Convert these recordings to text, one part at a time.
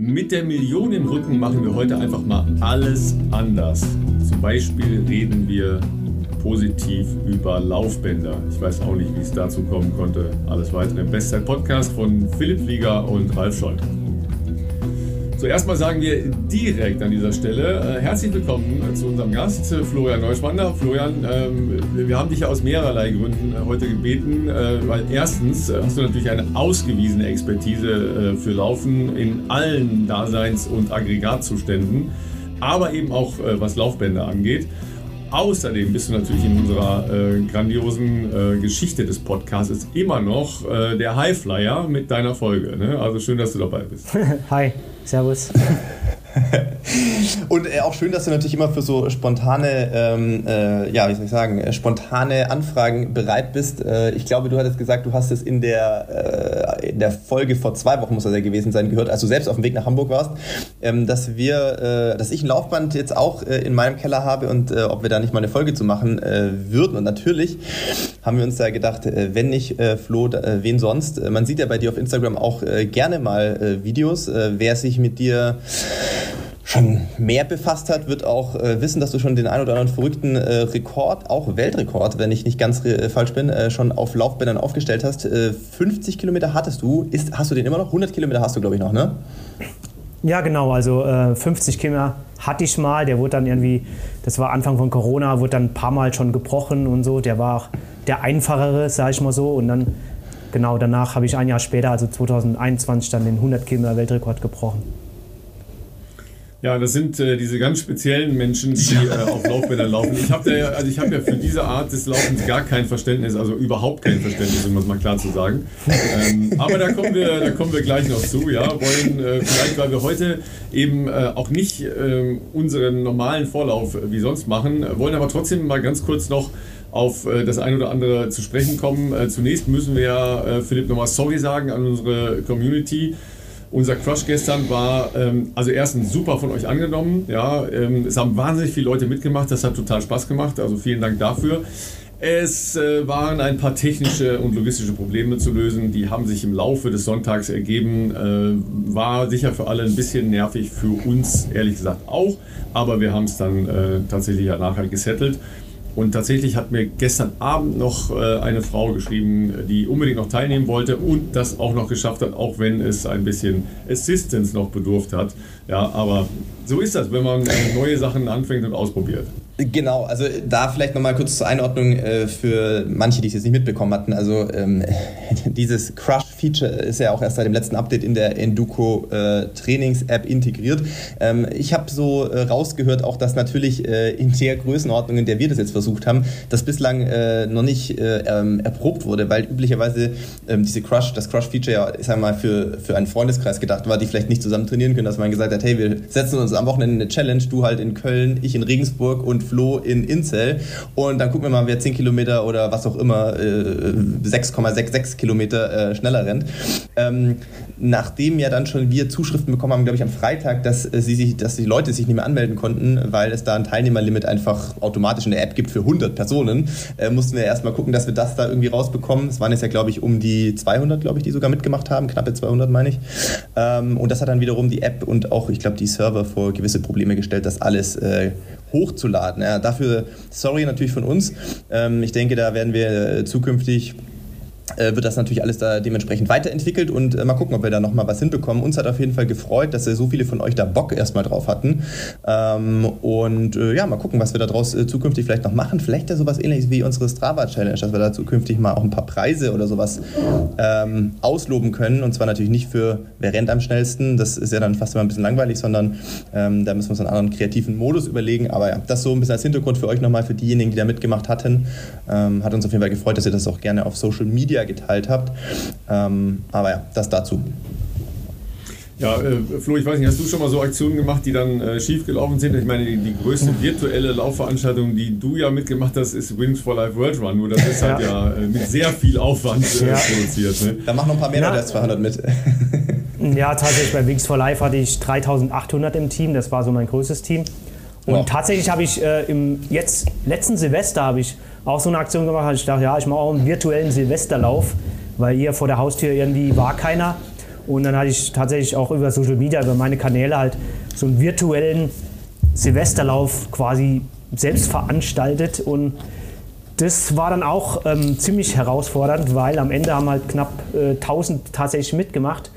Mit der Million im Rücken machen wir heute einfach mal alles anders. Zum Beispiel reden wir positiv über Laufbänder. Ich weiß auch nicht, wie es dazu kommen konnte. Alles weitere im Bestzeit-Podcast von Philipp Flieger und Ralf Scholz. Zuerst mal sagen wir direkt an dieser Stelle äh, herzlich willkommen äh, zu unserem Gast, äh, Florian Neuschwander. Florian, ähm, wir haben dich ja aus mehrerlei Gründen äh, heute gebeten, weil erstens hast du natürlich eine ausgewiesene Expertise für Laufen in allen Daseins- und Aggregatzuständen, aber eben auch was Laufbänder angeht. Außerdem bist du natürlich in unserer äh, grandiosen äh, Geschichte des Podcasts immer noch äh, der Highflyer mit deiner Folge. Ne? Also schön, dass du dabei bist. Hi, Servus. Und äh, auch schön, dass du natürlich immer für so spontane, ähm, äh, ja, wie soll ich sagen, äh, spontane Anfragen bereit bist. Äh, ich glaube, du hattest gesagt, du hast es in der, in der Folge vor zwei Wochen, muss das ja gewesen sein, gehört, als du selbst auf dem Weg nach Hamburg warst, ähm, dass wir, äh, dass ich ein Laufband jetzt auch in meinem Keller habe und ob wir da nicht mal eine Folge zu machen würden. Und natürlich haben wir uns da gedacht, wenn nicht Flo, wen sonst? man sieht ja bei dir auf Instagram auch gerne mal Videos. wer sich mit dir schon mehr befasst hat, wird auch äh, wissen, dass du schon den ein oder anderen verrückten äh, Rekord, auch Weltrekord, wenn ich nicht ganz äh, falsch bin, äh, schon auf Laufbändern aufgestellt hast. 50 äh, Kilometer hattest du. Ist, hast du den immer noch? 100 Kilometer hast du, glaube ich, noch, ne? Ja, genau. Also 50 äh, Kilometer hatte ich mal. Der wurde dann irgendwie, das war Anfang von Corona, wurde dann ein paar Mal schon gebrochen und so. Der war auch der einfachere, sage ich mal so. Und dann, genau, danach habe ich ein Jahr später, also 2021, dann den 100 Kilometer Weltrekord gebrochen. Ja, das sind äh, diese ganz speziellen Menschen, die äh, auf Laufbändern laufen. Ich habe ja, also hab ja für diese Art des Laufens gar kein Verständnis, also überhaupt kein Verständnis, um das mal klar zu sagen. Ähm, aber da kommen, wir, da kommen wir gleich noch zu. Ja, wollen äh, vielleicht, weil wir heute eben äh, auch nicht ähm, unseren normalen Vorlauf wie sonst machen, wollen aber trotzdem mal ganz kurz noch auf äh, das ein oder andere zu sprechen kommen. Äh, zunächst müssen wir ja, Philipp, nochmal Sorry sagen an unsere Community. Unser Crush gestern war, ähm, also erstens super von euch angenommen. Ja, ähm, es haben wahnsinnig viele Leute mitgemacht. Das hat total Spaß gemacht. Also vielen Dank dafür. Es äh, waren ein paar technische und logistische Probleme zu lösen. Die haben sich im Laufe des Sonntags ergeben. Äh, war sicher für alle ein bisschen nervig, für uns ehrlich gesagt auch. Aber wir haben es dann äh, tatsächlich ja nachher gesettelt. Und tatsächlich hat mir gestern Abend noch äh, eine Frau geschrieben, die unbedingt noch teilnehmen wollte und das auch noch geschafft hat, auch wenn es ein bisschen Assistance noch bedurft hat. Ja, aber so ist das, wenn man äh, neue Sachen anfängt und ausprobiert. Genau, also da vielleicht nochmal kurz zur Einordnung äh, für manche, die es jetzt nicht mitbekommen hatten. Also ähm, dieses Crush-Feature ist ja auch erst seit dem letzten Update in der Enduko äh, Trainings-App integriert. Ähm, ich habe so äh, rausgehört, auch dass natürlich äh, in der Größenordnung, in der wir das jetzt versucht haben, das bislang äh, noch nicht äh, ähm, erprobt wurde, weil üblicherweise ähm, diese Crush, das Crush-Feature ja, ich sag mal, für, für einen Freundeskreis gedacht war, die vielleicht nicht zusammen trainieren können, dass man gesagt hat, hey, wir setzen uns am Wochenende eine Challenge, du halt in Köln, ich in Regensburg und Flo in Inzell. Und dann gucken wir mal, wer 10 Kilometer oder was auch immer, 6,66 äh, Kilometer äh, schneller rennt. Ähm, nachdem ja dann schon wir Zuschriften bekommen haben, glaube ich, am Freitag, dass, äh, sie sich, dass die Leute sich nicht mehr anmelden konnten, weil es da ein Teilnehmerlimit einfach automatisch in der App gibt für 100 Personen, mussten wir erstmal gucken, dass wir das da irgendwie rausbekommen. Es waren jetzt ja, glaube ich, um die 200, glaube ich, die sogar mitgemacht haben, knappe 200 meine ich. Ähm, und das hat dann wiederum die App und auch, ich glaube, die Server vor gewisse Probleme gestellt, das alles hochzuladen. Ja, dafür sorry natürlich von uns. Ähm, ich denke, da werden wir äh, zukünftig wird das natürlich alles da dementsprechend weiterentwickelt und äh, mal gucken, ob wir da nochmal was hinbekommen. Uns hat auf jeden Fall gefreut, dass so viele von euch da Bock erstmal drauf hatten. Ähm, und äh, ja, mal gucken, was wir daraus äh, zukünftig vielleicht noch machen. Vielleicht ja sowas ähnliches wie unsere Strava-Challenge, dass wir da zukünftig mal auch ein paar Preise oder sowas ähm, ausloben können. Und zwar natürlich nicht für wer rennt am schnellsten, das ist ja dann fast immer ein bisschen langweilig, sondern ähm, da müssen wir uns einen anderen kreativen Modus überlegen. Aber ja, das so ein bisschen als Hintergrund für euch nochmal, für diejenigen, die da mitgemacht hatten. Ähm, hat uns auf jeden Fall gefreut, dass ihr das auch gerne auf Social Media geteilt habt. Ähm, aber ja, das dazu. Ja, äh, Flo, ich weiß nicht, hast du schon mal so Aktionen gemacht, die dann äh, schief gelaufen sind? Ich meine, die, die, größte virtuelle Laufveranstaltung, die du ja mitgemacht hast, ist Wings for Life World Run. Nur das ist halt ja, ja äh, mit sehr viel Aufwand äh, ja. produziert. Ne? Da machen noch ein paar mehr ja. als 200 mit. ja, tatsächlich bei Wings for Life hatte ich 3800 im Team. Das war so mein größtes Team. Und wow. tatsächlich habe ich äh, im jetzt letzten Silvester habe ich auch so eine Aktion gemacht. Also ich dachte, ja, ich mache auch einen virtuellen Silvesterlauf, weil hier vor der Haustür irgendwie war keiner. Und dann hatte ich tatsächlich auch über Social Media, über meine Kanäle halt so einen virtuellen Silvesterlauf quasi selbst veranstaltet. Und das war dann auch ähm, ziemlich herausfordernd, weil am Ende haben halt knapp äh, 1000 tatsächlich mitgemacht.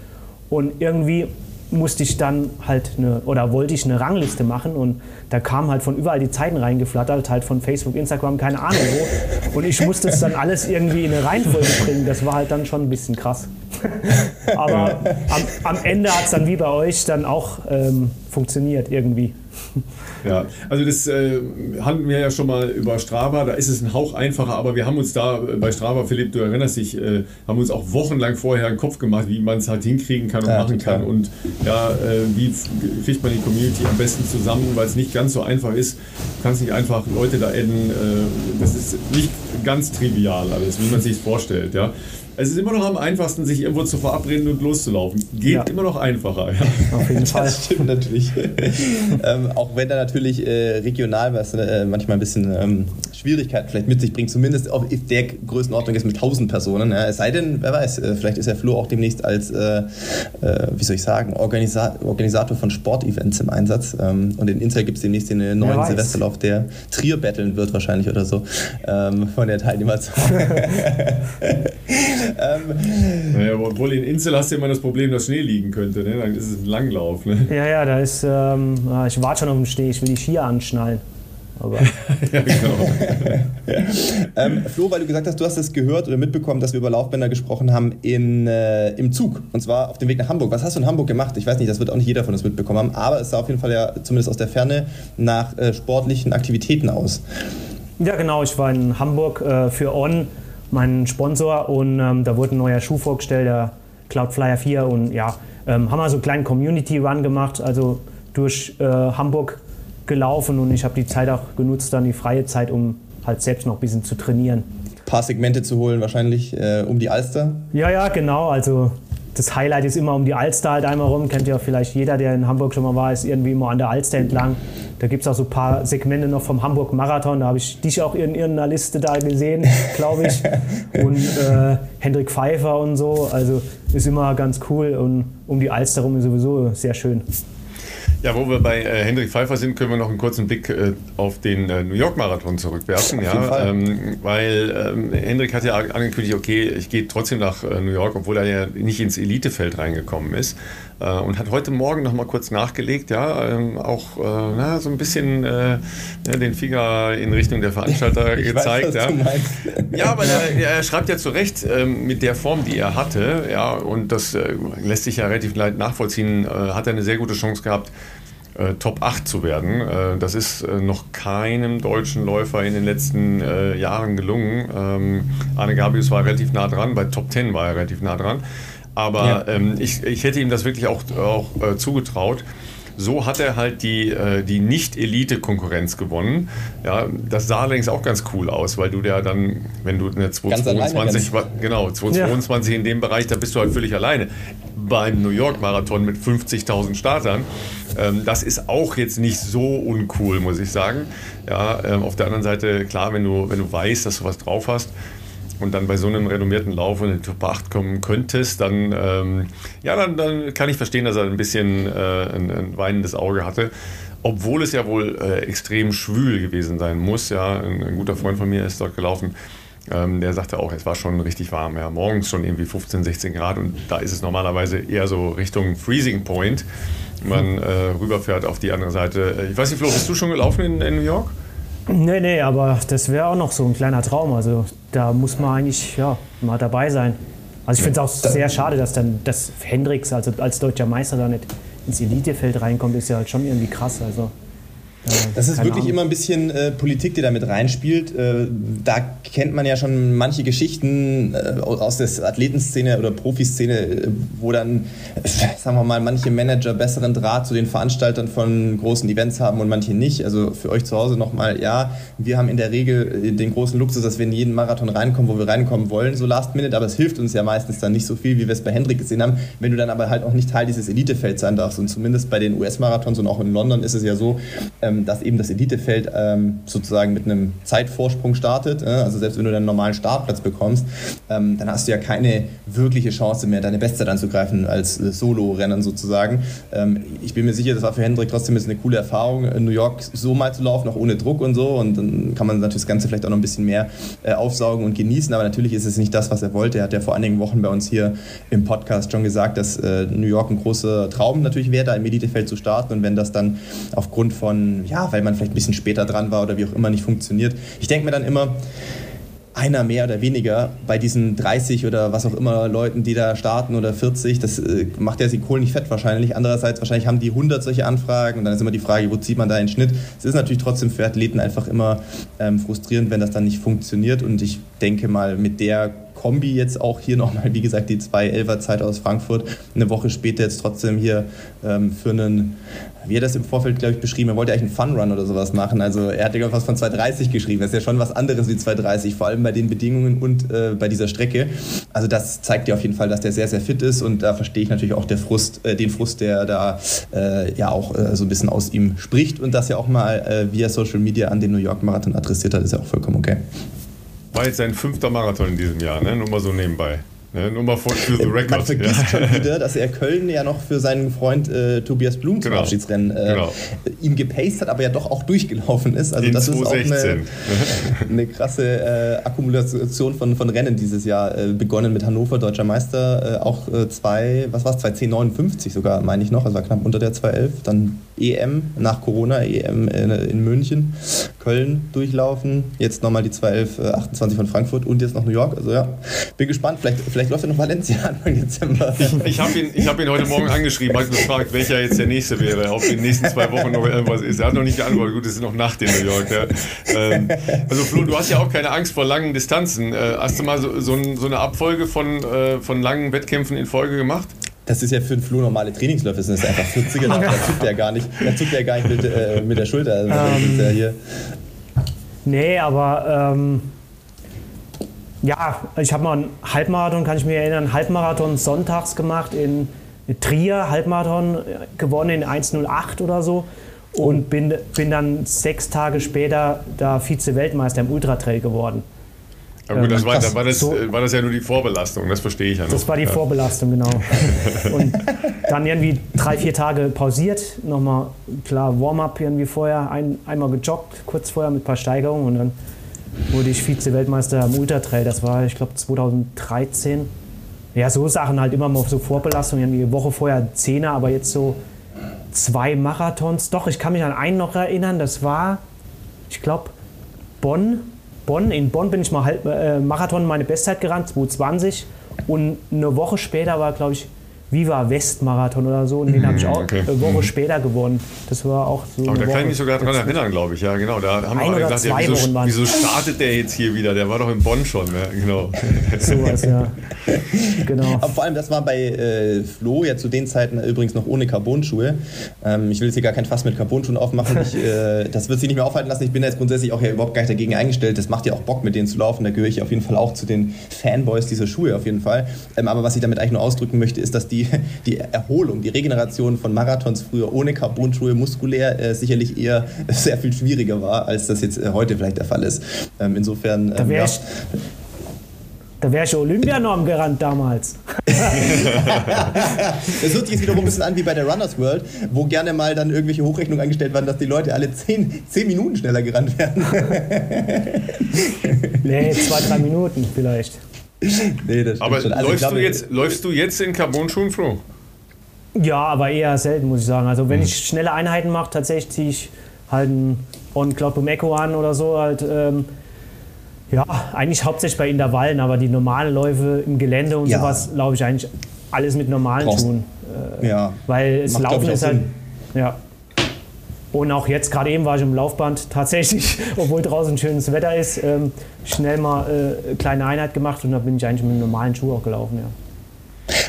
Und irgendwie musste ich dann halt eine, oder wollte ich eine Rangliste machen und da kamen halt von überall die Zeiten reingeflattert, halt von Facebook, Instagram, keine Ahnung wo. Und ich musste es dann alles irgendwie in eine Reihenfolge bringen. Das war halt dann schon ein bisschen krass. Aber am, am Ende hat es dann wie bei euch dann auch ähm, funktioniert irgendwie. Ja, also das äh, hatten wir ja schon mal über Strava, da ist es ein Hauch einfacher, aber wir haben uns da äh, bei Strava, Philipp, du erinnerst dich, äh, haben uns auch wochenlang vorher einen Kopf gemacht, wie man es halt hinkriegen kann und ja, machen total. kann und ja, äh, wie kriegt man die Community am besten zusammen, weil es nicht ganz so einfach ist. Du kannst nicht einfach Leute da adden, äh, das ist nicht ganz trivial alles, wie man sich vorstellt, ja. Es ist immer noch am einfachsten, sich irgendwo zu verabreden und loszulaufen. Geht ja. immer noch einfacher. Ja. Auf jeden Fall. Das stimmt natürlich. ähm, auch wenn da natürlich äh, regional was äh, manchmal ein bisschen ähm, Schwierigkeiten vielleicht mit sich bringt, zumindest auf der Größenordnung ist mit 1000 Personen. Ja. Es sei denn, wer weiß, äh, vielleicht ist der Flo auch demnächst als, äh, äh, wie soll ich sagen, Organisa Organisator von Sportevents im Einsatz. Ähm, und in Insta gibt es demnächst den neuen Silvesterlauf, der Trier battlen wird wahrscheinlich oder so ähm, von der Teilnehmerzahl. ähm, naja, obwohl in Insel hast du immer das Problem, dass Schnee liegen könnte. Ne? Dann ist es ein Langlauf. Ne? Ja, ja, da ist. Ähm, ich warte schon auf den Schnee, ich will die Skier anschnallen. Aber ja, genau. ähm, Flo, weil du gesagt hast, du hast es gehört oder mitbekommen, dass wir über Laufbänder gesprochen haben in, äh, im Zug. Und zwar auf dem Weg nach Hamburg. Was hast du in Hamburg gemacht? Ich weiß nicht, das wird auch nicht jeder von uns mitbekommen haben, aber es sah auf jeden Fall ja zumindest aus der Ferne nach äh, sportlichen Aktivitäten aus. Ja, genau. Ich war in Hamburg äh, für On mein Sponsor und ähm, da wurde ein neuer Schuh vorgestellt, der Cloudflyer 4 und ja, ähm, haben wir so einen kleinen Community-Run gemacht, also durch äh, Hamburg gelaufen und ich habe die Zeit auch genutzt, dann die freie Zeit, um halt selbst noch ein bisschen zu trainieren. Ein paar Segmente zu holen wahrscheinlich äh, um die Alster? Ja, ja, genau, also das Highlight ist immer um die Alster halt einmal rum. Kennt ja vielleicht jeder, der in Hamburg schon mal war, ist irgendwie immer an der Alster entlang. Da gibt es auch so ein paar Segmente noch vom Hamburg Marathon. Da habe ich dich auch in irgendeiner Liste da gesehen, glaube ich. Und äh, Hendrik Pfeiffer und so. Also ist immer ganz cool. Und um die Alster rum ist sowieso sehr schön. Ja, wo wir bei äh, Hendrik Pfeiffer sind, können wir noch einen kurzen Blick äh, auf den äh, New York Marathon zurückwerfen. Ja, ähm, weil ähm, Hendrik hat ja angekündigt, okay, ich gehe trotzdem nach äh, New York, obwohl er ja nicht ins Elitefeld reingekommen ist. Äh, und hat heute Morgen noch mal kurz nachgelegt, ja, ähm, auch äh, na, so ein bisschen den Finger in Richtung der Veranstalter ich gezeigt. Weiß, ja. ja, aber er, er, schreibt ja zu Recht ähm, mit der Form, die er hatte, ja, und das lässt sich ja relativ leicht nachvollziehen, hat er eine sehr gute Chance gehabt, äh, Top 8 zu werden. Äh, das ist äh, noch keinem deutschen Läufer in den letzten äh, Jahren gelungen. Ähm, Arne Gabius war relativ nah dran, bei Top 10 war er relativ nah dran. Aber ja. ähm, ich, ich hätte ihm das wirklich auch, auch äh, zugetraut. So hat er halt die, äh, die Nicht-Elite-Konkurrenz gewonnen. Ja, das sah allerdings auch ganz cool aus, weil du ja dann, wenn du eine 222, genau, 222 ja. in dem Bereich, da bist du halt völlig alleine. Beim New York Marathon mit 50.000 Startern ähm, das ist auch jetzt nicht so uncool, muss ich sagen. Ja, ähm, auf der anderen Seite, klar, wenn du, wenn du weißt, dass du was drauf hast, und dann bei so einem renommierten Lauf in den Top 8 kommen könntest, dann, ähm, ja, dann, dann, kann ich verstehen, dass er ein bisschen äh, ein, ein, weinendes Auge hatte. Obwohl es ja wohl äh, extrem schwül gewesen sein muss. Ja, ein, ein, guter Freund von mir ist dort gelaufen. Ähm, der sagte auch, es war schon richtig warm. Ja, morgens schon irgendwie 15, 16 Grad und da ist es normalerweise eher so Richtung Freezing Point man äh, rüberfährt auf die andere Seite. Ich weiß nicht, Flo, bist du schon gelaufen in, in New York? Nee, nee, aber das wäre auch noch so ein kleiner Traum. Also da muss man eigentlich ja, mal dabei sein. Also ich finde es auch sehr schade, dass dann das Hendricks also als deutscher Meister da nicht ins Elitefeld reinkommt, ist ja halt schon irgendwie krass. Also das ist wirklich Ahnung. immer ein bisschen äh, Politik, die da mit reinspielt. Äh, da kennt man ja schon manche Geschichten äh, aus der Athletenszene oder Profiszene, äh, wo dann, sagen wir mal, manche Manager besseren Draht zu den Veranstaltern von großen Events haben und manche nicht. Also für euch zu Hause nochmal, ja, wir haben in der Regel äh, den großen Luxus, dass wir in jeden Marathon reinkommen, wo wir reinkommen wollen, so Last Minute, aber es hilft uns ja meistens dann nicht so viel, wie wir es bei Hendrik gesehen haben, wenn du dann aber halt auch nicht Teil dieses Elitefelds sein darfst. Und zumindest bei den US-Marathons und auch in London ist es ja so, ähm, ähm, dass eben das Elitefeld ähm, sozusagen mit einem Zeitvorsprung startet. Äh? Also selbst wenn du deinen normalen Startplatz bekommst, ähm, dann hast du ja keine wirkliche Chance mehr, deine Bestzeit anzugreifen als äh, Solo-Rennen sozusagen. Ähm, ich bin mir sicher, das war für Hendrik trotzdem jetzt eine coole Erfahrung, in New York so mal zu laufen, auch ohne Druck und so. Und dann kann man natürlich das Ganze vielleicht auch noch ein bisschen mehr äh, aufsaugen und genießen. Aber natürlich ist es nicht das, was er wollte. Er hat ja vor einigen Wochen bei uns hier im Podcast schon gesagt, dass äh, New York ein großer Traum natürlich wäre, da im Elitefeld zu starten. Und wenn das dann aufgrund von, ja, weil man vielleicht ein bisschen später dran war oder wie auch immer nicht funktioniert. Ich denke mir dann immer, einer mehr oder weniger bei diesen 30 oder was auch immer Leuten, die da starten oder 40, das äh, macht ja die Kohlen nicht fett wahrscheinlich. Andererseits wahrscheinlich haben die 100 solche Anfragen und dann ist immer die Frage, wo zieht man da einen Schnitt? Es ist natürlich trotzdem für Athleten einfach immer ähm, frustrierend, wenn das dann nicht funktioniert und ich denke mal mit der Kombi jetzt auch hier nochmal, wie gesagt, die 2.11er Zeit aus Frankfurt, eine Woche später jetzt trotzdem hier ähm, für einen, wie er das im Vorfeld, glaube ich, beschrieben, er wollte eigentlich einen Fun Run oder sowas machen. Also er hat ja was von 2.30 geschrieben. Das ist ja schon was anderes wie 2.30, vor allem bei den Bedingungen und äh, bei dieser Strecke. Also das zeigt ja auf jeden Fall, dass der sehr, sehr fit ist und da verstehe ich natürlich auch Frust, äh, den Frust, der da äh, ja auch äh, so ein bisschen aus ihm spricht und das ja auch mal äh, via Social Media an den New York Marathon adressiert hat, ist ja auch vollkommen okay. War jetzt sein fünfter Marathon in diesem Jahr, ne? nur mal so nebenbei. Ne, nur mal for, the record. Man vergisst ja. schon wieder, dass er Köln ja noch für seinen Freund äh, Tobias Blum zum genau. Abschiedsrennen äh, genau. ihm gepaced hat, aber ja doch auch durchgelaufen ist. Also In das 2016. ist auch eine, eine krasse äh, Akkumulation von, von Rennen dieses Jahr. Äh, begonnen mit Hannover, deutscher Meister, äh, auch äh, zwei, was war es, 2.10.59 sogar, meine ich noch, also war knapp unter der 2.11. Dann EM nach Corona, EM in, in München, Köln durchlaufen, jetzt nochmal die 2.11.28 von Frankfurt und jetzt noch New York. Also ja, bin gespannt, vielleicht, vielleicht Vielleicht läuft er noch Valencia Anfang Dezember. Ich, ich habe ihn, hab ihn heute Morgen angeschrieben, habe gefragt, welcher jetzt der nächste wäre, ob in den nächsten zwei Wochen noch irgendwas ist. Er hat noch nicht geantwortet. Gut, es ist noch Nacht in New York. Ja. Ähm, also Flo, du hast ja auch keine Angst vor langen Distanzen. Äh, hast du mal so, so, so eine Abfolge von, äh, von langen Wettkämpfen in Folge gemacht? Das ist ja für einen Flo normale Trainingsläufe, das ist einfach 40er, da zuckt er gar nicht, da zuckt er gar nicht mit, äh, mit der Schulter. Also, um, ja hier. Nee, aber ähm, ja, ich habe mal einen Halbmarathon, kann ich mich erinnern, Halbmarathon sonntags gemacht in Trier, Halbmarathon gewonnen in 1,08 oder so und bin, bin dann sechs Tage später da Vize-Weltmeister im Ultratrail geworden. Ja gut, das war, das, war, das, so, war das ja nur die Vorbelastung, das verstehe ich ja noch. Das war die ja. Vorbelastung, genau. und dann irgendwie drei, vier Tage pausiert, nochmal klar Warm-up irgendwie vorher, ein, einmal gejoggt, kurz vorher mit ein paar Steigerungen und dann wurde ich Vize-Weltmeister im Ultratrail. Das war, ich glaube, 2013. Ja, so Sachen halt immer mal so Vorbelastungen. Die Woche vorher Zehner, aber jetzt so zwei Marathons. Doch, ich kann mich an einen noch erinnern. Das war, ich glaube, Bonn. Bonn. In Bonn bin ich mal halb, äh, Marathon meine Bestzeit gerannt, 220. Und eine Woche später war, glaube ich, Viva West Marathon oder so. Und den habe ich auch okay. eine Woche mhm. später gewonnen. Das war auch so. Aber da kann ich mich sogar daran erinnern, glaube ich. Ja, genau. Da haben wir gesagt, ja, wieso, wieso, startet der jetzt hier wieder? Der war doch in Bonn schon. Ja, genau. Sowas, ja. genau. Aber vor allem, das war bei äh, Flo ja zu den Zeiten übrigens noch ohne Carbonschuhe. Ähm, ich will jetzt hier gar kein Fass mit Carbonschuhen aufmachen. Ich, äh, das wird sich nicht mehr aufhalten lassen. Ich bin jetzt grundsätzlich auch ja überhaupt gar nicht dagegen eingestellt. Das macht ja auch Bock, mit denen zu laufen. Da gehöre ich auf jeden Fall auch zu den Fanboys dieser Schuhe auf jeden Fall. Ähm, aber was ich damit eigentlich nur ausdrücken möchte, ist, dass die die, Erholung, die Regeneration von Marathons früher ohne Carbonschuhe muskulär äh, sicherlich eher sehr viel schwieriger war, als das jetzt äh, heute vielleicht der Fall ist. Ähm, insofern. Ähm, ja. Da wäre ich Olympianorm gerannt damals. das hört sich jetzt wiederum ein bisschen an wie bei der Runners World, wo gerne mal dann irgendwelche Hochrechnungen angestellt werden, dass die Leute alle 10, 10 Minuten schneller gerannt werden. nee, zwei, drei Minuten vielleicht. nee, das aber schon. Also läufst, glaube, du jetzt, läufst du jetzt in Carbon-Schuhen, Flo? Ja, aber eher selten, muss ich sagen. Also wenn hm. ich schnelle Einheiten mache, tatsächlich ziehe ich halt ein On Cloud Boom Echo an oder so. Halt, ähm, ja, eigentlich hauptsächlich bei Intervallen, aber die normalen Läufe im Gelände und ja. sowas, glaube ich, eigentlich alles mit normalen Brauchst, Schuhen. Äh, ja. Weil es Macht, Laufen ist halt. Ja. Und auch jetzt, gerade eben war ich im Laufband tatsächlich, obwohl draußen schönes Wetter ist, ähm, schnell mal äh, eine kleine Einheit gemacht und da bin ich eigentlich mit einem normalen Schuh auch gelaufen. Ja.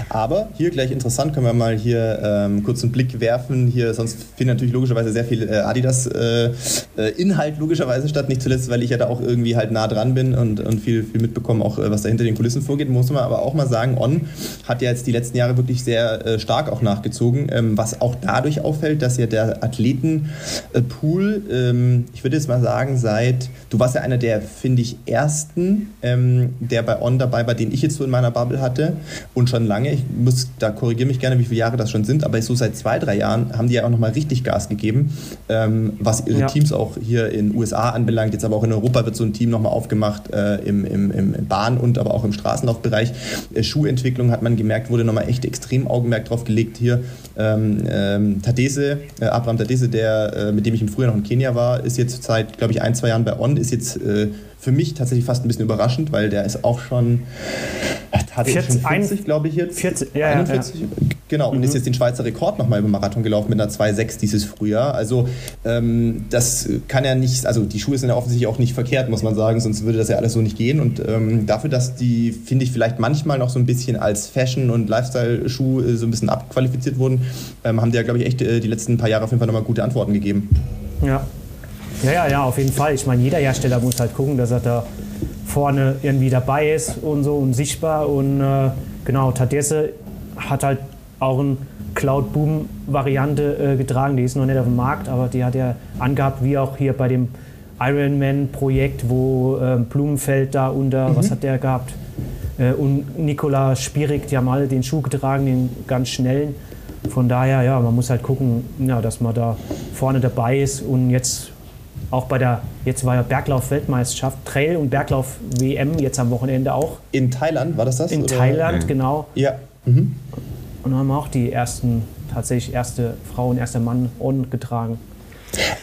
Aber hier gleich interessant, können wir mal hier ähm, kurz einen Blick werfen. Hier, sonst findet natürlich logischerweise sehr viel äh, Adidas-Inhalt äh, äh logischerweise statt. Nicht zuletzt, weil ich ja da auch irgendwie halt nah dran bin und, und viel, viel mitbekomme, auch äh, was da hinter den Kulissen vorgeht. Muss man aber auch mal sagen, On hat ja jetzt die letzten Jahre wirklich sehr äh, stark auch nachgezogen, ähm, was auch dadurch auffällt, dass ja der Athletenpool, ähm, ich würde jetzt mal sagen, seit, du warst ja einer der, finde ich, ersten, ähm, der bei On dabei war, den ich jetzt so in meiner Bubble hatte und schon lange, ich muss, da korrigiere mich gerne, wie viele Jahre das schon sind, aber so seit zwei, drei Jahren haben die ja auch nochmal richtig Gas gegeben, ähm, was ihre ja. Teams auch hier in den USA anbelangt, jetzt aber auch in Europa wird so ein Team nochmal aufgemacht, äh, im, im, im Bahn- und aber auch im Straßenlaufbereich. Äh, Schuhentwicklung hat man gemerkt, wurde nochmal echt extrem Augenmerk drauf gelegt hier. Ähm, ähm, Tadese, äh, Abraham Tadese, der, äh, mit dem ich im Frühjahr noch in Kenia war, ist jetzt seit, glaube ich, ein, zwei Jahren bei On, ist jetzt äh, für mich tatsächlich fast ein bisschen überraschend, weil der ist auch schon, hat 40, schon 50, glaube ich jetzt. 40, ja, 41, ja. Genau, mhm. und ist jetzt den Schweizer Rekord nochmal über Marathon gelaufen mit einer 2,6 dieses Frühjahr. Also ähm, das kann ja nicht, also die Schuhe sind ja offensichtlich auch nicht verkehrt, muss man sagen, sonst würde das ja alles so nicht gehen. Und ähm, dafür, dass die, finde ich, vielleicht manchmal noch so ein bisschen als Fashion- und Lifestyle-Schuh äh, so ein bisschen abqualifiziert wurden, ähm, haben die ja, glaube ich, echt äh, die letzten paar Jahre auf jeden Fall nochmal gute Antworten gegeben. Ja, ja, ja, ja, auf jeden Fall. Ich meine, jeder Hersteller muss halt gucken, dass er da vorne irgendwie dabei ist und so und sichtbar. Und äh, genau, Tadesse hat halt auch eine Cloud Boom Variante äh, getragen. Die ist noch nicht auf dem Markt, aber die hat er angehabt, wie auch hier bei dem Ironman Projekt, wo äh, Blumenfeld da unter, mhm. was hat der gehabt? Äh, und Nikola Spirik, die haben alle den Schuh getragen, den ganz schnellen. Von daher, ja, man muss halt gucken, ja, dass man da vorne dabei ist und jetzt auch bei der, jetzt war ja Berglauf-Weltmeisterschaft, Trail- und Berglauf-WM jetzt am Wochenende auch. In Thailand war das das? In oder? Thailand, mhm. genau. Ja. Mhm. Und dann haben wir auch die ersten, tatsächlich erste Frau und erster Mann on getragen.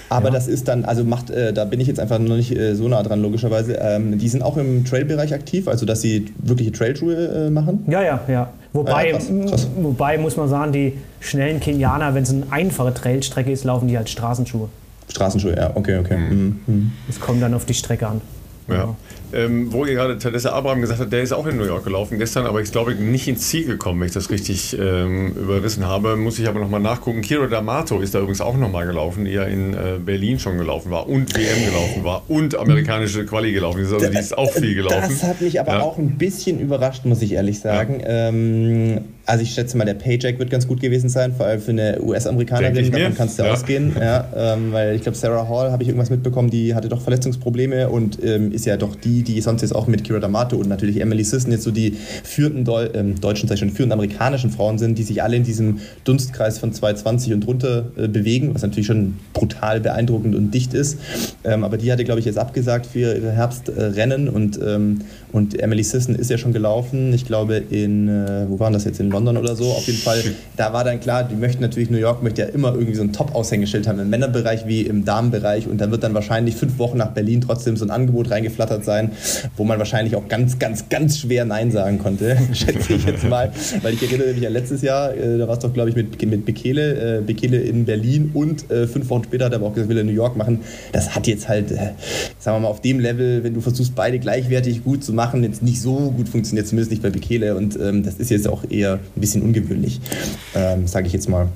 Aber ja. das ist dann, also macht, äh, da bin ich jetzt einfach noch nicht äh, so nah dran, logischerweise. Ähm, die sind auch im Trail-Bereich aktiv, also dass sie wirkliche Trailschuhe äh, machen? Ja, ja, ja. Wobei, ja, krass, krass. wobei muss man sagen, die schnellen Kenianer, wenn es eine einfache Trailstrecke ist, laufen die als Straßenschuhe. Straßenschuhe, ja, okay, okay. Mhm. Mhm. Es kommt dann auf die Strecke an. Ja. Ähm, wo ihr gerade Tadessa Abraham gesagt hat, der ist auch in New York gelaufen gestern, aber ich glaube nicht ins Ziel gekommen, wenn ich das richtig ähm, überrissen habe. Muss ich aber nochmal nachgucken. Kiro D'Amato ist da übrigens auch nochmal gelaufen, die ja in äh, Berlin schon gelaufen war und WM gelaufen war und amerikanische Quali gelaufen ist. Also die ist auch viel gelaufen. Das hat mich aber ja. auch ein bisschen überrascht, muss ich ehrlich sagen. Ja. Ähm, also ich schätze mal, der Paycheck wird ganz gut gewesen sein, vor allem für eine US-Amerikanerin, davon kannst du ja. ausgehen. Ja, ähm, weil ich glaube, Sarah Hall, habe ich irgendwas mitbekommen, die hatte doch Verletzungsprobleme und ähm, ist ja doch die, die sonst jetzt auch mit Kira D'Amato und natürlich Emily Sisson jetzt so die führenden Deu ähm, deutschen, sag ich schon, führenden amerikanischen Frauen sind, die sich alle in diesem Dunstkreis von 220 und drunter äh, bewegen, was natürlich schon brutal beeindruckend und dicht ist. Ähm, aber die hatte, glaube ich, jetzt abgesagt für ihre Herbstrennen und, ähm, und Emily Sisson ist ja schon gelaufen. Ich glaube in, äh, wo waren das jetzt, in London? London oder so. Auf jeden Fall, da war dann klar, die möchten natürlich, New York möchte ja immer irgendwie so ein Top-Aushängeschild haben im Männerbereich wie im Damenbereich und dann wird dann wahrscheinlich fünf Wochen nach Berlin trotzdem so ein Angebot reingeflattert sein, wo man wahrscheinlich auch ganz, ganz, ganz schwer Nein sagen konnte, schätze ich jetzt mal. Weil ich erinnere mich an letztes Jahr, äh, da war es doch, glaube ich, mit, mit Bekele, äh, Bekele in Berlin und äh, fünf Wochen später hat er aber auch gesagt, will er New York machen. Das hat jetzt halt, sagen wir mal, auf dem Level, wenn du versuchst, beide gleichwertig gut zu machen, jetzt nicht so gut funktioniert, zumindest nicht bei Bekele und ähm, das ist jetzt auch eher ein bisschen ungewöhnlich, ähm, sage ich jetzt mal.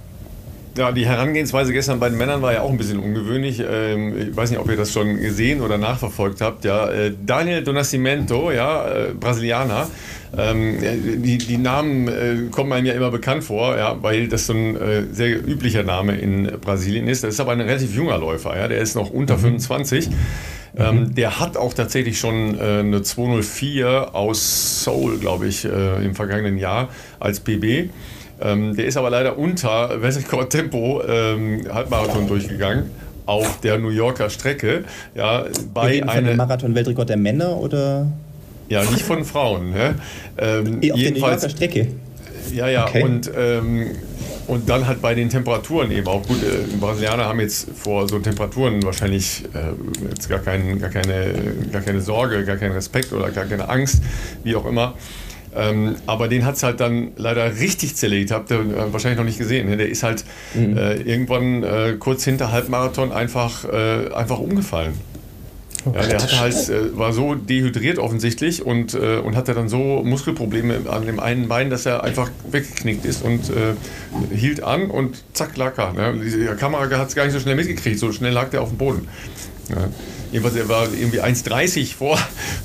Ja, die Herangehensweise gestern bei den Männern war ja auch ein bisschen ungewöhnlich. Ähm, ich weiß nicht, ob ihr das schon gesehen oder nachverfolgt habt. Ja, äh, Daniel Donacimento, ja, äh, Brasilianer. Ähm, die, die Namen äh, kommen einem ja immer bekannt vor, ja, weil das so ein sehr üblicher Name in Brasilien ist. Das ist aber ein relativ junger Läufer, ja, der ist noch unter mhm. 25. Ähm, mhm. der hat auch tatsächlich schon äh, eine 204 aus Seoul, glaube ich, äh, im vergangenen Jahr als PB. Ähm, der ist aber leider unter Weltrekord Tempo ähm, Halbmarathon durchgegangen auf der New Yorker Strecke. Ja, bei einem Marathon-Weltrekord der Männer oder? Ja, nicht von Frauen. Ne? Ähm, auf der New Yorker Strecke. Ja, ja, okay. und ähm, und dann halt bei den Temperaturen eben auch. Gut, äh, Brasilianer haben jetzt vor so Temperaturen wahrscheinlich äh, jetzt gar, kein, gar, keine, gar keine Sorge, gar keinen Respekt oder gar keine Angst, wie auch immer. Ähm, aber den hat es halt dann leider richtig zerlegt. Habt ihr äh, wahrscheinlich noch nicht gesehen. Ne? Der ist halt mhm. äh, irgendwann äh, kurz hinter Halbmarathon einfach, äh, einfach umgefallen. Ja, der hatte halt, äh, war so dehydriert offensichtlich und, und hatte dann so Muskelprobleme an dem einen Bein, dass er einfach weggeknickt ist und hielt an und zack lag er. Ne? Die Kamera hat es gar nicht so schnell mitgekriegt, so schnell lag der auf dem Boden. Ja. Jedenfalls, er war irgendwie 1,30 vor,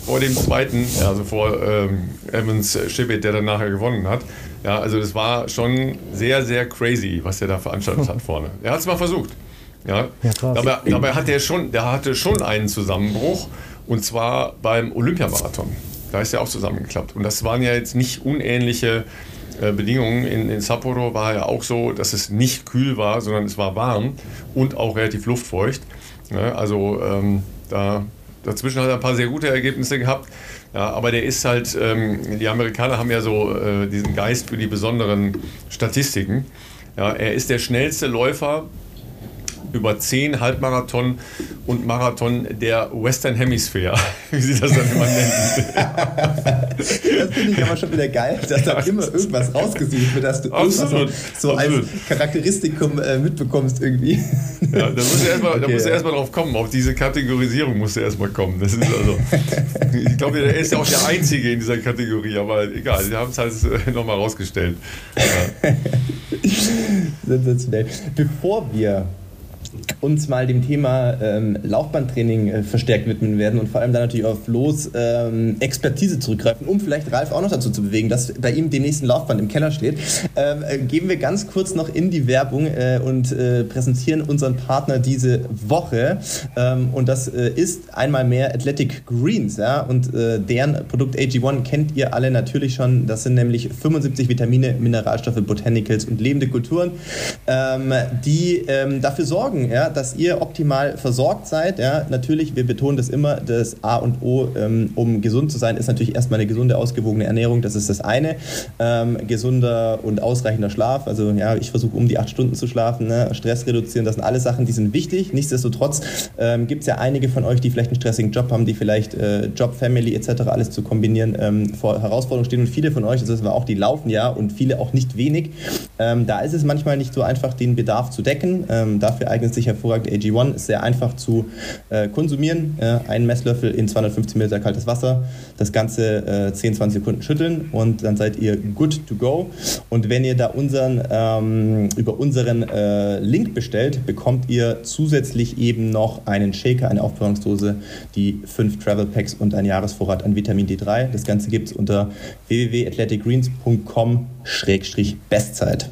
vor dem zweiten, also vor ähm, Evans Shibit, der dann nachher gewonnen hat. Ja, also das war schon sehr, sehr crazy, was er da veranstaltet hat vorne. Er hat es mal versucht. Ja, ja dabei, dabei hat er schon, der hatte schon einen Zusammenbruch und zwar beim Olympiamarathon. Da ist er auch zusammengeklappt. Und das waren ja jetzt nicht unähnliche äh, Bedingungen. In, in Sapporo war ja auch so, dass es nicht kühl war, sondern es war warm und auch relativ luftfeucht. Ja, also ähm, da, dazwischen hat er ein paar sehr gute Ergebnisse gehabt. Ja, aber der ist halt, ähm, die Amerikaner haben ja so äh, diesen Geist für die besonderen Statistiken. Ja, er ist der schnellste Läufer über zehn Halbmarathon und Marathon der Western Hemisphere, wie sie das dann immer nennen. das finde ich aber schon wieder geil, dass da immer irgendwas rausgesucht wird, dass du absolut, so, so als Charakteristikum äh, mitbekommst irgendwie. Ja, da musst du erstmal okay, erst drauf kommen, auf diese Kategorisierung musst du erstmal kommen. Das ist also, ich glaube, er ist ja auch der Einzige in dieser Kategorie, aber egal, sie haben es halt äh, nochmal rausgestellt. Ja. Sensationell. Bevor wir uns mal dem Thema ähm, Laufbahntraining äh, verstärkt widmen werden und vor allem dann natürlich auf Los ähm, Expertise zurückgreifen, um vielleicht Ralf auch noch dazu zu bewegen, dass bei ihm den nächsten Laufband im Keller steht, ähm, äh, gehen wir ganz kurz noch in die Werbung äh, und äh, präsentieren unseren Partner diese Woche. Ähm, und das äh, ist einmal mehr Athletic Greens. Ja? Und deren Produkt AG1 kennt ihr alle natürlich schon. Das sind nämlich 75 Vitamine, Mineralstoffe, Botanicals und lebende Kulturen, ähm, die ähm, dafür sorgen, ja, dass ihr optimal versorgt seid. Ja. Natürlich, wir betonen das immer, das A und O, ähm, um gesund zu sein, ist natürlich erstmal eine gesunde, ausgewogene Ernährung. Das ist das eine. Ähm, gesunder und ausreichender Schlaf. Also ja, ich versuche um die acht Stunden zu schlafen, ne. Stress reduzieren, das sind alles Sachen, die sind wichtig. Nichtsdestotrotz ähm, gibt es ja einige von euch, die vielleicht einen stressigen Job haben, die vielleicht äh, Job, Family etc. alles zu kombinieren ähm, vor Herausforderungen stehen. Und viele von euch, das war auch, die laufen ja und viele auch nicht wenig. Ähm, da ist es manchmal nicht so einfach, den Bedarf zu decken. Ähm, dafür eignet sich hervorragend AG1, ist sehr einfach zu äh, konsumieren. Äh, ein Messlöffel in 250 Milliliter kaltes Wasser, das Ganze äh, 10, 20 Sekunden schütteln und dann seid ihr good to go. Und wenn ihr da unseren, ähm, über unseren äh, Link bestellt, bekommt ihr zusätzlich eben noch einen Shaker, eine Aufbewahrungsdose, die fünf Travel Packs und ein Jahresvorrat an Vitamin D3. Das Ganze gibt es unter www.athleticgreens.com-bestzeit.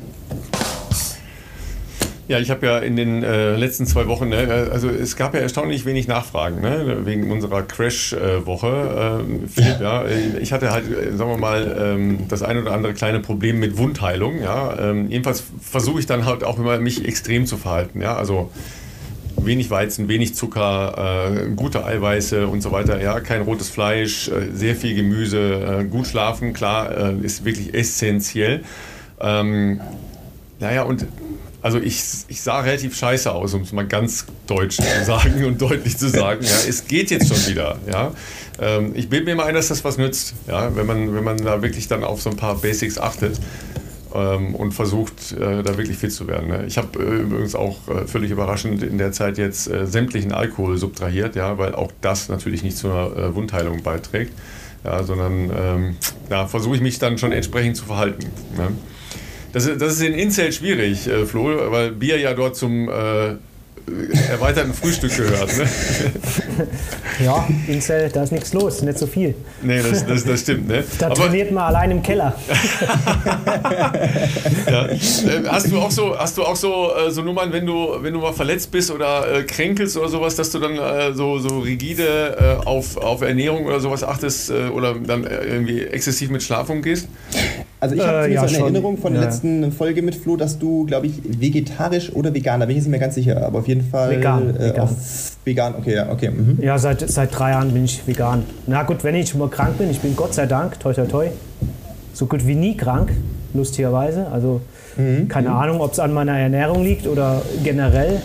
Ja, ich habe ja in den äh, letzten zwei Wochen, ne, also es gab ja erstaunlich wenig Nachfragen, ne, wegen unserer Crash-Woche. Äh, Philipp, ja. ja. ich hatte halt, äh, sagen wir mal, ähm, das ein oder andere kleine Problem mit Wundheilung, ja. Ähm, jedenfalls versuche ich dann halt auch immer, mich extrem zu verhalten, ja. Also wenig Weizen, wenig Zucker, äh, gute Eiweiße und so weiter, ja. Kein rotes Fleisch, äh, sehr viel Gemüse, äh, gut schlafen, klar, äh, ist wirklich essentiell. Ähm, naja, und also ich, ich sah relativ scheiße aus, um es mal ganz deutsch zu sagen und deutlich zu sagen. Ja, es geht jetzt schon wieder. Ja. Ähm, ich bilde mir mal ein, dass das was nützt, ja, wenn, man, wenn man da wirklich dann auf so ein paar Basics achtet ähm, und versucht, äh, da wirklich fit zu werden. Ne. Ich habe äh, übrigens auch äh, völlig überraschend in der Zeit jetzt äh, sämtlichen Alkohol subtrahiert, ja, weil auch das natürlich nicht zu einer äh, Wundheilung beiträgt. Ja, sondern ähm, da versuche ich mich dann schon entsprechend zu verhalten. Ne. Das, das ist in Incel schwierig, äh, Flo, weil Bier ja dort zum äh, erweiterten Frühstück gehört. Ne? Ja, Incel, da ist nichts los, nicht so viel. Nee, das, das, das stimmt. Ne? Da trainiert man allein im Keller. ja. Äh, hast du auch so, hast du auch so, äh, so Nummern, wenn du, wenn du mal verletzt bist oder äh, kränkelst oder sowas, dass du dann äh, so, so rigide äh, auf, auf Ernährung oder sowas achtest äh, oder dann irgendwie exzessiv mit Schlaf umgehst? Also ich habe äh, ja, so eine Erinnerung von der ja. letzten Folge mit Flo, dass du, glaube ich, vegetarisch oder vegan, da bin ich jetzt nicht mehr ganz sicher, aber auf jeden Fall vegan. Äh, vegan. Vegan, okay, ja, okay. Mhm. Ja, seit, seit drei Jahren bin ich vegan. Na gut, wenn ich mal krank bin, ich bin Gott sei Dank, toi toi toi, so gut wie nie krank, lustigerweise. Also mhm. keine mhm. Ahnung, ob es an meiner Ernährung liegt oder generell,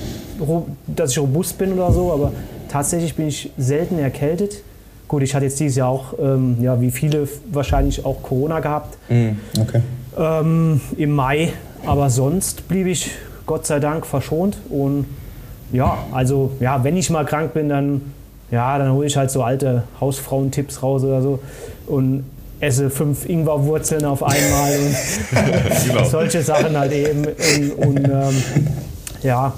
dass ich robust bin oder so, aber tatsächlich bin ich selten erkältet. Gut, ich hatte jetzt dieses Jahr auch, ähm, ja, wie viele wahrscheinlich auch Corona gehabt. Mm, okay. Ähm, Im Mai, aber sonst blieb ich Gott sei Dank verschont. Und ja, also ja, wenn ich mal krank bin, dann ja, dann hole ich halt so alte Hausfrauentipps raus oder so und esse fünf Ingwerwurzeln auf einmal und genau. solche Sachen halt eben. Und, und ähm, ja,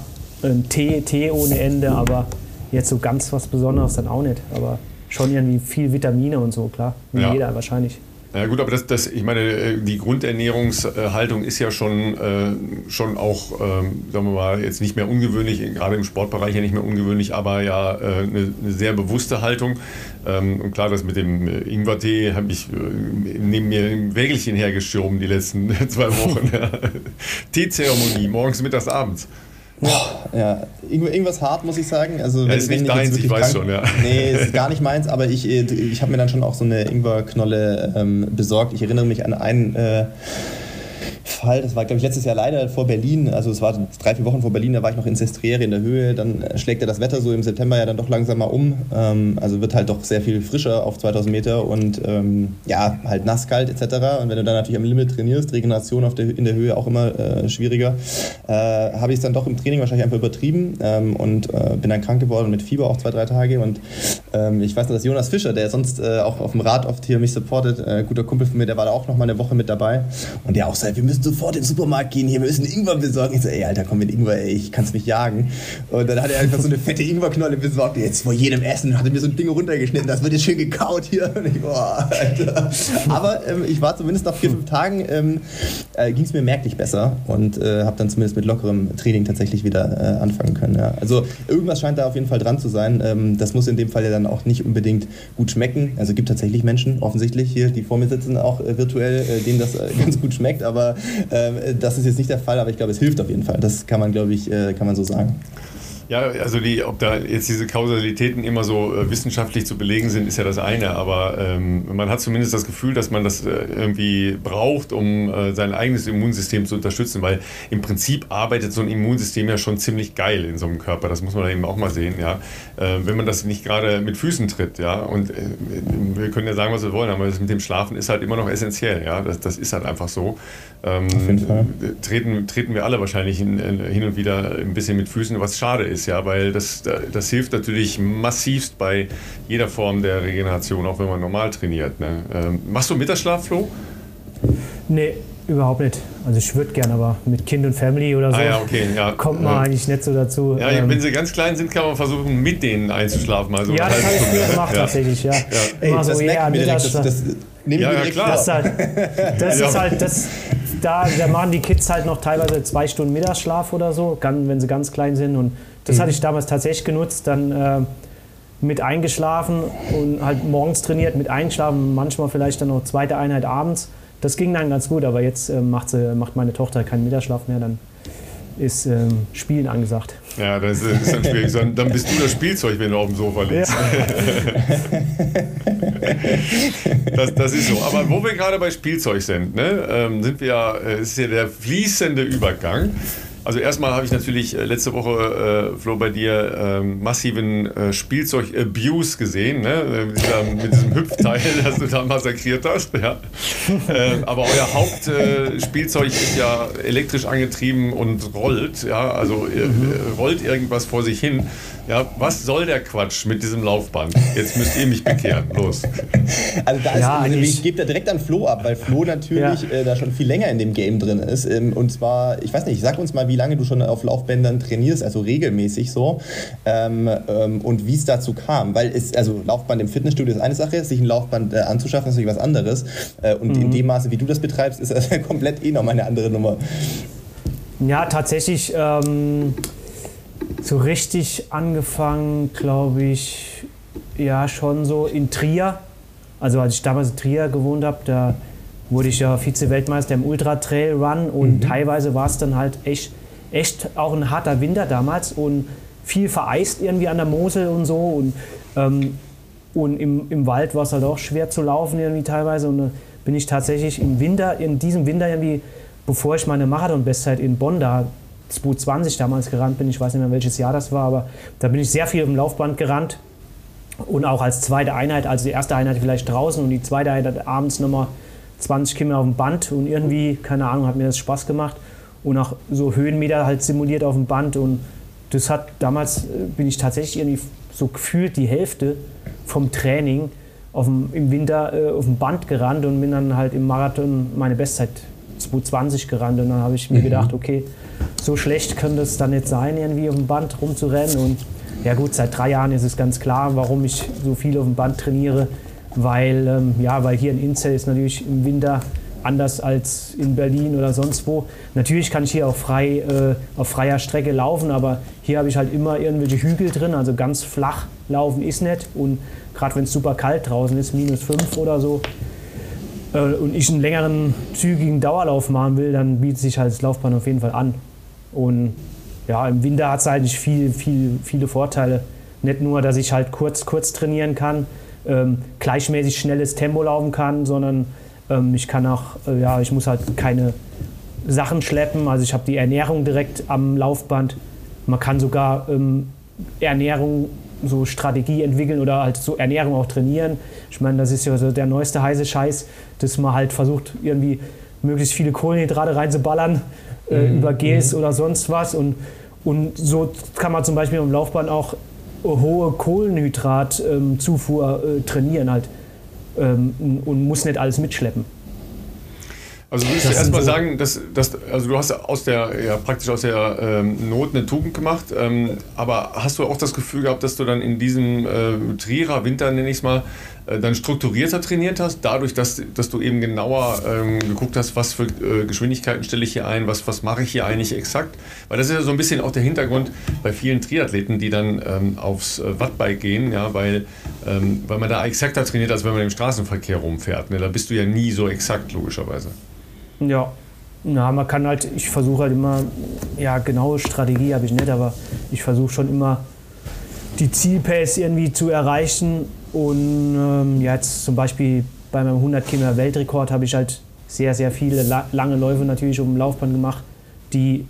Tee, Tee ohne Ende, aber jetzt so ganz was Besonderes dann auch nicht. Aber schon irgendwie viel Vitamine und so, klar. Wie ja. jeder wahrscheinlich. Ja gut, aber das, das, ich meine, äh, die Grundernährungshaltung ist ja schon, äh, schon auch, ähm, sagen wir mal, jetzt nicht mehr ungewöhnlich, gerade im Sportbereich ja nicht mehr ungewöhnlich, aber ja äh, eine, eine, sehr bewusste Haltung. Ähm, und klar, das mit dem äh, Ingwertee habe ich äh, neben mir ein Wägelchen hergeschoben die letzten zwei Wochen. Teezeremonie, morgens, mittags, abends. Ja, irgendwas hart, muss ich sagen. Also, ja, ist nicht deins, ich weiß krank, schon, ja. Nee, ist gar nicht meins, aber ich, äh, ich habe mir dann schon auch so eine Ingwerknolle ähm, besorgt. Ich erinnere mich an einen äh, Fall, das war, glaube ich, letztes Jahr leider vor Berlin, also es war drei, vier Wochen vor Berlin, da war ich noch in Sestriere in der Höhe, dann äh, schlägt ja das Wetter so im September ja dann doch langsam mal um, ähm, also wird halt doch sehr viel frischer auf 2000 Meter und ähm, ja, halt nass, kalt etc. Und wenn du dann natürlich am Limit trainierst, Regeneration auf der, in der Höhe auch immer äh, schwieriger, äh, habe ich es dann doch im Training wahrscheinlich einfach übertrieben ähm, und äh, bin dann krank geworden mit Fieber auch zwei, drei Tage und ähm, ich weiß noch, dass Jonas Fischer, der sonst äh, auch auf dem Rad oft hier mich supportet, äh, guter Kumpel von mir, der war da auch noch mal eine Woche mit dabei und der auch sagt, wir müssen sofort in den Supermarkt gehen hier, wir müssen Ingwer besorgen. Ich so, ey, Alter, komm mit Ingwer, ey, ich kann's mich jagen. Und dann hat er einfach so eine fette Ingwerknolle besorgt. Jetzt vor jedem Essen hat er mir so ein Ding runtergeschnitten, das wird jetzt schön gekaut hier. Und ich, boah, Alter. Aber ähm, ich war zumindest nach vier, fünf Tagen, ähm, äh, ging es mir merklich besser und äh, habe dann zumindest mit lockerem Training tatsächlich wieder äh, anfangen können. Ja. Also irgendwas scheint da auf jeden Fall dran zu sein. Ähm, das muss in dem Fall ja dann auch nicht unbedingt gut schmecken. Also gibt tatsächlich Menschen, offensichtlich hier, die vor mir sitzen, auch äh, virtuell, äh, denen das äh, ganz gut schmeckt. Aber das ist jetzt nicht der Fall, aber ich glaube, es hilft auf jeden Fall. Das kann man, glaube ich, äh, kann man so sagen. Ja, also die, ob da jetzt diese Kausalitäten immer so äh, wissenschaftlich zu belegen sind, ist ja das eine. Aber ähm, man hat zumindest das Gefühl, dass man das äh, irgendwie braucht, um äh, sein eigenes Immunsystem zu unterstützen. Weil im Prinzip arbeitet so ein Immunsystem ja schon ziemlich geil in so einem Körper. Das muss man eben auch mal sehen. Ja, äh, wenn man das nicht gerade mit Füßen tritt. Ja, und äh, wir können ja sagen, was wir wollen, aber das mit dem Schlafen ist halt immer noch essentiell. Ja, das, das ist halt einfach so. Ähm, Auf jeden Fall. Treten, treten wir alle wahrscheinlich hin, hin und wieder ein bisschen mit Füßen, was schade ist ist, ja, weil das, das hilft natürlich massivst bei jeder Form der Regeneration, auch wenn man normal trainiert. Ne? Ähm, machst du Mittagsschlaf, Flo? Nee, überhaupt nicht. Also ich würde gerne, aber mit Kind und Family oder so ah, ja, okay, ja. kommt man ja. eigentlich nicht so dazu. Ja, ähm, wenn sie ganz klein sind, kann man versuchen, mit denen einzuschlafen. Also ja, das habe ich früher gemacht tatsächlich, ja. ja. Ey, Immer so, ja, Mittagsschlaf. Das, das, ja, ja, klar. Das, halt, das ist halt, das, da, da machen die Kids halt noch teilweise zwei Stunden Mittagsschlaf oder so, wenn sie ganz klein sind und das mhm. hatte ich damals tatsächlich genutzt, dann äh, mit eingeschlafen und halt morgens trainiert, mit eingeschlafen, manchmal vielleicht dann noch zweite Einheit abends. Das ging dann ganz gut, aber jetzt äh, macht, sie, macht meine Tochter keinen Mittagsschlaf mehr, dann ist ähm, Spielen angesagt. Ja, das ist, ist dann schwierig. Dann bist du das Spielzeug, wenn du auf dem Sofa liegst. Ja. das, das, ist so. Aber wo wir gerade bei Spielzeug sind, ne, ähm, sind wir äh, ist ja der fließende Übergang also erstmal habe ich natürlich äh, letzte Woche, äh, Flo, bei dir ähm, massiven äh, Spielzeug-Abuse gesehen, ne? Äh, mit, dieser, mit, diesem Hüpfteil, das du da massakriert hast. Ja. Äh, aber euer Hauptspielzeug ist ja elektrisch angetrieben und rollt, ja, also äh, mhm. rollt irgendwas vor sich hin. Ja, was soll der Quatsch mit diesem Laufband? Jetzt müsst ihr mich bekehren. Los. Also da ist, ja, also ich gebe da direkt an Flo ab, weil Flo natürlich ja. äh, da schon viel länger in dem Game drin ist. Ähm, und zwar, ich weiß nicht, sag uns mal, wie lange du schon auf Laufbändern trainierst, also regelmäßig so. Ähm, ähm, und wie es dazu kam. Weil es, also Laufband im Fitnessstudio ist eine Sache, sich ein Laufband äh, anzuschaffen ist natürlich was anderes. Äh, und mhm. in dem Maße, wie du das betreibst, ist das komplett eh nochmal eine andere Nummer. Ja, tatsächlich. Ähm so richtig angefangen, glaube ich, ja schon so in Trier. Also als ich damals in Trier gewohnt habe, da wurde ich ja Vize-Weltmeister im Ultra-Trail-Run und mhm. teilweise war es dann halt echt, echt auch ein harter Winter damals und viel vereist irgendwie an der Mosel und so und, ähm, und im, im Wald war es halt auch schwer zu laufen irgendwie teilweise und da bin ich tatsächlich im Winter, in diesem Winter irgendwie, bevor ich meine Marathon-Bestzeit in Bonn da 2020 damals gerannt bin. Ich weiß nicht mehr, welches Jahr das war, aber da bin ich sehr viel im Laufband gerannt. Und auch als zweite Einheit, also die erste Einheit vielleicht draußen und die zweite Einheit abends nochmal 20 Kilometer auf dem Band. Und irgendwie, keine Ahnung, hat mir das Spaß gemacht. Und auch so Höhenmeter halt simuliert auf dem Band. Und das hat damals, äh, bin ich tatsächlich irgendwie so gefühlt die Hälfte vom Training auf dem, im Winter äh, auf dem Band gerannt und bin dann halt im Marathon meine Bestzeit 220 gerannt. Und dann habe ich mir mhm. gedacht, okay, so schlecht könnte es dann nicht sein, irgendwie auf dem Band rumzurennen. Und ja gut, seit drei Jahren ist es ganz klar, warum ich so viel auf dem Band trainiere. Weil, ähm, ja, weil hier in Inzell ist natürlich im Winter anders als in Berlin oder sonst wo. Natürlich kann ich hier auch frei, äh, auf freier Strecke laufen, aber hier habe ich halt immer irgendwelche Hügel drin, also ganz flach laufen ist nicht. Und gerade wenn es super kalt draußen ist, minus 5 oder so, äh, und ich einen längeren, zügigen Dauerlauf machen will, dann bietet sich halt das Laufbahn auf jeden Fall an. Und ja, im Winter hat es halt nicht viel, viel, viele Vorteile. Nicht nur, dass ich halt kurz, kurz trainieren kann, ähm, gleichmäßig schnelles Tempo laufen kann, sondern ähm, ich kann auch, äh, ja, ich muss halt keine Sachen schleppen. Also ich habe die Ernährung direkt am Laufband. Man kann sogar ähm, Ernährung, so Strategie entwickeln oder halt so Ernährung auch trainieren. Ich meine, das ist ja so der neueste heiße Scheiß, dass man halt versucht, irgendwie möglichst viele Kohlenhydrate reinzuballern äh, mhm. über Gels mhm. oder sonst was. Und, und so kann man zum Beispiel am Laufband auch hohe Kohlenhydratzufuhr ähm, äh, trainieren halt ähm, und muss nicht alles mitschleppen. Also würdest das du erstmal so sagen, dass, dass, also du hast aus der, ja, praktisch aus der ähm, Not eine Tugend gemacht, ähm, aber hast du auch das Gefühl gehabt, dass du dann in diesem äh, Trierer Winter, nenne ich es mal, dann strukturierter trainiert hast, dadurch, dass, dass du eben genauer ähm, geguckt hast, was für äh, Geschwindigkeiten stelle ich hier ein, was, was mache ich hier eigentlich exakt? Weil das ist ja so ein bisschen auch der Hintergrund bei vielen Triathleten, die dann ähm, aufs äh, Wattbike gehen, ja, weil, ähm, weil man da exakter trainiert, als wenn man im Straßenverkehr rumfährt. Ne? Da bist du ja nie so exakt, logischerweise. Ja, na, man kann halt, ich versuche halt immer, ja, genaue Strategie habe ich nicht, aber ich versuche schon immer die Zielpace irgendwie zu erreichen. Und ähm, jetzt zum Beispiel bei meinem 100 Kilometer Weltrekord habe ich halt sehr, sehr viele la lange Läufe natürlich um den Laufband gemacht, die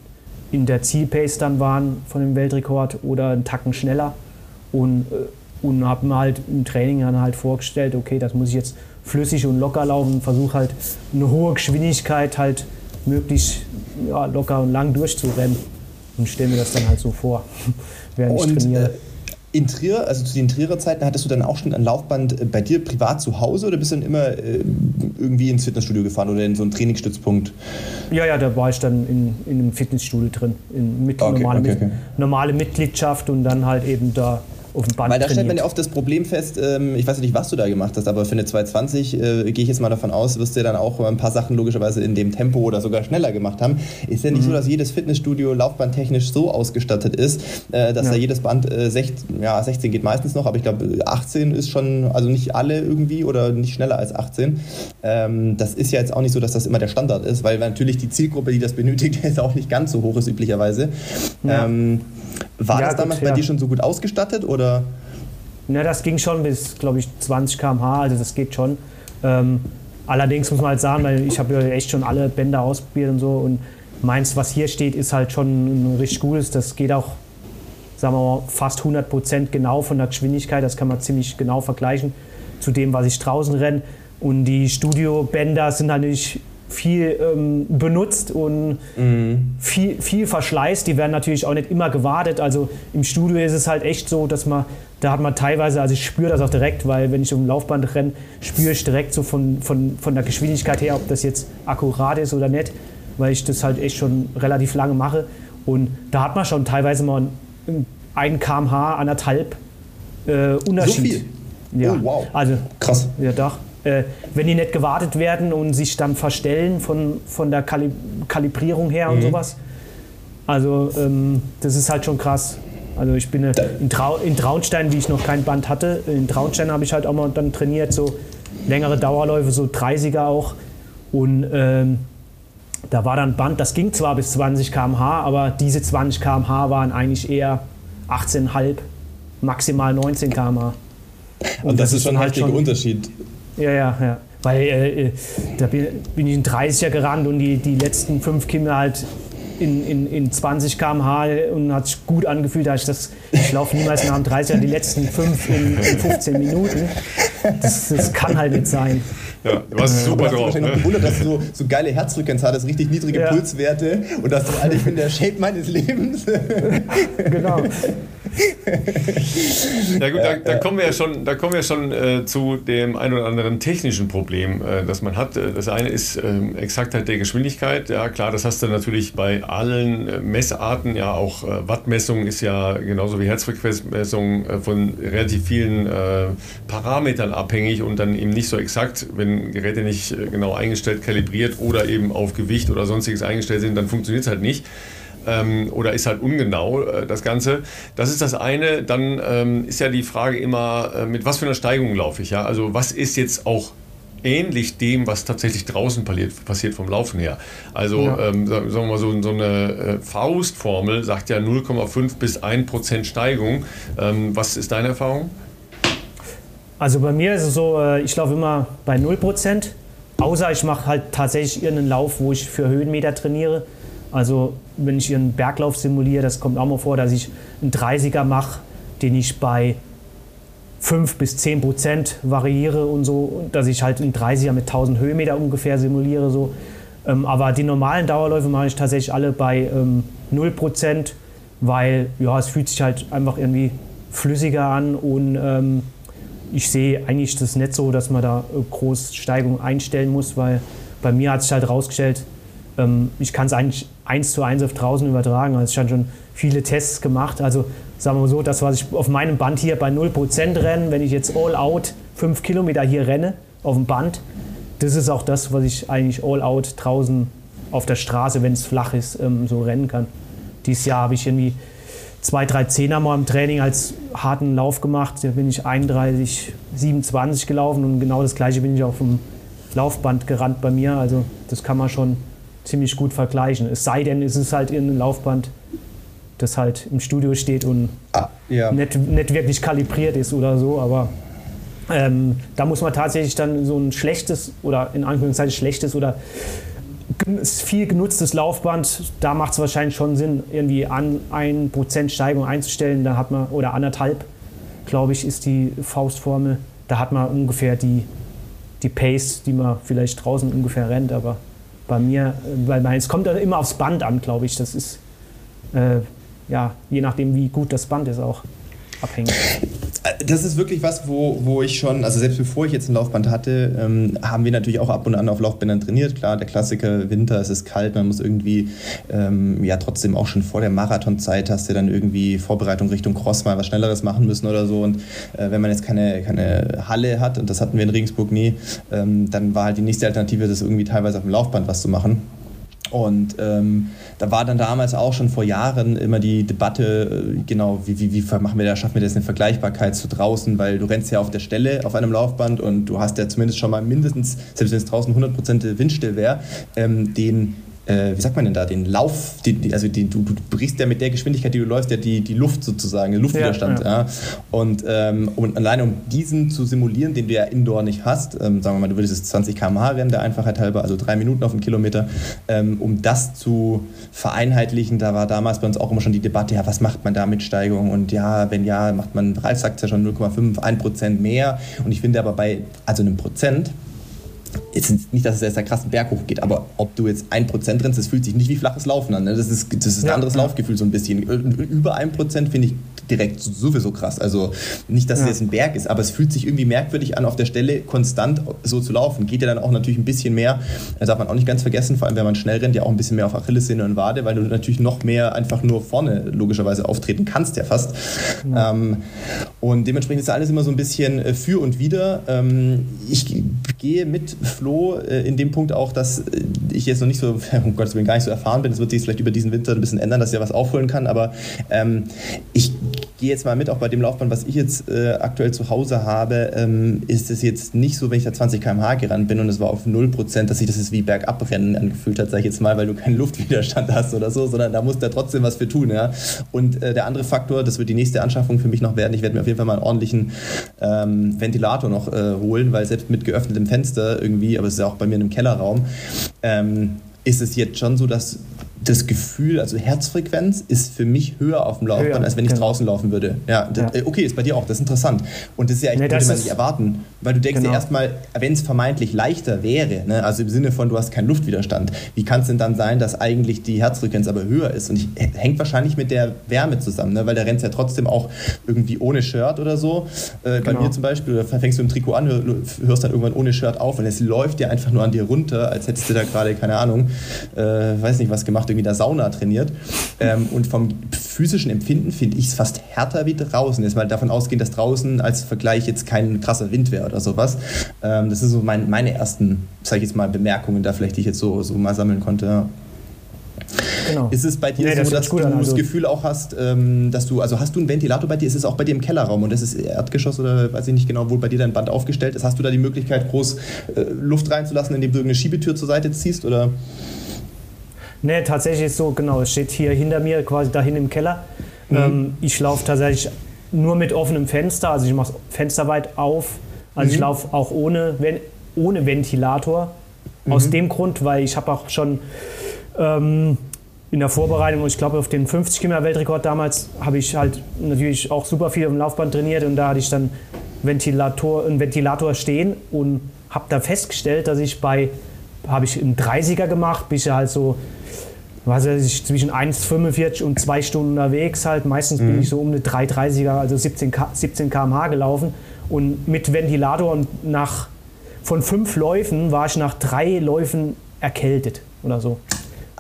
in der Zielpace dann waren von dem Weltrekord oder einen Tacken schneller. Und, äh, und habe mir halt im Training dann halt vorgestellt, okay, das muss ich jetzt flüssig und locker laufen, versuche halt eine hohe Geschwindigkeit halt möglichst ja, locker und lang durchzurennen und stelle mir das dann halt so vor, während und, ich trainiere. Äh, in Trier, also zu den Trierer Zeiten, hattest du dann auch schon ein Laufband äh, bei dir privat zu Hause oder bist du dann immer äh, irgendwie ins Fitnessstudio gefahren oder in so einen Trainingsstützpunkt? Ja, ja, da war ich dann in, in einem Fitnessstudio drin, in mit, okay, normale, okay, okay. normale Mitgliedschaft und dann halt eben da auf dem Band Weil da stellt man ja oft das Problem fest, ähm, ich weiß nicht, was du da gemacht hast, aber für eine 220 äh, gehe ich jetzt mal davon aus, wirst du ja dann auch ein paar Sachen logischerweise in dem Tempo oder sogar schneller gemacht haben. Ist ja nicht mhm. so, dass jedes Fitnessstudio laufbandtechnisch so ausgestattet ist, äh, dass ja. da jedes Band äh, 16, ja, 16 geht meistens noch, aber ich glaube 18 ist schon, also nicht alle irgendwie oder nicht schneller als 18. Ähm, das ist ja jetzt auch nicht so, dass das immer der Standard ist, weil natürlich die Zielgruppe, die das benötigt, jetzt auch nicht ganz so hoch ist üblicherweise. Ja. Ähm, war das damals gut, bei dir schon so gut ausgestattet oder? Na, das ging schon bis, glaube ich, 20 km/h, also das geht schon. Ähm, allerdings muss man halt sagen, weil ich habe ja echt schon alle Bänder ausprobiert und so und meins, was hier steht, ist halt schon ein richtig gutes. Das geht auch, sagen wir mal, fast 100 Prozent genau von der Geschwindigkeit. Das kann man ziemlich genau vergleichen zu dem, was ich draußen renne. Und die Studiobänder sind halt nicht viel ähm, benutzt und mhm. viel, viel Verschleiß. Die werden natürlich auch nicht immer gewartet. Also im Studio ist es halt echt so, dass man, da hat man teilweise, also ich spüre das auch direkt, weil wenn ich um Laufband renne, spüre ich direkt so von, von, von der Geschwindigkeit her, ob das jetzt akkurat ist oder nicht, weil ich das halt echt schon relativ lange mache. Und da hat man schon teilweise mal ein kmh, anderthalb äh, Unterschied. So viel? Ja. Oh, wow. Also, Krass. Ja, doch äh, wenn die nicht gewartet werden und sich dann verstellen von, von der Kali Kalibrierung her und mhm. sowas. Also ähm, das ist halt schon krass. Also ich bin äh, in, Trau in Traunstein, wie ich noch kein Band hatte, in Traunstein habe ich halt auch mal dann trainiert, so längere Dauerläufe, so 30er auch. Und ähm, da war dann Band, das ging zwar bis 20 km/h, aber diese 20 km/h waren eigentlich eher 18,5, maximal 19 km/h. Und, Und das, das, ist schon ein halt heftiger Unterschied. Ja, ja, ja. Weil äh, äh da bin, ich in 30er gerannt und die, die letzten fünf Kilometer halt in, in, in 20 km/h und hat sich gut angefühlt. Da ich, das, ich laufe niemals nach dem 30er die letzten fünf in, in 15 Minuten. Das, das kann halt nicht sein. Ja, du warst super drauf. Ich habe ne? gewundert, dass du so, so geile Herzfrequenz hattest, richtig niedrige ja. Pulswerte und dass du, Alter, ich bin der Shape meines Lebens. genau. ja gut, da, da, kommen wir ja schon, da kommen wir schon äh, zu dem ein oder anderen technischen Problem, äh, das man hat. Das eine ist äh, Exaktheit der Geschwindigkeit. Ja klar, das hast du natürlich bei allen äh, Messarten. Ja auch äh, Wattmessung ist ja genauso wie Herzfrequenzmessung äh, von relativ vielen Parametern abhängig und dann eben nicht so exakt, wenn Geräte nicht genau eingestellt, kalibriert oder eben auf Gewicht oder sonstiges eingestellt sind, dann funktioniert es halt nicht ähm, oder ist halt ungenau äh, das Ganze. Das ist das eine. Dann ähm, ist ja die Frage immer, äh, mit was für einer Steigung laufe ich. Ja? Also was ist jetzt auch ähnlich dem, was tatsächlich draußen passiert, vom Laufen her. Also ja. ähm, sagen wir mal so, so eine äh, Faustformel sagt ja 0,5 bis 1 Prozent Steigung. Ähm, was ist deine Erfahrung? Also bei mir ist es so, äh, ich laufe immer bei 0 Prozent. Außer ich mache halt tatsächlich irgendeinen Lauf, wo ich für Höhenmeter trainiere. Also wenn ich einen Berglauf simuliere, das kommt auch mal vor, dass ich einen 30er mache, den ich bei 5 bis 10 Prozent variiere und so, dass ich halt einen 30er mit 1000 Höhenmeter ungefähr simuliere. So. Ähm, aber die normalen Dauerläufe mache ich tatsächlich alle bei ähm, 0 Prozent, weil ja, es fühlt sich halt einfach irgendwie flüssiger an und ähm, ich sehe eigentlich das nicht so, dass man da äh, groß Steigung einstellen muss, weil bei mir hat sich halt herausgestellt, ich kann es eigentlich eins zu eins auf draußen übertragen. Also ich habe schon viele Tests gemacht. Also sagen wir mal so, das, was ich auf meinem Band hier bei 0% renne, wenn ich jetzt all out 5 Kilometer hier renne auf dem Band, das ist auch das, was ich eigentlich all out draußen auf der Straße, wenn es flach ist, ähm, so rennen kann. Dieses Jahr habe ich irgendwie zwei, drei Zehner mal im Training als harten Lauf gemacht. Da bin ich 31, 27 gelaufen und genau das gleiche bin ich auf dem Laufband gerannt bei mir. Also das kann man schon ziemlich gut vergleichen. Es sei denn, es ist halt in einem Laufband, das halt im Studio steht und ah, ja. nicht, nicht wirklich kalibriert ist oder so, aber ähm, da muss man tatsächlich dann so ein schlechtes oder in Anführungszeichen schlechtes oder viel genutztes Laufband, da macht es wahrscheinlich schon Sinn, irgendwie an 1% Steigung einzustellen. Da hat man, oder anderthalb, glaube ich, ist die Faustformel. Da hat man ungefähr die, die Pace, die man vielleicht draußen ungefähr rennt, aber bei mir, weil es kommt immer aufs Band an, glaube ich. Das ist äh, ja je nachdem, wie gut das Band ist, auch abhängig. Das ist wirklich was, wo, wo ich schon, also selbst bevor ich jetzt ein Laufband hatte, ähm, haben wir natürlich auch ab und an auf Laufbändern trainiert. Klar, der Klassiker, Winter, es ist kalt, man muss irgendwie, ähm, ja trotzdem auch schon vor der Marathonzeit hast du dann irgendwie Vorbereitung Richtung Cross mal was Schnelleres machen müssen oder so. Und äh, wenn man jetzt keine, keine Halle hat, und das hatten wir in Regensburg nie, ähm, dann war halt die nächste Alternative, das irgendwie teilweise auf dem Laufband was zu machen. Und ähm, da war dann damals auch schon vor Jahren immer die Debatte, äh, genau, wie, wie, wie machen wir da, schaffen wir das eine Vergleichbarkeit zu draußen, weil du rennst ja auf der Stelle auf einem Laufband und du hast ja zumindest schon mal mindestens, selbst wenn es draußen 100% Windstill wäre, ähm, den äh, wie sagt man denn da, den Lauf, die, die, also die, du, du brichst ja mit der Geschwindigkeit, die du läufst, ja die, die Luft sozusagen, den Luftwiderstand. Ja, ja. ja. Und, ähm, und alleine um diesen zu simulieren, den du ja indoor nicht hast, ähm, sagen wir mal, du würdest es 20 km/h rennen, der Einfachheit halber, also drei Minuten auf einen Kilometer, ähm, um das zu vereinheitlichen, da war damals bei uns auch immer schon die Debatte, ja, was macht man da mit Steigerung? Und ja, wenn ja, macht man, Ralf sagt ja schon 0,5, 1 Prozent mehr. Und ich finde aber bei, also einem Prozent, jetzt nicht, dass es jetzt einen krassen Berg hochgeht, aber ob du jetzt ein Prozent rennst, das fühlt sich nicht wie flaches Laufen an. Ne? Das ist, das ist ein ja, anderes ja. Laufgefühl so ein bisschen. Über ein Prozent finde ich direkt sowieso krass. Also nicht, dass ja. es jetzt ein Berg ist, aber es fühlt sich irgendwie merkwürdig an, auf der Stelle konstant so zu laufen. Geht ja dann auch natürlich ein bisschen mehr, das darf man auch nicht ganz vergessen, vor allem wenn man schnell rennt, ja auch ein bisschen mehr auf Achillessehne und Wade, weil du natürlich noch mehr einfach nur vorne logischerweise auftreten kannst, ja fast. Ja. Ähm, und dementsprechend ist alles immer so ein bisschen äh, für und wider. Ähm, ich gehe mit Flo äh, in dem Punkt auch, dass äh, ich jetzt noch nicht so, um Gottes Willen, gar nicht so erfahren bin. Es wird sich vielleicht über diesen Winter ein bisschen ändern, dass ja was aufholen kann, aber ähm, ich gehe jetzt mal mit, auch bei dem Laufband, was ich jetzt äh, aktuell zu Hause habe, ähm, ist es jetzt nicht so, wenn ich da 20 km/h gerannt bin und es war auf 0%, dass sich das jetzt wie Bergabrennen angefühlt hat, sage ich jetzt mal, weil du keinen Luftwiderstand hast oder so, sondern da muss da trotzdem was für tun. Ja? Und äh, der andere Faktor, das wird die nächste Anschaffung für mich noch werden, ich werde mir auf jeden Fall mal einen ordentlichen ähm, Ventilator noch äh, holen, weil selbst mit geöffnetem Fenster irgendwie, aber es ist ja auch bei mir in einem Kellerraum, ähm, ist es jetzt schon so, dass das Gefühl, also Herzfrequenz ist für mich höher auf dem Laufband, höher, als wenn ich genau. draußen laufen würde. Ja, ja, äh, okay, ist bei dir auch, das ist interessant. Und das ist ja echt, nee, würde man nicht erwarten. Weil du denkst genau. dir erstmal, wenn es vermeintlich leichter wäre, ne, also im Sinne von, du hast keinen Luftwiderstand, wie kann es denn dann sein, dass eigentlich die Herzfrequenz aber höher ist? Und ich, hängt wahrscheinlich mit der Wärme zusammen, ne, weil der rennt ja trotzdem auch irgendwie ohne Shirt oder so. Äh, genau. Bei mir zum Beispiel, oder fängst du im Trikot an, hörst dann irgendwann ohne Shirt auf und es läuft dir einfach nur an dir runter, als hättest du da gerade, keine Ahnung, äh, weiß nicht was gemacht, irgendwie der Sauna trainiert. Ähm, und vom physischen Empfinden finde ich es fast härter wie draußen. Jetzt mal davon ausgehen, dass draußen als Vergleich jetzt kein krasser Wind wäre oder sowas. Ähm, das sind so mein, meine ersten, sag ich jetzt mal, Bemerkungen da vielleicht, die ich jetzt so, so mal sammeln konnte. Ja. Genau. Ist es bei dir nee, so, das dass du an, also das Gefühl auch hast, ähm, dass du, also hast du einen Ventilator bei dir? Ist es auch bei dir im Kellerraum und das ist Erdgeschoss oder weiß ich nicht genau, wo bei dir dein Band aufgestellt ist? Hast du da die Möglichkeit, groß äh, Luft reinzulassen, indem du irgendeine Schiebetür zur Seite ziehst oder? Nee, tatsächlich ist so, genau, es steht hier hinter mir, quasi dahin im Keller. Mhm. Ähm, ich laufe tatsächlich nur mit offenem Fenster, also ich mache das Fenster weit auf. Also mhm. ich laufe auch ohne, ohne Ventilator. Mhm. Aus dem Grund, weil ich habe auch schon ähm, in der Vorbereitung, ich glaube auf den 50 Kilometer Weltrekord damals, habe ich halt natürlich auch super viel im Laufband trainiert und da hatte ich dann Ventilator, einen Ventilator stehen und habe da festgestellt, dass ich bei, habe ich im 30er gemacht, bin ich halt so was weiß ich, zwischen 1,45 und 2 Stunden unterwegs halt. Meistens mhm. bin ich so um eine 3,30er, also 17, 17 km/h gelaufen. Und mit Ventilator und nach, von fünf Läufen war ich nach drei Läufen erkältet oder so.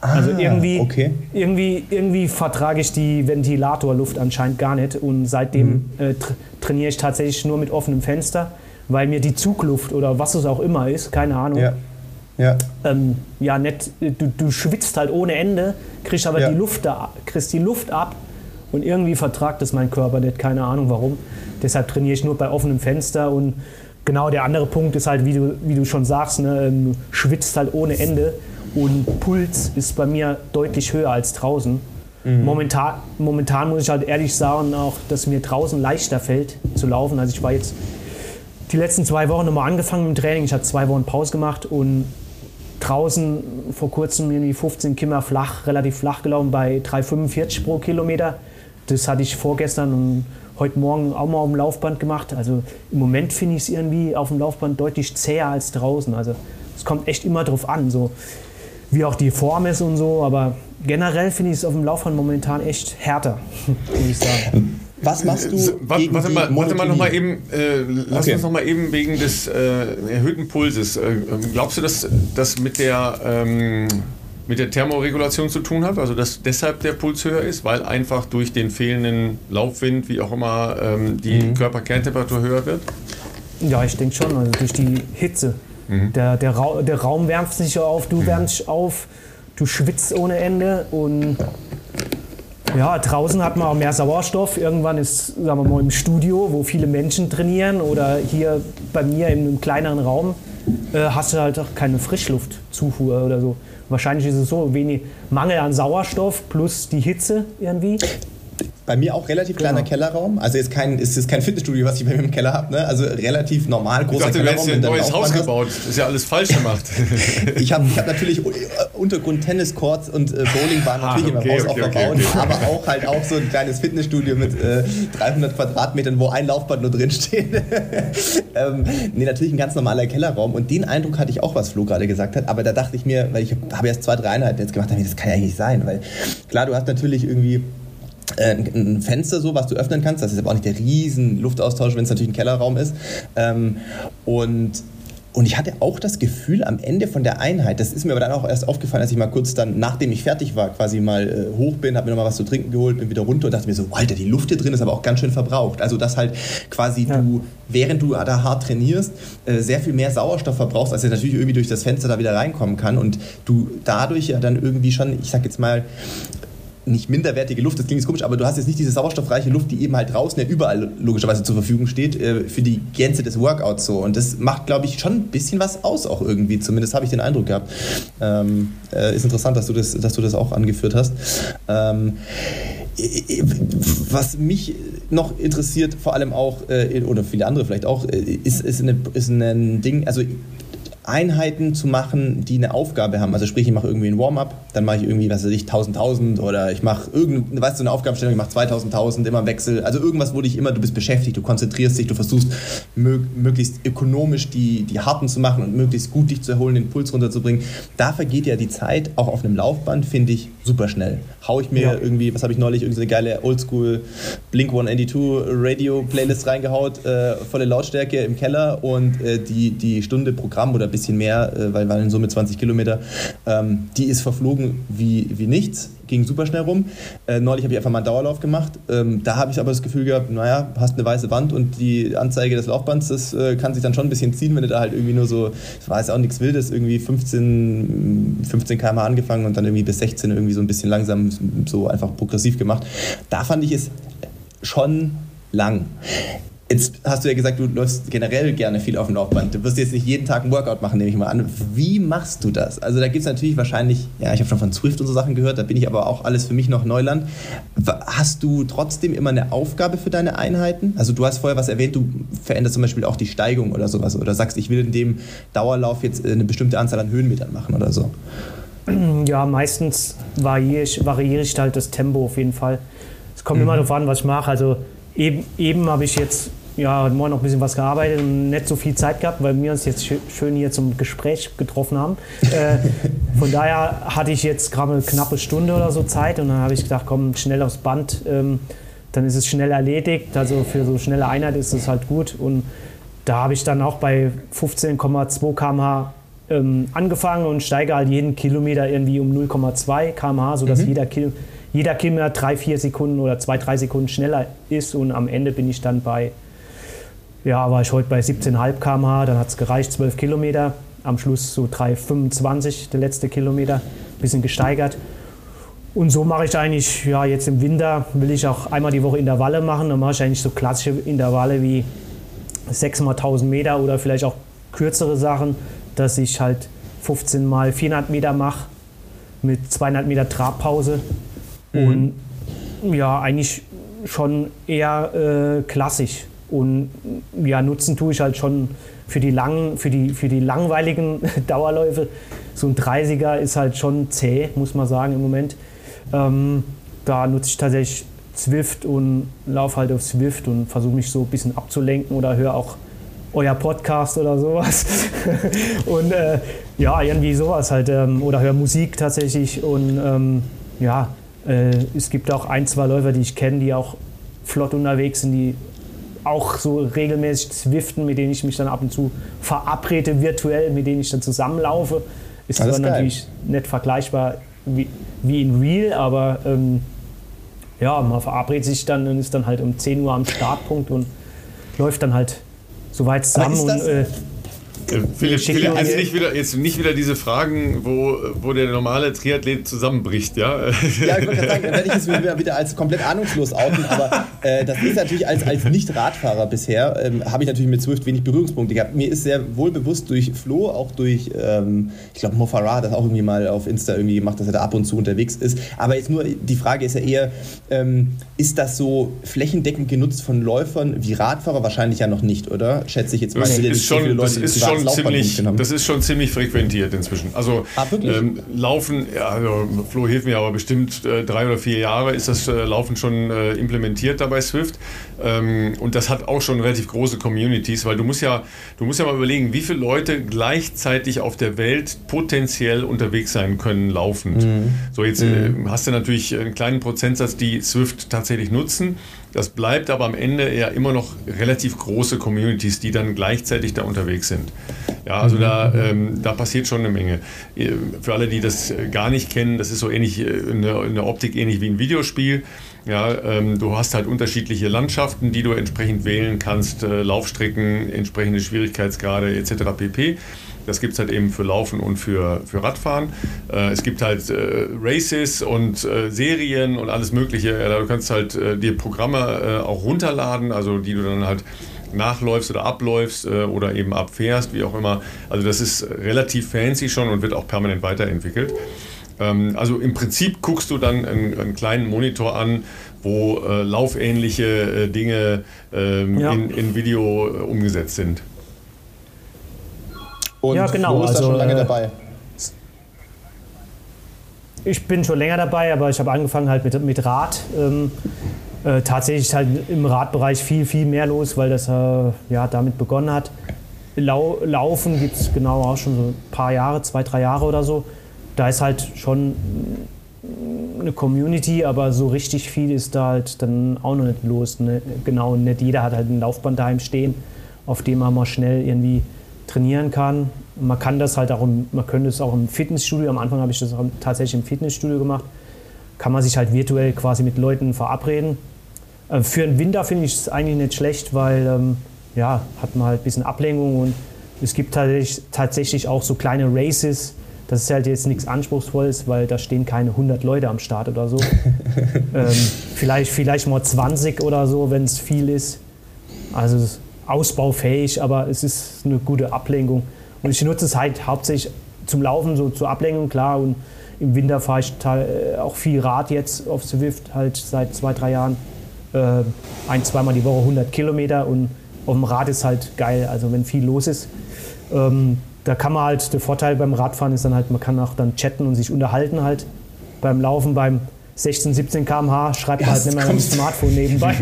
Ah, also irgendwie, okay. irgendwie, irgendwie vertrage ich die Ventilatorluft anscheinend gar nicht. Und seitdem mhm. äh, tra trainiere ich tatsächlich nur mit offenem Fenster, weil mir die Zugluft oder was es auch immer ist, keine Ahnung, ja ja. Ähm, ja, nicht, du, du schwitzt halt ohne Ende, kriegst aber ja. die Luft da, kriegst die Luft ab und irgendwie vertragt das mein Körper nicht, keine Ahnung warum. Deshalb trainiere ich nur bei offenem Fenster und genau der andere Punkt ist halt, wie du, wie du schon sagst, ne, ähm, schwitzt halt ohne Ende und Puls ist bei mir deutlich höher als draußen. Mhm. Momentan, momentan muss ich halt ehrlich sagen, auch, dass mir draußen leichter fällt zu laufen. Also ich war jetzt die letzten zwei Wochen nochmal angefangen mit dem Training. Ich habe zwei Wochen Pause gemacht und draußen vor kurzem irgendwie 15 Kimmer flach, relativ flach gelaufen bei 3,45 pro Kilometer. Das hatte ich vorgestern und heute Morgen auch mal auf dem Laufband gemacht. Also im Moment finde ich es irgendwie auf dem Laufband deutlich zäher als draußen. Also es kommt echt immer drauf an, so wie auch die Form ist und so. Aber generell finde ich es auf dem Laufband momentan echt härter, würde ich sagen. Was machst du? Warte, warte mal, warte mal noch mal eben. Äh, lass okay. uns noch mal eben wegen des äh, erhöhten Pulses. Äh, glaubst du, dass das mit der ähm, mit der Thermoregulation zu tun hat? Also dass deshalb der Puls höher ist, weil einfach durch den fehlenden Laufwind, wie auch immer, ähm, die mhm. Körperkerntemperatur höher wird? Ja, ich denke schon. Also durch die Hitze. Mhm. Der, der, Ra der Raum wärmt sich auf, du mhm. wärmst auf, du schwitzt ohne Ende und ja, draußen hat man auch mehr Sauerstoff. Irgendwann ist, sagen wir mal, im Studio, wo viele Menschen trainieren oder hier bei mir in einem kleineren Raum, äh, hast du halt auch keine Frischluftzufuhr oder so. Wahrscheinlich ist es so, wenig Mangel an Sauerstoff plus die Hitze irgendwie. Bei mir auch relativ kleiner genau. Kellerraum. Also jetzt kein, ist es kein Fitnessstudio, was ich bei mir im Keller habe. Ne? Also relativ normal großer ich dachte, Kellerraum. Du hast ein neues Haus gebaut. Das ist ja alles falsch gemacht. ich habe ich hab natürlich Untergrund Tenniscourts und äh, Bowlingbahn ah, natürlich okay, in meinem Haus okay, auch verbaut. Okay, aber auch halt auch so ein kleines Fitnessstudio mit äh, 300 Quadratmetern, wo ein Laufband nur drin steht. ähm, nee, natürlich ein ganz normaler Kellerraum. Und den Eindruck hatte ich auch, was Flo gerade gesagt hat. Aber da dachte ich mir, weil ich habe erst zwei, drei Einheiten jetzt gemacht, das kann ja nicht sein. Weil klar, du hast natürlich irgendwie äh, ein Fenster so, was du öffnen kannst. Das ist aber auch nicht der riesen Luftaustausch, wenn es natürlich ein Kellerraum ist. Ähm, und und ich hatte auch das Gefühl am Ende von der Einheit, das ist mir aber dann auch erst aufgefallen, als ich mal kurz dann, nachdem ich fertig war, quasi mal äh, hoch bin, habe mir nochmal was zu trinken geholt, bin wieder runter und dachte mir so, Alter, die Luft hier drin ist aber auch ganz schön verbraucht. Also, dass halt quasi ja. du, während du da hart trainierst, äh, sehr viel mehr Sauerstoff verbrauchst, als er natürlich irgendwie durch das Fenster da wieder reinkommen kann und du dadurch ja dann irgendwie schon, ich sag jetzt mal, nicht minderwertige Luft, das klingt jetzt komisch, aber du hast jetzt nicht diese sauerstoffreiche Luft, die eben halt draußen ja überall logischerweise zur Verfügung steht, äh, für die Gänze des Workouts so. Und das macht, glaube ich, schon ein bisschen was aus auch irgendwie. Zumindest habe ich den Eindruck gehabt. Ähm, äh, ist interessant, dass du das, dass du das auch angeführt hast. Ähm, was mich noch interessiert, vor allem auch, äh, oder viele andere vielleicht auch, äh, ist, ist, eine, ist ein Ding, also Einheiten zu machen, die eine Aufgabe haben. Also sprich, ich mache irgendwie ein Warm-up, dann mache ich irgendwie, was weiß ich, 1000, 1000 oder ich mache irgendeine, weißt du, eine Aufgabenstellung, ich mache 2000, 1000, immer im Wechsel. Also irgendwas, wo dich immer, du bist beschäftigt, du konzentrierst dich, du versuchst möglichst ökonomisch die, die Harten zu machen und möglichst gut dich zu erholen, den Puls runterzubringen. Da vergeht ja die Zeit, auch auf einem Laufband, finde ich, super schnell. Hau ich mir ja. irgendwie, was habe ich neulich, irgendeine geile Oldschool Blink 182 Radio Playlist reingehaut, äh, volle Lautstärke im Keller und äh, die, die Stunde Programm oder bisschen mehr, äh, weil waren in Summe 20 Kilometer, ähm, die ist verflogen wie, wie nichts, ging super schnell rum. Äh, neulich habe ich einfach mal einen Dauerlauf gemacht. Ähm, da habe ich aber das Gefühl gehabt, naja, hast eine weiße Wand und die Anzeige des Laufbands, das äh, kann sich dann schon ein bisschen ziehen, wenn du da halt irgendwie nur so, war jetzt auch nichts Wildes, irgendwie 15, 15 km angefangen und dann irgendwie bis 16 irgendwie so ein bisschen langsam so einfach progressiv gemacht. Da fand ich es schon lang. Jetzt hast du ja gesagt, du läufst generell gerne viel auf dem Laufband. Du wirst jetzt nicht jeden Tag ein Workout machen, nehme ich mal an. Wie machst du das? Also da gibt es natürlich wahrscheinlich, ja, ich habe schon von Swift und so Sachen gehört, da bin ich aber auch alles für mich noch Neuland. Hast du trotzdem immer eine Aufgabe für deine Einheiten? Also du hast vorher was erwähnt, du veränderst zum Beispiel auch die Steigung oder sowas oder sagst, ich will in dem Dauerlauf jetzt eine bestimmte Anzahl an Höhenmetern machen oder so. Ja, meistens variiere ich, variiere ich halt das Tempo auf jeden Fall. Es kommt mhm. immer darauf an, was ich mache. Also eben, eben habe ich jetzt ja, heute Morgen noch ein bisschen was gearbeitet und nicht so viel Zeit gehabt, weil wir uns jetzt schön hier zum Gespräch getroffen haben. Äh, von daher hatte ich jetzt gerade eine knappe Stunde oder so Zeit und dann habe ich gedacht, komm, schnell aufs Band, ähm, dann ist es schnell erledigt. Also für so schnelle Einheit ist es halt gut. Und da habe ich dann auch bei 15,2 km/h ähm, angefangen und steige halt jeden Kilometer irgendwie um 0,2 km/h, sodass mhm. jeder Kilometer jeder Kilometer drei, vier Sekunden oder zwei, drei Sekunden schneller ist und am Ende bin ich dann bei ja, war ich heute bei 17,5 km/h, dann hat es gereicht, 12 Kilometer. Am Schluss so 3,25 der letzte Kilometer, bisschen gesteigert. Und so mache ich eigentlich, ja, jetzt im Winter will ich auch einmal die Woche Intervalle machen. Dann mache ich eigentlich so klassische Intervalle wie 6 mal 1000 Meter oder vielleicht auch kürzere Sachen, dass ich halt 15 mal 400 Meter mache mit 200 Meter Trabpause. Mhm. Und ja, eigentlich schon eher äh, klassisch. Und ja, nutzen tue ich halt schon für die, langen, für die, für die langweiligen Dauerläufe. So ein 30er ist halt schon zäh, muss man sagen, im Moment. Ähm, da nutze ich tatsächlich Zwift und laufe halt auf Zwift und versuche mich so ein bisschen abzulenken oder höre auch euer Podcast oder sowas. und äh, ja, irgendwie sowas halt. Ähm, oder höre Musik tatsächlich. Und ähm, ja, äh, es gibt auch ein, zwei Läufer, die ich kenne, die auch flott unterwegs sind, die auch so regelmäßig Zwiften, mit denen ich mich dann ab und zu verabrede virtuell, mit denen ich dann zusammenlaufe. Ist Alles zwar natürlich nicht vergleichbar wie, wie in Real, aber ähm, ja, man verabredet sich dann und ist dann halt um 10 Uhr am Startpunkt und läuft dann halt so weit zusammen. Und, äh, Philipp, Philipp also nicht wieder, jetzt nicht wieder diese Fragen, wo, wo der normale Triathlet zusammenbricht, ja? Ja, ich gerade sagen, werde ich es wieder, wieder als komplett ahnungslos outen, aber äh, das ist natürlich als, als Nicht-Radfahrer bisher, ähm, habe ich natürlich mit Swift wenig Berührungspunkte gehabt. Mir ist sehr wohl bewusst durch Flo, auch durch, ähm, ich glaube, Mo Farah hat das auch irgendwie mal auf Insta irgendwie gemacht, dass er da ab und zu unterwegs ist. Aber jetzt nur, die Frage ist ja eher, ähm, ist das so flächendeckend genutzt von Läufern wie Radfahrer? Wahrscheinlich ja noch nicht, oder? Schätze ich jetzt mal. Das ist schon, so Leute, das ist schon ziemlich, das ist schon ziemlich frequentiert inzwischen. Also ah, ähm, Laufen, ja, also Flo hilft mir aber bestimmt äh, drei oder vier Jahre ist das äh, Laufen schon äh, implementiert da bei Swift. Ähm, und das hat auch schon relativ große Communities, weil du musst ja, du musst ja mal überlegen, wie viele Leute gleichzeitig auf der Welt potenziell unterwegs sein können, laufend. Mhm. So, jetzt mhm. Äh, hast du natürlich einen kleinen Prozentsatz, die Swift tatsächlich nutzen. Das bleibt aber am Ende ja immer noch relativ große Communities, die dann gleichzeitig da unterwegs sind. Ja, also mhm. da, ähm, da passiert schon eine Menge. Äh, für alle, die das gar nicht kennen, das ist so ähnlich äh, in der, in der Optik ähnlich wie ein Videospiel. Ja, ähm, du hast halt unterschiedliche Landschaften, die du entsprechend wählen kannst, äh, Laufstrecken, entsprechende Schwierigkeitsgrade etc. pp. Das gibt es halt eben für Laufen und für, für Radfahren. Äh, es gibt halt äh, Races und äh, Serien und alles Mögliche. du kannst halt äh, dir Programme äh, auch runterladen, also die du dann halt nachläufst oder abläufst äh, oder eben abfährst, wie auch immer. Also das ist relativ fancy schon und wird auch permanent weiterentwickelt. Ähm, also im Prinzip guckst du dann einen, einen kleinen Monitor an, wo laufähnliche Dinge ähm, ja. in, in Video umgesetzt sind. Und Ja, genau, Flo ist da also, schon lange äh, dabei. Ich bin schon länger dabei, aber ich habe angefangen halt mit, mit Rad. Ähm, äh, tatsächlich ist halt im Radbereich viel, viel mehr los, weil das äh, ja, damit begonnen hat. Lau Laufen gibt es genau auch schon so ein paar Jahre, zwei, drei Jahre oder so. Da ist halt schon eine Community, aber so richtig viel ist da halt dann auch noch nicht los. Ne? Genau, nicht jeder hat halt ein Laufband daheim stehen, auf dem man mal schnell irgendwie trainieren kann. Man kann das halt auch, im, man könnte es auch im Fitnessstudio, am Anfang habe ich das tatsächlich im Fitnessstudio gemacht, kann man sich halt virtuell quasi mit Leuten verabreden. Äh, Für den Winter finde ich es eigentlich nicht schlecht, weil ähm, ja, hat man halt ein bisschen Ablenkung und es gibt tatsächlich, auch so kleine Races. Das ist halt jetzt nichts Anspruchsvolles, weil da stehen keine 100 Leute am Start oder so. ähm, vielleicht, vielleicht mal 20 oder so, wenn es viel ist. Also ausbaufähig, aber es ist eine gute Ablenkung. Und ich nutze es halt hauptsächlich zum Laufen, so zur Ablenkung, klar. Und im Winter fahre ich äh, auch viel Rad jetzt auf Swift, halt seit zwei, drei Jahren. Äh, ein, zweimal die Woche 100 Kilometer und auf dem Rad ist halt geil, also wenn viel los ist. Ähm, da kann man halt, der Vorteil beim Radfahren ist dann halt, man kann auch dann chatten und sich unterhalten halt. Beim Laufen, beim 16, 17 km/h schreibt man halt nicht mehr am kommst- Smartphone nebenbei.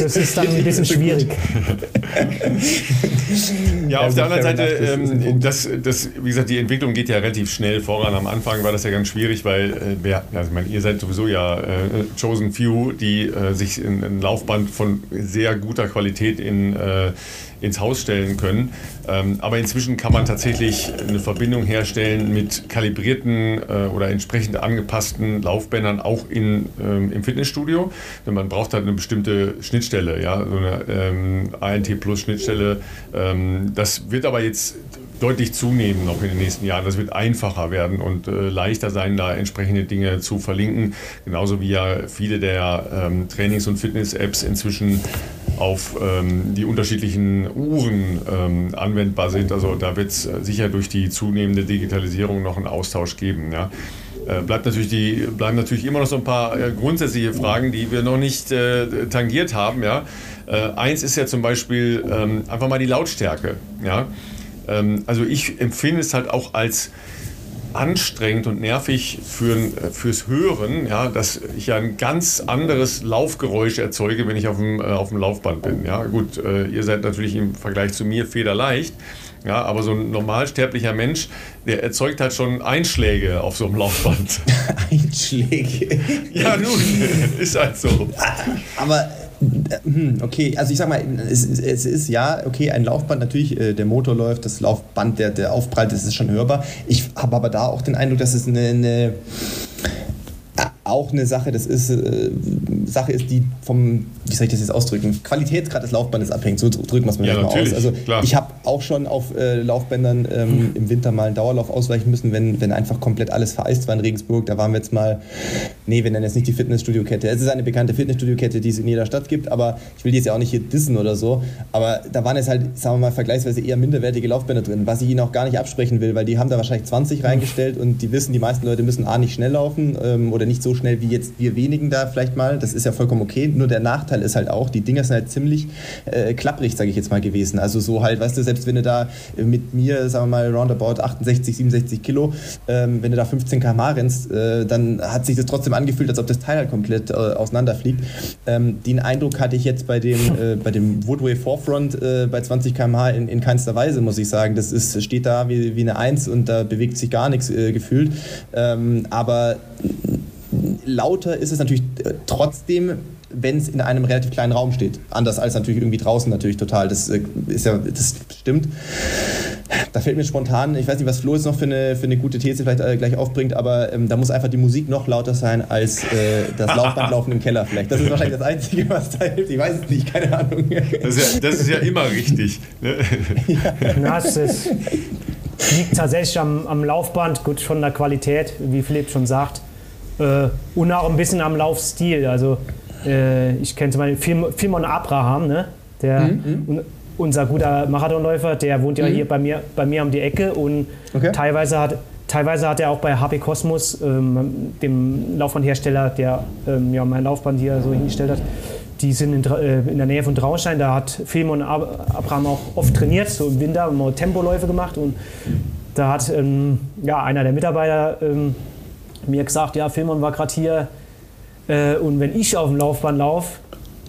das ist dann ein bisschen schwierig. Ja, auf Ja, der anderen Seite, ähm, das, das, wie gesagt, die Entwicklung geht ja relativ schnell voran. Am Anfang war das ja ganz schwierig, weil äh, wer, also ich meine, ihr seid sowieso ja äh, chosen few, die äh, sich in ein Laufband von sehr guter Qualität in, äh, ins Haus stellen können. Ähm, aber inzwischen kann man tatsächlich eine Verbindung herstellen mit kalibrierten äh, oder entsprechend angepassten Laufbändern auch in, ähm, im Fitnessstudio. Denn man braucht halt eine bestimmte Schnittstelle, ja, so eine ähm, ANT Plus Schnittstelle. Ähm, das wird aber jetzt deutlich zunehmen noch in den nächsten Jahren. Das wird einfacher werden und äh, leichter sein, da entsprechende Dinge zu verlinken. Genauso wie ja viele der ähm, Trainings- und Fitness-Apps inzwischen auf ähm, die unterschiedlichen Uhren ähm, anwendbar sind. Also da wird es sicher durch die zunehmende Digitalisierung noch einen Austausch geben. Ja. Äh, bleibt natürlich die, bleiben natürlich immer noch so ein paar äh, grundsätzliche Fragen, die wir noch nicht äh, tangiert haben. Ja. Äh, eins ist ja zum Beispiel ähm, einfach mal die Lautstärke. Ja. Ähm, also ich empfinde es halt auch als anstrengend und nervig für, fürs Hören, ja, dass ich ja ein ganz anderes Laufgeräusch erzeuge, wenn ich auf dem, äh, auf dem Laufband bin. Ja, gut, äh, ihr seid natürlich im Vergleich zu mir federleicht, ja, aber so ein normalsterblicher Mensch, der erzeugt halt schon Einschläge auf so einem Laufband. Einschläge. ja, nun, ist halt so. Aber äh, okay, also ich sag mal, es, es ist ja, okay, ein Laufband, natürlich, äh, der Motor läuft, das Laufband, der, der aufprallt, das ist schon hörbar. Ich habe aber da auch den Eindruck, dass es eine, eine auch eine Sache, das ist äh, Sache ist, die vom, wie soll ich das jetzt ausdrücken, Qualitätsgrad des Laufbandes abhängt. So drücken wir es mal Ja, mal aus. Also klar. ich habe auch schon auf äh, Laufbändern ähm, im Winter mal einen Dauerlauf ausweichen müssen, wenn, wenn einfach komplett alles vereist war in Regensburg. Da waren wir jetzt mal, nee, wir nennen jetzt nicht die Fitnessstudio-Kette. Es ist eine bekannte Fitnessstudio-Kette, die es in jeder Stadt gibt, aber ich will die jetzt ja auch nicht hier dissen oder so. Aber da waren jetzt halt, sagen wir mal, vergleichsweise eher minderwertige Laufbänder drin, was ich ihnen auch gar nicht absprechen will, weil die haben da wahrscheinlich 20 reingestellt und die wissen, die meisten Leute müssen A nicht schnell laufen ähm, oder nicht so schnell wie jetzt wir wenigen da vielleicht mal. Das ist ja vollkommen okay. Nur der Nachteil ist halt auch, die Dinger sind halt ziemlich äh, klapprig, sage ich jetzt mal, gewesen. Also so halt, weißt du, selbst wenn du da mit mir, sagen wir mal, roundabout 68, 67 Kilo, ähm, wenn du da 15 km rennst, äh, dann hat sich das trotzdem angefühlt, als ob das Teil halt komplett äh, auseinanderfliegt. Ähm, den Eindruck hatte ich jetzt bei dem, äh, bei dem Woodway Forefront äh, bei 20 km/h in, in keinster Weise, muss ich sagen. Das ist, steht da wie, wie eine Eins und da bewegt sich gar nichts äh, gefühlt. Ähm, aber lauter ist es natürlich äh, trotzdem, wenn es in einem relativ kleinen Raum steht. Anders als natürlich irgendwie draußen natürlich total. Das äh, ist ja, das stimmt. Da fällt mir spontan, ich weiß nicht, was Flo jetzt noch für eine, für eine gute These vielleicht äh, gleich aufbringt, aber ähm, da muss einfach die Musik noch lauter sein als äh, das Laufbandlaufen im Keller vielleicht. Das ist wahrscheinlich das Einzige, was da hilft. Ich weiß es nicht, keine Ahnung. Das ist ja, das ist ja immer richtig. Ne? Es ist, liegt tatsächlich am, am Laufband, gut von der Qualität, wie Philipp schon sagt. Äh, und auch ein bisschen am Laufstil. Also äh, ich kenne zum Beispiel Philmon Abraham, ne? der, Mhm, un, unser guter Marathonläufer, der wohnt ja hier bei mir, bei mir um die Ecke und Okay. teilweise hat Teilweise hat er auch bei HP Cosmos, ähm, dem Laufbandhersteller, der ähm, ja, mein Laufband hier so hingestellt hat, die sind in, äh, in, der Nähe von Traunstein. Da hat Filmon Abraham auch oft trainiert, so im Winter, haben wir Tempoläufe gemacht. Und da hat ähm, ja, einer der Mitarbeiter ähm, mir gesagt, ja, Filmon war gerade hier. Äh, und wenn ich auf dem Laufband laufe,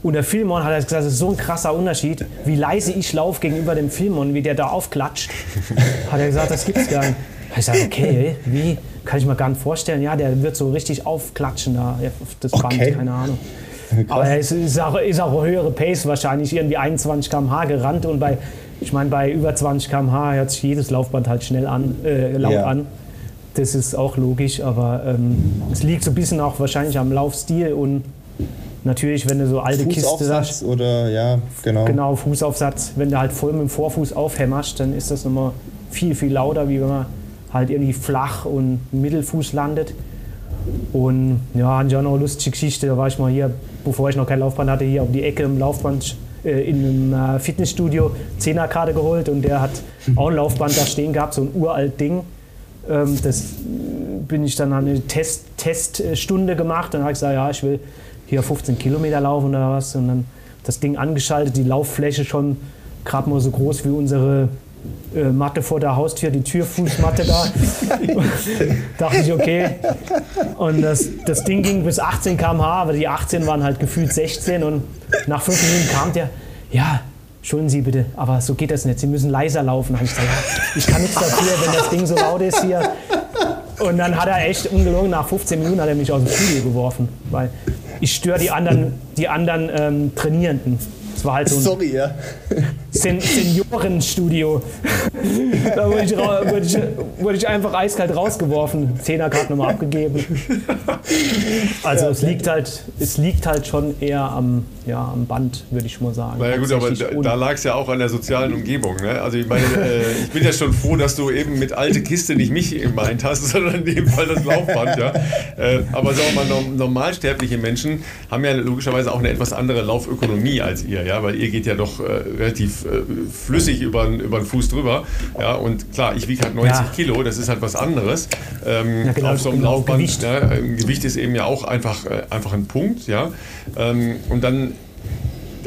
und der Filmon hat gesagt, das ist so ein krasser Unterschied, wie leise ich laufe gegenüber dem Filmon, wie der da aufklatscht. hat er gesagt, das gibt's gar nicht. Ich gesagt, okay, wie? Kann ich mir gar nicht vorstellen. Ja, der wird so richtig aufklatschen da auf das Band, okay. keine Ahnung. Aber es ist auch, ist auch höhere Pace wahrscheinlich, irgendwie 21 km/h gerannt und bei, ich meine, bei über 20 km/h hört sich jedes Laufband halt schnell an, äh, laut ja. an. Das ist auch logisch, aber ähm, es liegt so ein bisschen auch wahrscheinlich am Laufstil und natürlich, wenn du so alte Kiste hast. oder ja, genau. Genau, Fußaufsatz. Wenn du halt voll mit dem Vorfuß aufhämmerst, dann ist das nochmal viel, viel lauter, wie wenn man halt irgendwie flach und Mittelfuß landet. Und ja, hatte ich auch noch eine lustige Geschichte. Da war ich mal hier, bevor ich noch kein Laufband hatte, hier auf die Ecke im Laufband äh, in einem äh, Fitnessstudio 10er-Karte geholt und der hat auch ein Laufband da stehen gehabt, so ein uralt Ding. Ähm, das bin ich dann eine Test, Teststunde gemacht. Dann habe ich gesagt, ja, ich will hier 15 Kilometer laufen oder was. Und dann das Ding angeschaltet, die Lauffläche schon gerade mal so groß wie unsere äh, Matte vor der Haustür, die Türfußmatte da. dachte ich, okay. Und das, das Ding ging bis 18 km/h, aber die 18 waren halt gefühlt 16. Und nach fünf Minuten kam der, ja, Entschuldigen Sie bitte, aber so geht das nicht. Sie müssen leiser laufen. ich gesagt, ja, ich kann nichts dafür, wenn das Ding so laut ist hier. Und dann hat er echt ungelogen, nach 15 Minuten hat er mich aus dem Studio geworfen, weil ich störe die anderen, die anderen ähm, Trainierenden. Das war halt so ein Sorry, ja. Sen Seniorenstudio. da wurde ich, wurde, ich, wurde ich, einfach eiskalt rausgeworfen. Zehnerkarte nochmal abgegeben. Also es liegt halt, es liegt halt schon eher am, ja, am Band, würde ich mal sagen. Naja gut, aber da, da lag es ja auch an der sozialen Umgebung. Ne? Also ich meine, äh, ich bin ja schon froh, dass du eben mit alte Kiste nicht mich gemeint hast, sondern in dem Fall das Laufband. Ja? Äh, aber sagen wir mal, normalsterbliche Menschen haben ja logischerweise auch eine etwas andere Laufökonomie als ihr. Ja? Weil ihr geht ja doch äh, relativ äh, flüssig über, über den Fuß drüber. Ja? Und klar, ich wiege halt 90 ja. Kilo, das ist halt was anderes. Ähm, ja, genau, auf so einem genau, Laufband, Gewicht. Ja, Gewicht ist eben ja auch einfach, äh, einfach ein Punkt. Ja? Ähm, und dann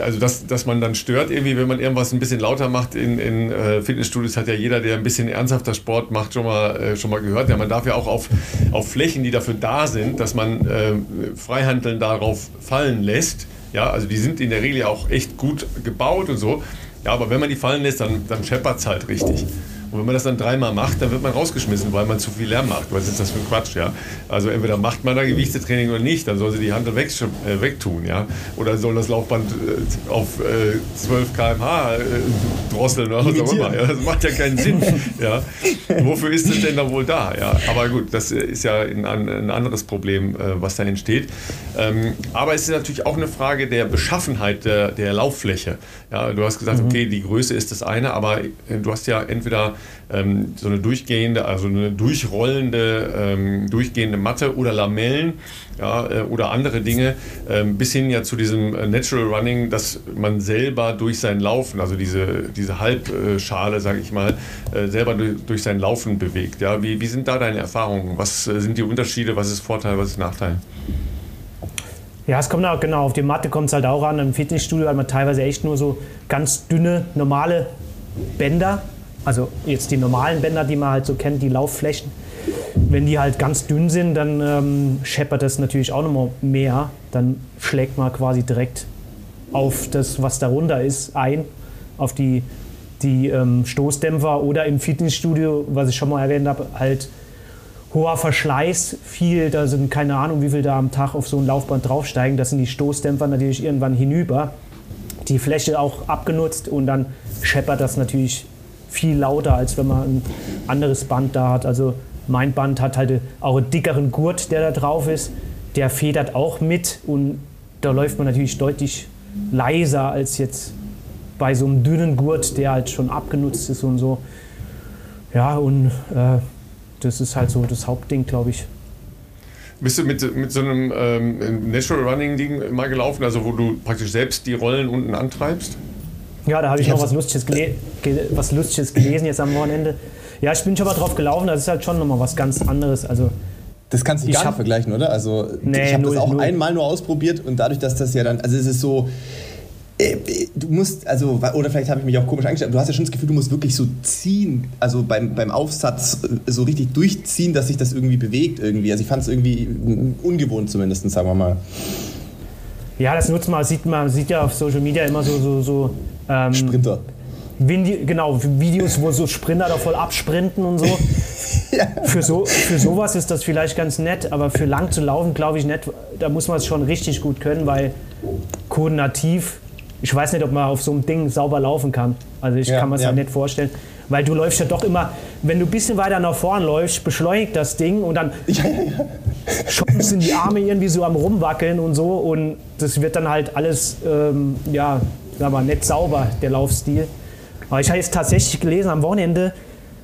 also dass, dass man dann stört, irgendwie, wenn man irgendwas ein bisschen lauter macht in, in äh, Fitnessstudios, hat ja jeder, der ein bisschen ernsthafter Sport macht, schon mal, äh, schon mal gehört. Ja, man darf ja auch auf, auf Flächen, die dafür da sind, dass man äh, Freihandeln darauf fallen lässt. Ja, also die sind in der Regel ja auch echt gut gebaut und so. Ja, aber wenn man die fallen lässt, dann, dann scheppert es halt richtig. Und wenn man das dann dreimal macht, dann wird man rausgeschmissen, weil man zu viel Lärm macht. Was ist das für ein Quatsch, ja? Also entweder macht man da Gewichtstraining oder nicht, dann soll sie die Hand weg, äh, wegtun, ja? Oder soll das Laufband äh, auf äh, 12 km/h äh, drosseln oder was auch immer. Ja? Das macht ja keinen Sinn. ja? Wofür ist es denn da wohl da? Ja? Aber gut, das ist ja ein, ein anderes Problem, äh, was da entsteht. Ähm, aber es ist natürlich auch eine Frage der Beschaffenheit der, der Lauffläche. Ja, du hast gesagt, mhm. okay, die Größe ist das eine, aber äh, du hast ja entweder ähm, so eine durchgehende, also eine durchrollende, ähm, durchgehende Matte oder Lamellen ja, äh, oder andere Dinge, ähm, bis hin ja zu diesem äh, Natural Running, dass man selber durch sein Laufen, also diese, diese Halbschale, sage ich mal, äh, selber durch, durch, sein Laufen bewegt. Ja? Wie, wie sind da deine Erfahrungen? Was äh, sind die Unterschiede? Was ist Vorteil, was ist Nachteil? Ja, es kommt auch genau auf die Matte kommt es halt auch an. Im Fitnessstudio hat man teilweise echt nur so ganz dünne, normale Bänder also jetzt die normalen Bänder, die man halt so kennt, die Laufflächen, wenn die halt ganz dünn sind, dann ähm, scheppert das natürlich auch nochmal mehr. Dann schlägt man quasi direkt auf das, was darunter ist, ein, auf die, die ähm, Stoßdämpfer oder im Fitnessstudio, was ich schon mal erwähnt habe, halt hoher Verschleiß, viel, da sind keine Ahnung, wie viel da am Tag auf so ein Laufband draufsteigen, das sind die Stoßdämpfer natürlich irgendwann hinüber. Die Fläche auch abgenutzt und dann scheppert das natürlich viel lauter, als wenn man ein anderes Band da hat. Also mein Band hat halt auch einen dickeren Gurt, der da drauf ist. Der federt auch mit und da läuft man natürlich deutlich leiser als jetzt bei so einem dünnen Gurt, der halt schon abgenutzt ist und so. Ja, und äh, das ist halt so das Hauptding, glaube ich. Bist du mit, mit so einem ähm, Natural Running Ding mal gelaufen, also wo du praktisch selbst die Rollen unten antreibst? Ja, da habe ich, ich noch was Lustiges, was Lustiges gelesen jetzt am Wochenende. Ja, ich bin schon mal drauf gelaufen, das ist halt schon nochmal was ganz anderes. Also Das kannst du gar nicht vergleichen, oder? Also nee, ich habe das auch null. einmal nur ausprobiert und dadurch, dass das ja dann, also es ist so, äh, du musst, also, oder vielleicht habe ich mich auch komisch eingestellt, du hast ja schon das Gefühl, du musst wirklich so ziehen, also beim, beim Aufsatz äh, so richtig durchziehen, dass sich das irgendwie bewegt irgendwie. Also ich fand es irgendwie ungewohnt zumindest, sagen wir mal. Ja, das nutzt man, sieht man sieht ja auf Social Media immer so, so, so ähm, Sprinter. Vindi genau, Videos, wo so Sprinter da voll absprinten und so. ja. für, so. Für sowas ist das vielleicht ganz nett, aber für lang zu laufen, glaube ich nicht. Da muss man es schon richtig gut können, weil koordinativ ich weiß nicht, ob man auf so einem Ding sauber laufen kann. Also ich ja, kann mir das ja. halt nicht vorstellen. Weil du läufst ja doch immer, wenn du ein bisschen weiter nach vorn läufst, beschleunigt das Ding und dann ja, ja. sind die Arme irgendwie so am rumwackeln und so und das wird dann halt alles, ähm, ja, sag mal, nicht sauber, der Laufstil. Aber ich habe jetzt tatsächlich gelesen, am Wochenende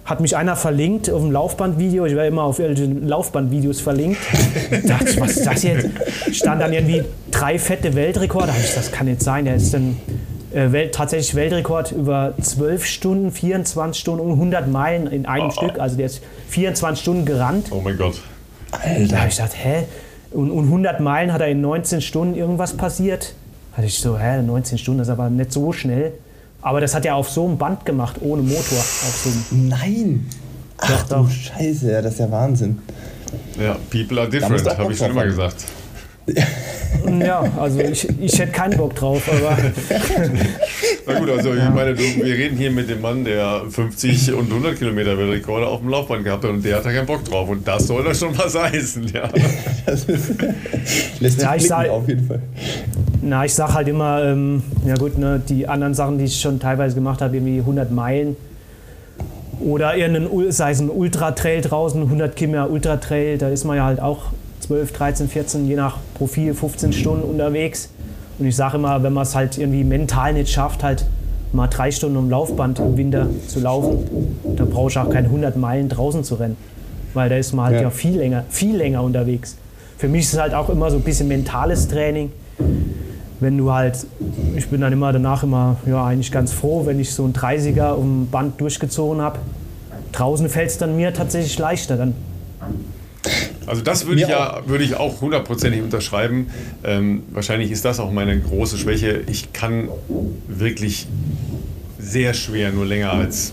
hat mich einer verlinkt auf dem Laufbandvideo. Ich werde immer auf Laufbandvideos verlinkt. Da dachte ich, was ist das jetzt? Stand dann irgendwie drei fette Weltrekorde. Da ich, das kann nicht sein. Der ist dann äh, Welt, tatsächlich Weltrekord über 12 Stunden, 24 Stunden und 100 Meilen in einem oh, Stück. Also der ist 24 Stunden gerannt. Oh mein Gott. Alter. Da habe ich gedacht, hä? Und, und 100 Meilen hat er in 19 Stunden irgendwas passiert. Da hatte ich so, hä, 19 Stunden, das ist aber nicht so schnell. Aber das hat er auf so einem Band gemacht, ohne Motor. Auf so Nein! Ach doch, du Scheiße, das ist ja Wahnsinn. Ja, people are different, habe ich schon immer gesagt. Ja, also ich, ich hätte keinen Bock drauf, aber. Na gut, also ich meine, du, wir reden hier mit dem Mann, der 50 und 100 Kilometer Weltrekorde auf dem Laufband gehabt hat und der hat da keinen Bock drauf. Und das soll doch schon was heißen, ja. Das ist, lässt ja, ich sag, auf jeden Fall. Na, ich sag halt immer, ähm, ja gut, ne, die anderen Sachen, die ich schon teilweise gemacht habe, irgendwie 100 Meilen oder irgendein, sei es ein Ultra-Trail draußen, 100 Kilometer Ultra-Trail, da ist man ja halt auch 12, 13, 14, je nach Profil 15 Stunden unterwegs. Und ich sage immer, wenn man es halt irgendwie mental nicht schafft, halt mal drei Stunden um Laufband im Winter zu laufen, dann brauche ich auch keine 100 Meilen draußen zu rennen. Weil da ist man halt ja. ja viel länger, viel länger unterwegs. Für mich ist es halt auch immer so ein bisschen mentales Training. Wenn du halt, ich bin dann immer danach immer, ja, eigentlich ganz froh, wenn ich so ein 30er um Band durchgezogen habe. Draußen fällt es dann mir tatsächlich leichter. Dann also das würde ich ja würde ich auch hundertprozentig unterschreiben. Ähm, wahrscheinlich ist das auch meine große Schwäche. Ich kann wirklich sehr schwer nur länger als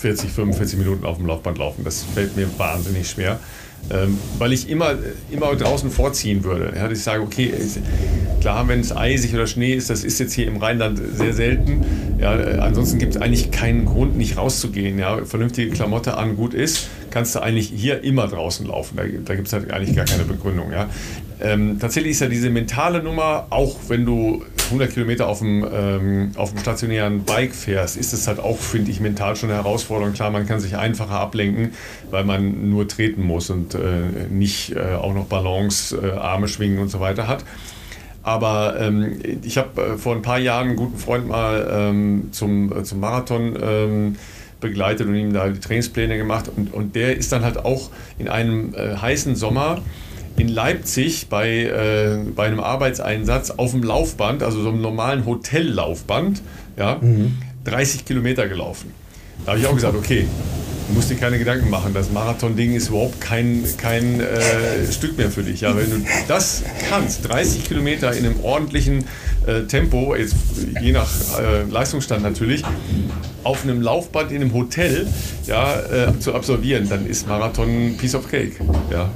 40, 45 Minuten auf dem Laufband laufen. Das fällt mir wahnsinnig schwer. Ähm, weil ich immer, immer draußen vorziehen würde. Ja, ich sage, okay, klar, wenn es eisig oder Schnee ist, das ist jetzt hier im Rheinland sehr selten. Ja, äh, ansonsten gibt es eigentlich keinen Grund, nicht rauszugehen. Ja, vernünftige Klamotte an, gut ist, kannst du eigentlich hier immer draußen laufen. Da, da gibt es halt eigentlich gar keine Begründung. Ja. Ähm, tatsächlich ist ja diese mentale Nummer, auch wenn du 100 Kilometer auf dem, ähm, auf dem stationären Bike fährst, ist es halt auch, finde ich, mental schon eine Herausforderung. Klar, man kann sich einfacher ablenken, weil man nur treten muss und äh, nicht äh, auch noch Balance, äh, Arme schwingen und so weiter hat. Aber ähm, ich habe äh, vor ein paar Jahren einen guten Freund mal ähm, zum, äh, zum Marathon ähm, begleitet und ihm da die Trainingspläne gemacht. Und, und der ist dann halt auch in einem äh, heißen Sommer in Leipzig bei, äh, bei einem Arbeitseinsatz auf dem Laufband, also so einem normalen Hotellaufband, ja, mhm. 30 Kilometer gelaufen. Da habe ich auch gesagt, okay, du musst dir keine Gedanken machen, das Marathon-Ding ist überhaupt kein, kein äh, Stück mehr für dich. Ja, wenn du das kannst, 30 Kilometer in einem ordentlichen äh, Tempo, jetzt, je nach äh, Leistungsstand natürlich, auf einem Laufband in einem Hotel ja, äh, zu absolvieren, dann ist Marathon Piece of Cake. Ja.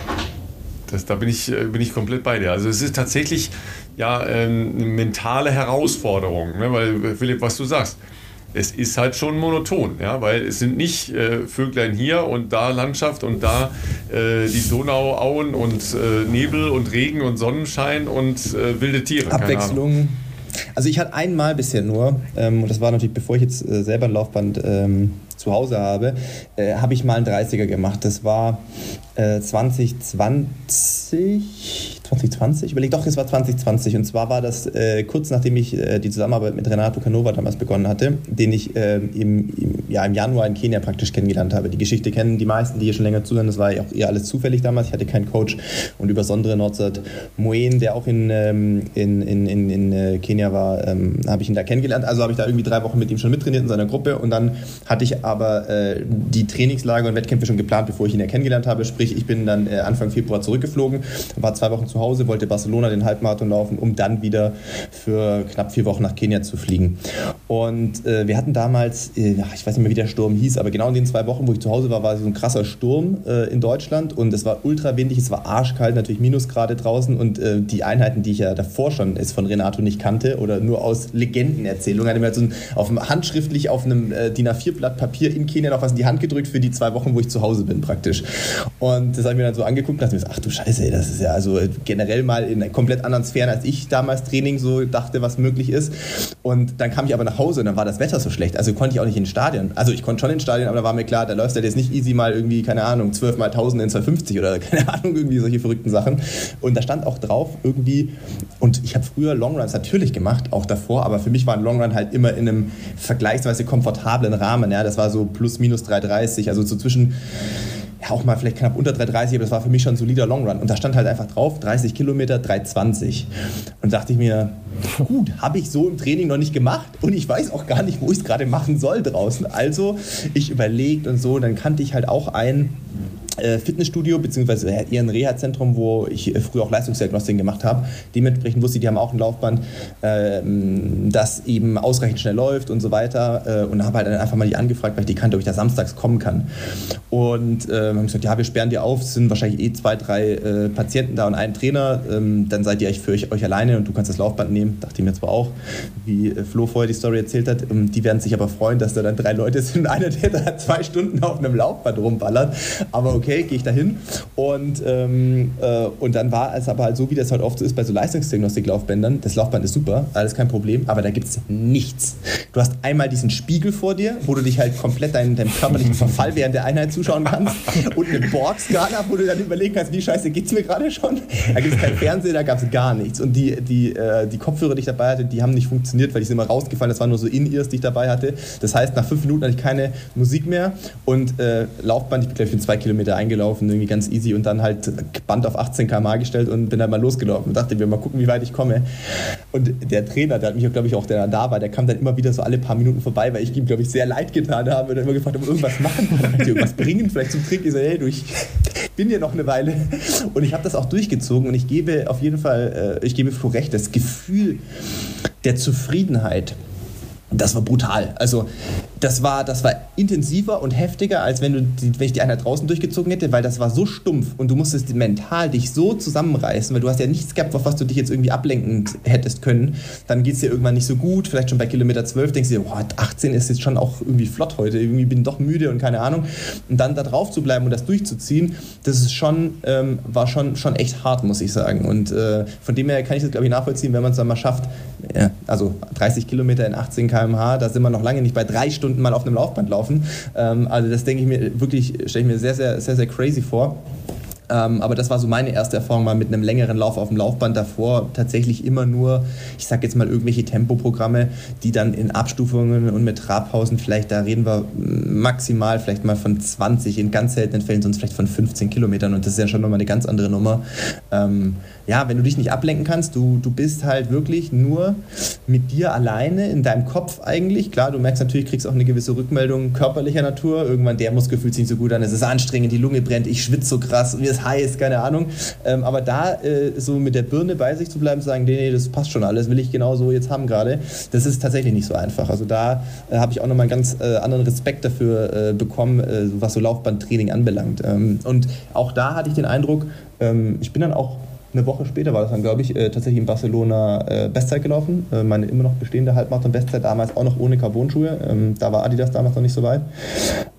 Das, da bin ich, äh, bin ich komplett bei dir. Also es ist tatsächlich ja ähm, eine mentale Herausforderung, ne? weil Philipp, was du sagst, es ist halt schon monoton, ja, weil es sind nicht äh, Vöglein hier und da Landschaft und da äh, die Donauauen und äh, Nebel und Regen und Sonnenschein und äh, wilde Tiere. Abwechslung. Also ich hatte einmal bisher nur, ähm, und das war natürlich bevor ich jetzt äh, selber ein Laufband ähm, zu Hause habe, äh, habe ich mal einen 30er gemacht. Das war 2020, 2020? Überlegt doch, es war 2020. Und zwar war das äh, kurz nachdem ich äh, die Zusammenarbeit mit Renato Canova damals begonnen hatte, den ich äh, im, im, ja, im Januar in Kenia praktisch kennengelernt habe. Die Geschichte kennen die meisten, die hier schon länger zuhören. Das war ja auch eher alles zufällig damals. Ich hatte keinen Coach. Und über Sondre Norzat Moen, der auch in, ähm, in, in, in, in äh, Kenia war, ähm, habe ich ihn da kennengelernt. Also habe ich da irgendwie drei Wochen mit ihm schon mittrainiert in seiner Gruppe. Und dann hatte ich aber äh, die Trainingslager und Wettkämpfe schon geplant, bevor ich ihn ja kennengelernt habe. Sprich, ich bin dann äh, Anfang Februar zurückgeflogen, war zwei Wochen zu Hause, wollte Barcelona den Halbmarathon laufen, um dann wieder für knapp vier Wochen nach Kenia zu fliegen. Und äh, wir hatten damals, äh, ich weiß nicht mehr, wie der Sturm hieß, aber genau in den zwei Wochen, wo ich zu Hause war, war so ein krasser Sturm äh, in Deutschland und es war ultra windig, es war arschkalt, natürlich Minusgrade draußen und äh, die Einheiten, die ich ja davor schon ist von Renato nicht kannte oder nur aus Legendenerzählungen, hatte mir halt so ein, auf einem, handschriftlich auf einem äh, DIN A4-Blatt Papier in Kenia noch was in die Hand gedrückt für die zwei Wochen, wo ich zu Hause bin praktisch. Und das habe ich mir dann so angeguckt und dachte mir, ach du Scheiße, das ist ja also generell mal in komplett anderen Sphären, als ich damals Training so dachte, was möglich ist. Und dann kam ich aber nach Hause und dann war das Wetter so schlecht. Also konnte ich auch nicht in den Stadion. Also ich konnte schon in den Stadion, aber da war mir klar, da läufst du halt jetzt nicht easy mal irgendwie, keine Ahnung, 12 mal 1000 in 250 oder keine Ahnung, irgendwie solche verrückten Sachen. Und da stand auch drauf irgendwie, und ich habe früher Longruns natürlich gemacht, auch davor, aber für mich war ein Longrun halt immer in einem vergleichsweise komfortablen Rahmen. Ja, das war so plus minus 330, also so zwischen ja, auch mal vielleicht knapp unter 3,30, aber das war für mich schon ein solider Long Run. Und da stand halt einfach drauf, 30 Kilometer, 3,20. Und dachte ich mir, gut, habe ich so im Training noch nicht gemacht und ich weiß auch gar nicht, wo ich es gerade machen soll draußen. Also ich überlegt und so, dann kannte ich halt auch einen, äh, Fitnessstudio, beziehungsweise eher ein Reha-Zentrum, wo ich äh, früher auch Leistungsdiagnostik gemacht habe. Dementsprechend wusste ich, die haben auch ein Laufband, äh, das eben ausreichend schnell läuft und so weiter. Äh, und habe halt dann einfach mal die angefragt, weil ich die kannte, ob ich da samstags kommen kann. Und haben gesagt, ja, wir sperren dir auf, es sind wahrscheinlich eh zwei, drei Patienten da und ein Trainer. Ähm, dann seid ihr echt für euch, euch, alleine und du kannst das Laufband nehmen. Dachte ich mir zwar auch, wie Flo vorher die Story erzählt hat. Ähm, die werden sich aber freuen, dass da dann drei Leute sind und einer, der da zwei Stunden auf einem Laufband rumballert. Aber okay okay, gehe ich da hin. Und, ähm, äh, und dann war es aber halt so, wie das halt oft so ist bei so Leistungsdiagnostik-Laufbändern. Das Laufband ist super, alles kein Problem, aber da gibt es nichts. Du hast einmal diesen Spiegel vor dir, wo du dich halt komplett deinem, deinem körperlichen Verfall während der Einheit zuschauen kannst. Und eine Borg-Skala, wo du dann überlegen kannst, wie scheiße geht es mir gerade schon. Da gibt es kein Fernsehen, da gab es gar nichts. Und die, die, äh, die Kopfhörer, die ich dabei hatte, die haben nicht funktioniert, weil die sind immer rausgefallen. Das waren nur so In-Ears, die ich dabei hatte. Das heißt, nach fünf Minuten hatte ich keine Musik mehr. Und äh, Laufband, ich bin gleich für zwei Kilometer eingelaufen, irgendwie ganz easy und dann halt Band auf 18 km/h gestellt und bin dann mal losgelaufen und dachte mir, mal gucken, wie weit ich komme. Und der Trainer, der hat mich, glaube ich, auch der da war, der kam dann immer wieder so alle paar Minuten vorbei, weil ich ihm, glaube ich, sehr leid getan habe und dann immer gefragt ob irgendwas machen kann, irgendwas bringen, vielleicht zum Trick. Ich so, hey, du, ich bin hier noch eine Weile. Und ich habe das auch durchgezogen und ich gebe auf jeden Fall, äh, ich gebe Flo recht, das Gefühl der Zufriedenheit, das war brutal. Also das war, das war intensiver und heftiger, als wenn, du die, wenn ich die Einheit draußen durchgezogen hätte, weil das war so stumpf und du musstest mental dich so zusammenreißen, weil du hast ja nichts gehabt, auf was du dich jetzt irgendwie ablenken hättest können. Dann geht es dir irgendwann nicht so gut, vielleicht schon bei Kilometer 12 denkst du dir, boah, 18 ist jetzt schon auch irgendwie flott heute, irgendwie bin ich doch müde und keine Ahnung. Und dann da drauf zu bleiben und das durchzuziehen, das ist schon, ähm, war schon, schon echt hart, muss ich sagen. Und äh, von dem her kann ich das, glaube ich, nachvollziehen, wenn man es dann mal schafft, ja, also 30 Kilometer in 18 km/h, da sind wir noch lange nicht bei drei Stunden mal auf einem Laufband laufen. Ähm, also das denke ich mir wirklich, stelle ich mir sehr, sehr, sehr, sehr crazy vor. Ähm, aber das war so meine erste Erfahrung mal mit einem längeren Lauf auf dem Laufband davor. Tatsächlich immer nur, ich sag jetzt mal, irgendwelche Tempoprogramme, die dann in Abstufungen und mit Trabpausen vielleicht, da reden wir maximal vielleicht mal von 20, in ganz seltenen Fällen sonst vielleicht von 15 Kilometern und das ist ja schon nochmal eine ganz andere Nummer. Ähm, ja, wenn du dich nicht ablenken kannst, du, du bist halt wirklich nur mit dir alleine in deinem Kopf eigentlich. Klar, du merkst natürlich, kriegst auch eine gewisse Rückmeldung körperlicher Natur. Irgendwann der Muskel fühlt sich nicht so gut an, es ist anstrengend, die Lunge brennt, ich schwitze so krass, mir ist heiß, keine Ahnung. Ähm, aber da äh, so mit der Birne bei sich zu bleiben, zu sagen, nee, nee, das passt schon alles, will ich genau so jetzt haben gerade, das ist tatsächlich nicht so einfach. Also da äh, habe ich auch nochmal einen ganz äh, anderen Respekt dafür äh, bekommen, äh, was so Laufbandtraining anbelangt. Ähm, und auch da hatte ich den Eindruck, ähm, ich bin dann auch eine Woche später war das dann, glaube ich, äh, tatsächlich in Barcelona äh, Bestzeit gelaufen. Äh, meine immer noch bestehende Halbmarathon-Bestzeit, damals auch noch ohne Carbonschuhe. Ähm, da war Adidas damals noch nicht so weit.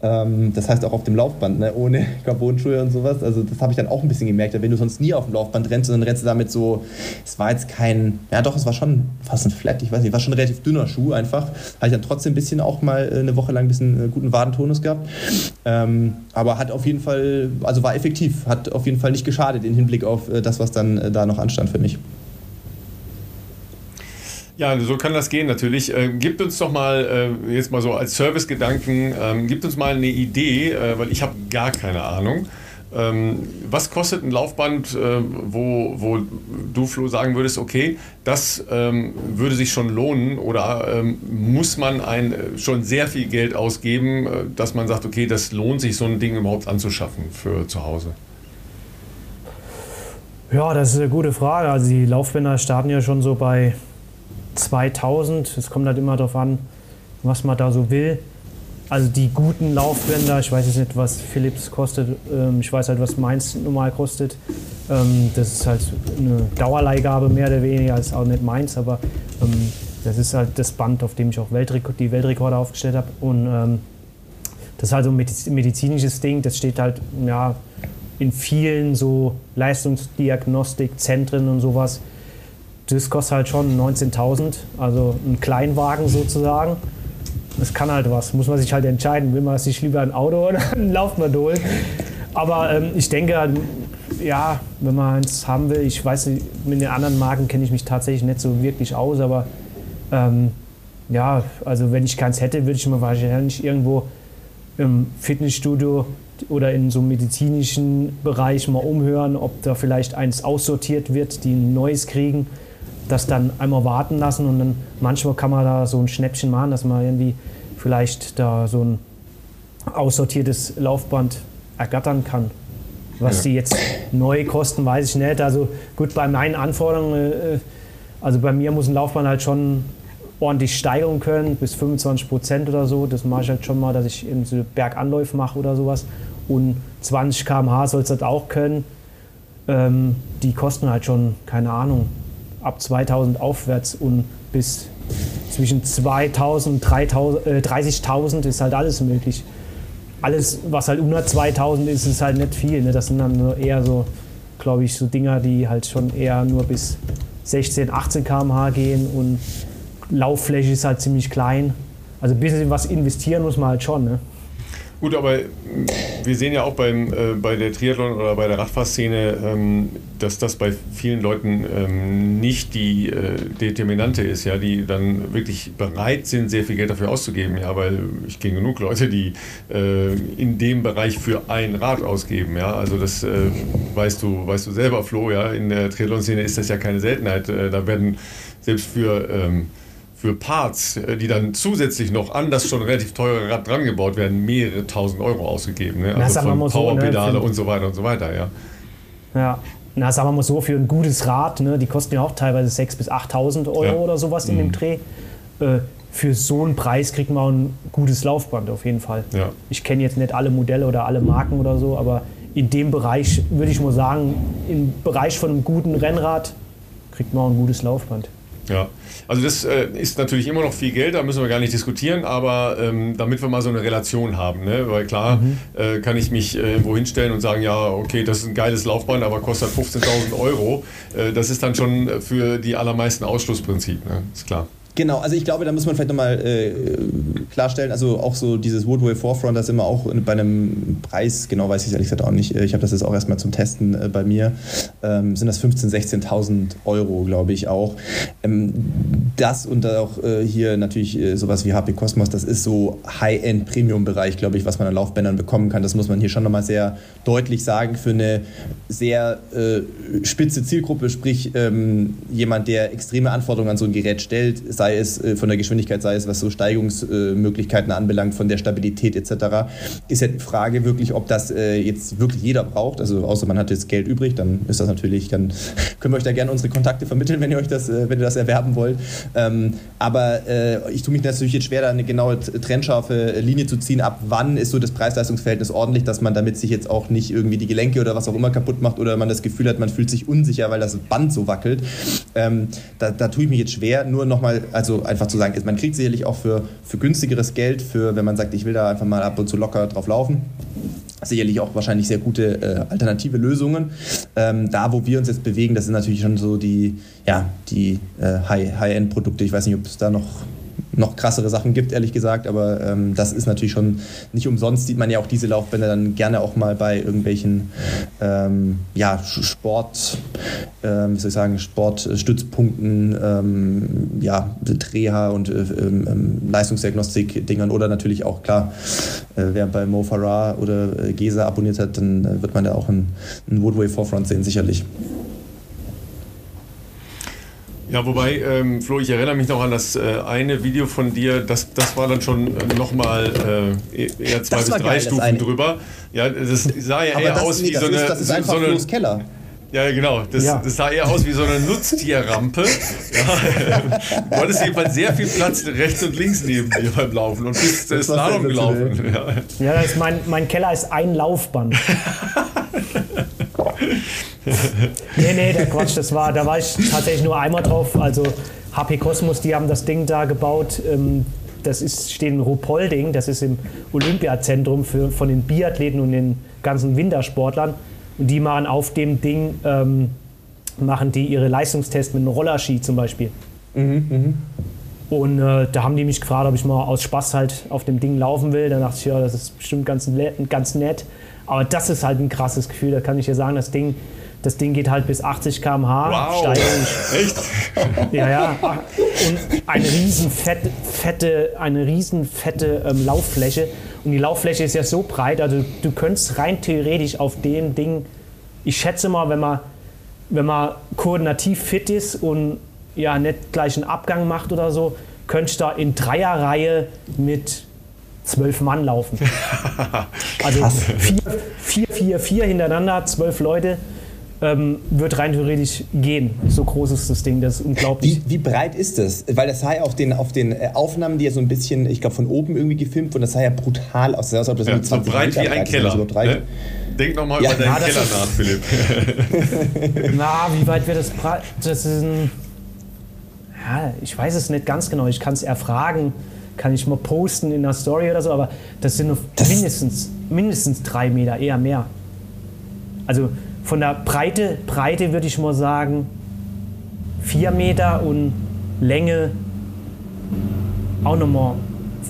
Ähm, das heißt auch auf dem Laufband, ne? ohne Carbonschuhe und sowas. Also das habe ich dann auch ein bisschen gemerkt. Wenn du sonst nie auf dem Laufband rennst, sondern rennst du damit so, es war jetzt kein, ja doch, es war schon fast ein Flat, ich weiß nicht, war schon ein relativ dünner Schuh einfach. Habe ich dann trotzdem ein bisschen auch mal äh, eine Woche lang ein bisschen äh, guten Wadentonus gehabt. Ähm, aber hat auf jeden Fall, also war effektiv, hat auf jeden Fall nicht geschadet im Hinblick auf äh, das, was da dann äh, da noch anstand für mich. Ja, so kann das gehen natürlich. Äh, gibt uns doch mal, äh, jetzt mal so als Servicegedanken, ähm, gibt uns mal eine Idee, äh, weil ich habe gar keine Ahnung. Ähm, was kostet ein Laufband, äh, wo, wo du, Flo, sagen würdest, okay, das ähm, würde sich schon lohnen oder ähm, muss man ein, äh, schon sehr viel Geld ausgeben, dass man sagt, okay, das lohnt sich, so ein Ding überhaupt anzuschaffen für zu Hause? Ja, das ist eine gute Frage. Also die Laufbänder starten ja schon so bei 2000. Es kommt halt immer darauf an, was man da so will. Also die guten Laufbänder, ich weiß jetzt nicht, was Philips kostet, ähm, ich weiß halt, was meins normal kostet. Ähm, das ist halt eine Dauerleihgabe mehr oder weniger, ist auch nicht meins, aber ähm, das ist halt das Band, auf dem ich auch Weltrek die Weltrekorde aufgestellt habe. Und das ist halt so ein medizinisches Ding, das steht halt ja, in vielen so Leistungsdiagnostikzentren und sowas. Das kostet halt schon 19.000, also ein Kleinwagen sozusagen. Das kann halt was, muss man sich halt entscheiden. Will man sich lieber ein Auto oder ein holen? Aber ähm, ich denke, ja, wenn man eins haben will, ich weiß nicht, mit den anderen Marken kenne ich mich tatsächlich nicht so wirklich aus, aber ähm, ja, also wenn ich keins hätte, würde ich mir wahrscheinlich irgendwo im Fitnessstudio oder in so einem medizinischen Bereich mal umhören, ob da vielleicht eins aussortiert wird, die ein neues kriegen, das dann einmal warten lassen und dann manchmal kann man da so ein Schnäppchen machen, dass man irgendwie vielleicht da so ein aussortiertes Laufband ergattern kann. Was die jetzt neu kosten, weiß ich nicht. Also gut, bei meinen Anforderungen, äh, also bei mir muss ein Laufband halt schon ordentlich steigern können, bis 25 Prozent oder so. Das mache ich halt schon mal, dass ich eben so Berganläufe mache oder sowas. Und 20 km/h soll es halt auch können. Ähm, die kosten halt schon, keine Ahnung, ab 2000 aufwärts und bis zwischen 2000 und 30.000 ist halt alles möglich. Alles, was halt unter 2000 ist, ist halt nicht viel. Ne? Das sind dann nur eher so, glaube ich, so Dinger, die halt schon eher nur bis 16, 18 km/h gehen und Lauffläche ist halt ziemlich klein. Also ein bisschen was investieren muss man halt schon. Ne? Gut, aber wir sehen ja auch beim, äh, bei der Triathlon- oder bei der Radfahrszene, ähm, dass das bei vielen Leuten ähm, nicht die äh, Determinante ist, ja, die dann wirklich bereit sind, sehr viel Geld dafür auszugeben. Ja, weil ich kenne genug Leute, die äh, in dem Bereich für ein Rad ausgeben. Ja, also das äh, weißt du, weißt du selber, Flo. Ja, in der Triathlon-Szene ist das ja keine Seltenheit. Äh, da werden selbst für ähm, für Parts, äh, die dann zusätzlich noch an das schon relativ teure Rad dran gebaut werden, mehrere tausend Euro ausgegeben. Ne? Also von Powerpedale so, ne? und so weiter und so weiter, ja. Ja, na, sagen wir mal so, für ein gutes Rad, ne, die kosten ja auch teilweise 6.000 bis 8.000 Euro ja. oder sowas in mhm. dem Dreh. Äh, für so einen Preis kriegt man ein gutes Laufband auf jeden Fall. Ja. Ich kenne jetzt nicht alle Modelle oder alle Marken oder so, aber in dem Bereich würde ich mal sagen, im Bereich von einem guten Rennrad kriegt man auch ein gutes Laufband. Ja, also das äh, ist natürlich immer noch viel Geld, da müssen wir gar nicht diskutieren, aber ähm, damit wir mal so eine Relation haben, ne? weil klar mhm. äh, kann ich mich äh, wohin stellen und sagen, ja, okay, das ist ein geiles Laufband, aber kostet 15.000 Euro. Äh, das ist dann schon für die allermeisten Ausschlussprinzip, ne? ist klar. Genau, also ich glaube, da muss man vielleicht nochmal äh, klarstellen, also auch so dieses Woodway Forefront, das immer auch bei einem Preis, genau weiß ich es ehrlich gesagt auch nicht, ich habe das jetzt auch erstmal zum Testen äh, bei mir, ähm, sind das 15.000, 16.000 Euro, glaube ich auch. Ähm, das und auch äh, hier natürlich äh, sowas wie HP Cosmos, das ist so High-End-Premium-Bereich, glaube ich, was man an Laufbändern bekommen kann. Das muss man hier schon nochmal sehr deutlich sagen für eine sehr äh, spitze Zielgruppe, sprich ähm, jemand, der extreme Anforderungen an so ein Gerät stellt, sei es äh, von der Geschwindigkeit, sei es was so Steigungsmöglichkeiten anbelangt, von der Stabilität etc., ist ja die Frage wirklich, ob das äh, jetzt wirklich jeder braucht. Also außer man hat jetzt Geld übrig, dann ist das natürlich, dann können wir euch da gerne unsere Kontakte vermitteln, wenn ihr euch das, äh, wenn ihr das erwerben wollt. Ähm, aber ich tue mich natürlich jetzt schwer, da eine genaue trennscharfe Linie zu ziehen, ab wann ist so das Preis-Leistungs-Verhältnis ordentlich, dass man damit sich jetzt auch nicht irgendwie die Gelenke oder was auch immer kaputt macht oder man das Gefühl hat, man fühlt sich unsicher, weil das Band so wackelt. Ähm, da, da tue ich mich jetzt schwer, nur nochmal also einfach zu sagen, man kriegt sicherlich auch für, für günstigeres Geld, für wenn man sagt, ich will da einfach mal ab und zu locker drauf laufen. Sicherlich auch wahrscheinlich sehr gute äh, alternative Lösungen. Ähm, da, wo wir uns jetzt bewegen, das sind natürlich schon so die, ja, die äh, High-End-Produkte. ich weiß nicht, ob es da noch noch krassere Sachen gibt, ehrlich gesagt. Aber ähm, das ist natürlich schon nicht umsonst, sieht man ja auch diese Laufbänder dann gerne auch mal bei irgendwelchen ähm, ja, Sport, ähm, wie soll ich sagen, Sportstützpunkten, ähm, ja, Dreher und äh, ähm, ähm, Leistungsdiagnostik-Dingern oder natürlich auch klar, äh, wer bei Mo Farah oder äh, Gesa abonniert hat, dann äh, wird man da auch einen, einen Woodway Forefront sehen, sicherlich. Ja, wobei, ähm, Flo, ich erinnere mich noch an das äh, eine Video von dir, das, das war dann schon äh, nochmal äh, eher zwei das bis drei geil, Stufen drüber. Ja, das sah ja eher aus wie so eine. Das ist einfach so eine, Keller. Ja, genau. Das, ja. das, sah eher aus wie so eine Nutztierrampe. Ja. Du hattest jedenfalls sehr viel Platz rechts und links neben dir beim Laufen und bist äh, Slalom gelaufen. Ja, ja ist mein, mein Keller ist ein Laufband. nee, nee, der Quatsch, das war, da war ich tatsächlich nur einmal drauf. Also HP Cosmos, die haben das Ding da gebaut. Ähm, das ist, steht in Ruhpolding, das ist im Olympiazentrum für, von den Biathleten und den ganzen Wintersportlern. Und die machen auf dem Ding, ähm, machen die ihre Leistungstests mit einem Rollerski zum Beispiel. Mhm, mh. Und äh, da haben die mich gefragt, ob ich mal aus Spaß halt auf dem Ding laufen will. Da dachte ich, ja, das ist bestimmt ganz, ganz nett. Aber das ist halt ein krasses Gefühl, da kann ich dir sagen, das Ding das Ding geht halt bis 80 km/h. Wow. Echt? Ja, ja. Und eine riesen fette, fette, eine riesen fette ähm, Lauffläche. Und die Lauffläche ist ja so breit, also du könntest rein theoretisch auf dem Ding, ich schätze mal, wenn man, wenn man koordinativ fit ist und ja nicht gleich einen Abgang macht oder so, könntest du da in Dreierreihe mit zwölf Mann laufen. also vier, vier, vier, vier hintereinander, zwölf Leute ähm, wird rein theoretisch gehen. So groß ist das Ding, das ist unglaublich. Wie, wie breit ist das? Weil das sah ja auf den, auf den äh, Aufnahmen, die ja so ein bisschen, ich glaube, von oben irgendwie gefilmt wurden, das sah ja brutal aus. Das sah aus, das ja, so breit wie ein Keller. Ne? Denk nochmal ja. über deinen ja, Keller nach, Philipp. Na, wie weit wird das breit? Das ist ein. Ja, ich weiß es nicht ganz genau. Ich kann es erfragen. Kann ich mal posten in der Story oder so, aber das sind das mindestens, mindestens drei Meter, eher mehr. Also von der Breite, Breite würde ich mal sagen, 4 Meter und Länge auch nochmal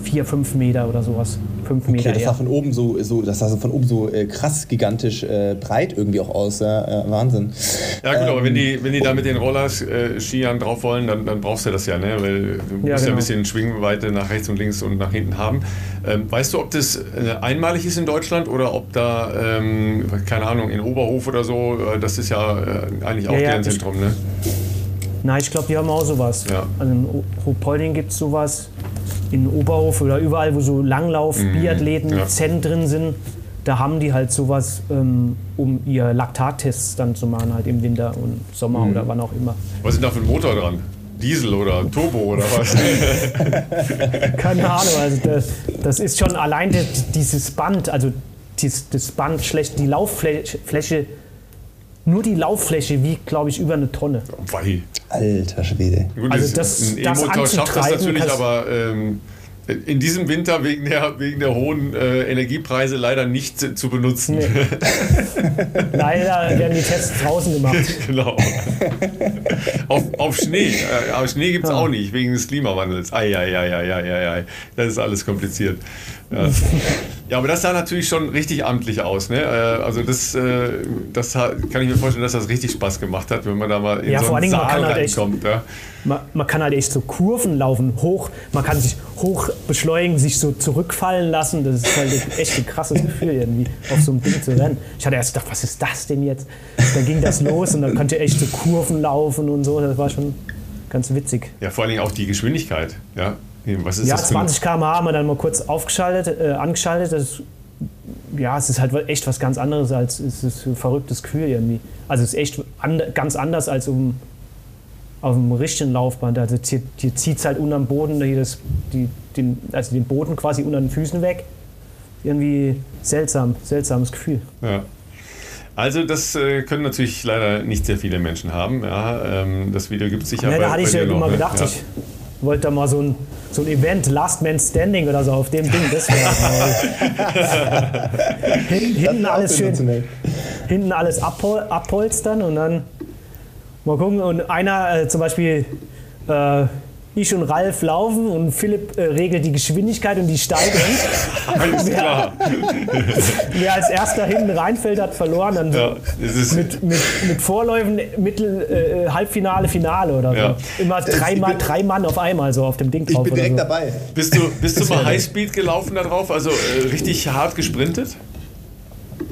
4, 5 Meter oder sowas. 5 okay, Meter. Das sah von oben so, so, das sah von oben so äh, krass gigantisch äh, breit irgendwie auch aus. Ja, äh, Wahnsinn. Ja gut, ähm, aber wenn die, wenn die da mit den Roller-Skiern drauf wollen, dann, dann brauchst du das ja, ne? Weil du musst ja, genau. ja ein bisschen Schwingweite nach rechts und links und nach hinten haben. Ähm, weißt du, ob das äh, einmalig ist in Deutschland oder ob da, ähm, keine Ahnung, in Oberhof oder so, äh, das ist ja äh, eigentlich auch ja, deren Zentrum, ne? Nein, ich glaube, die haben auch sowas. Ja. Also in Ruhpolding gibt es sowas in Oberhof oder überall, wo so Langlauf-Biathleten, mhm. Zentren sind, da haben die halt sowas, ähm, um ihr Laktattests dann zu machen, halt im Winter und Sommer mhm. oder wann auch immer. Was ist da für ein Motor dran? Diesel oder Turbo oder was? Keine Ahnung, also das, das ist schon allein das, dieses Band, also dieses, das Band schlecht, die Lauffläche, nur die Lauffläche wiegt, glaube ich, über eine Tonne. Weil. Alter Schwede. Gut, also das, ein E-Motor schafft das natürlich, aber ähm, in diesem Winter wegen der, wegen der hohen äh, Energiepreise leider nicht zu, zu benutzen. Nee. leider werden die Tests draußen gemacht. genau. auf, auf Schnee. Äh, aber Schnee gibt es ja. auch nicht, wegen des Klimawandels. Eieieiei. Das ist alles kompliziert. Ja. ja, aber das sah natürlich schon richtig amtlich aus. Ne? Äh, also das, äh, das kann ich mir vorstellen, dass das richtig Spaß gemacht hat, wenn man da mal in ja, so einen Saal halt reinkommt. Echt, ja. man, man, kann halt echt so Kurven laufen, hoch, man kann sich hoch beschleunigen, sich so zurückfallen lassen. Das ist halt echt ein krasses Gefühl, irgendwie auf so einem Ding zu rennen. Ich hatte erst gedacht, was ist das denn jetzt? Dann ging das los und dann konnte echt so Kurven laufen und so. Das war schon ganz witzig. Ja, vor allen Dingen auch die Geschwindigkeit. Ja, was ist ja, das 20 km/h haben wir dann mal kurz aufgeschaltet, äh, angeschaltet. Das, ja, es ist halt echt was ganz anderes als es ist ein verrücktes Gefühl irgendwie. Also es ist echt and, ganz anders als um, auf einem richtigen Laufband. Also hier, hier zieht es halt unter dem Boden, hier das, die, den, also den Boden quasi unter den Füßen weg. Irgendwie seltsam, seltsames Gefühl. Ja. Also das äh, können natürlich leider nicht sehr viele Menschen haben. Ja, ähm, das Video gibt es sicher. Ja, da hatte ich ja immer ne? gedacht, ja. ich wollte da mal so ein, so ein Event, Last Man Standing oder so auf dem Ding. Das wäre Hin, hinten alles schön, hinten alles abhol, abholstern und dann mal gucken. Und einer äh, zum Beispiel, äh, ich und Ralf laufen und Philipp äh, regelt die Geschwindigkeit und die Steigung. Alles klar. Wer als erster hinten reinfällt, hat verloren. Dann Ja, mit, mit, mit Vorläufen Mittel, äh, Halbfinale, Finale oder so. Ja. Immer drei Mann, drei Mann auf einmal so auf dem Ding Ich drauf. bin oder direkt so. dabei. bist, du, bist du mal Highspeed gelaufen da drauf? Also äh, richtig hart gesprintet?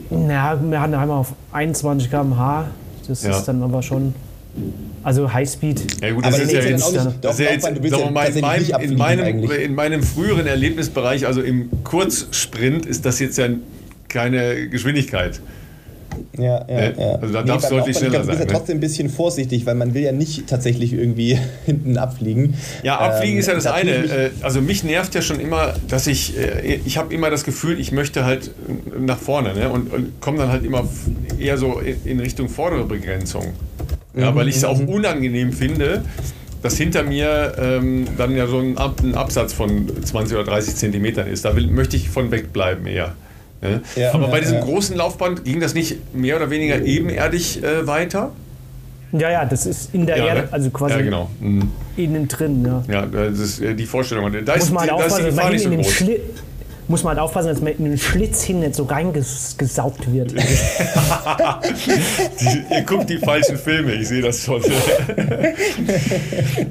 Ja, wir hatten einmal auf 21 km/h. Das Ja. ist dann aber schon. Also Highspeed. Ja gut, das ist ja jetzt, das ist ja jetzt sagen mal, in, meinem, in, meinem, in meinem früheren Erlebnisbereich, also im Kurzsprint, ist das jetzt ja keine Geschwindigkeit. Ja, ja, Ne? ja. Also da darf's beim deutlich Laufbahn, schneller ich glaub, Du bist sein, ja ne? trotzdem ein bisschen vorsichtig, weil man will ja nicht tatsächlich irgendwie hinten abfliegen. Ja, abfliegen Ähm, ist ja das eine. mich- Äh, Also mich nervt ja schon immer, dass ich, äh, ich habe immer das Gefühl, ich möchte halt äh, nach vorne ne? und, und komme dann halt immer eher so in Richtung vordere Begrenzung. Ja, weil ich es auch unangenehm finde, dass hinter mir ähm, dann ja so ein, Ab, ein Absatz von 20 oder 30 Zentimetern ist. Da will, möchte ich von wegbleiben eher. Ne? Ja, Aber ja, bei diesem ja. großen Laufband ging das nicht mehr oder weniger ebenerdig äh, weiter? Ja, ja, das ist in der Ja, Erde, ne? also quasi Ja, genau. Mhm. innen drin. Ja. Ja, das ist äh, die Vorstellung. Da Muss ist, man halt da ist aufpassen, die dass Gefahr nicht so groß. Muss man halt aufpassen, dass man in den Schlitz hin nicht so reingesaugt wird. Ihr guckt die falschen Filme, ich sehe das schon. ja,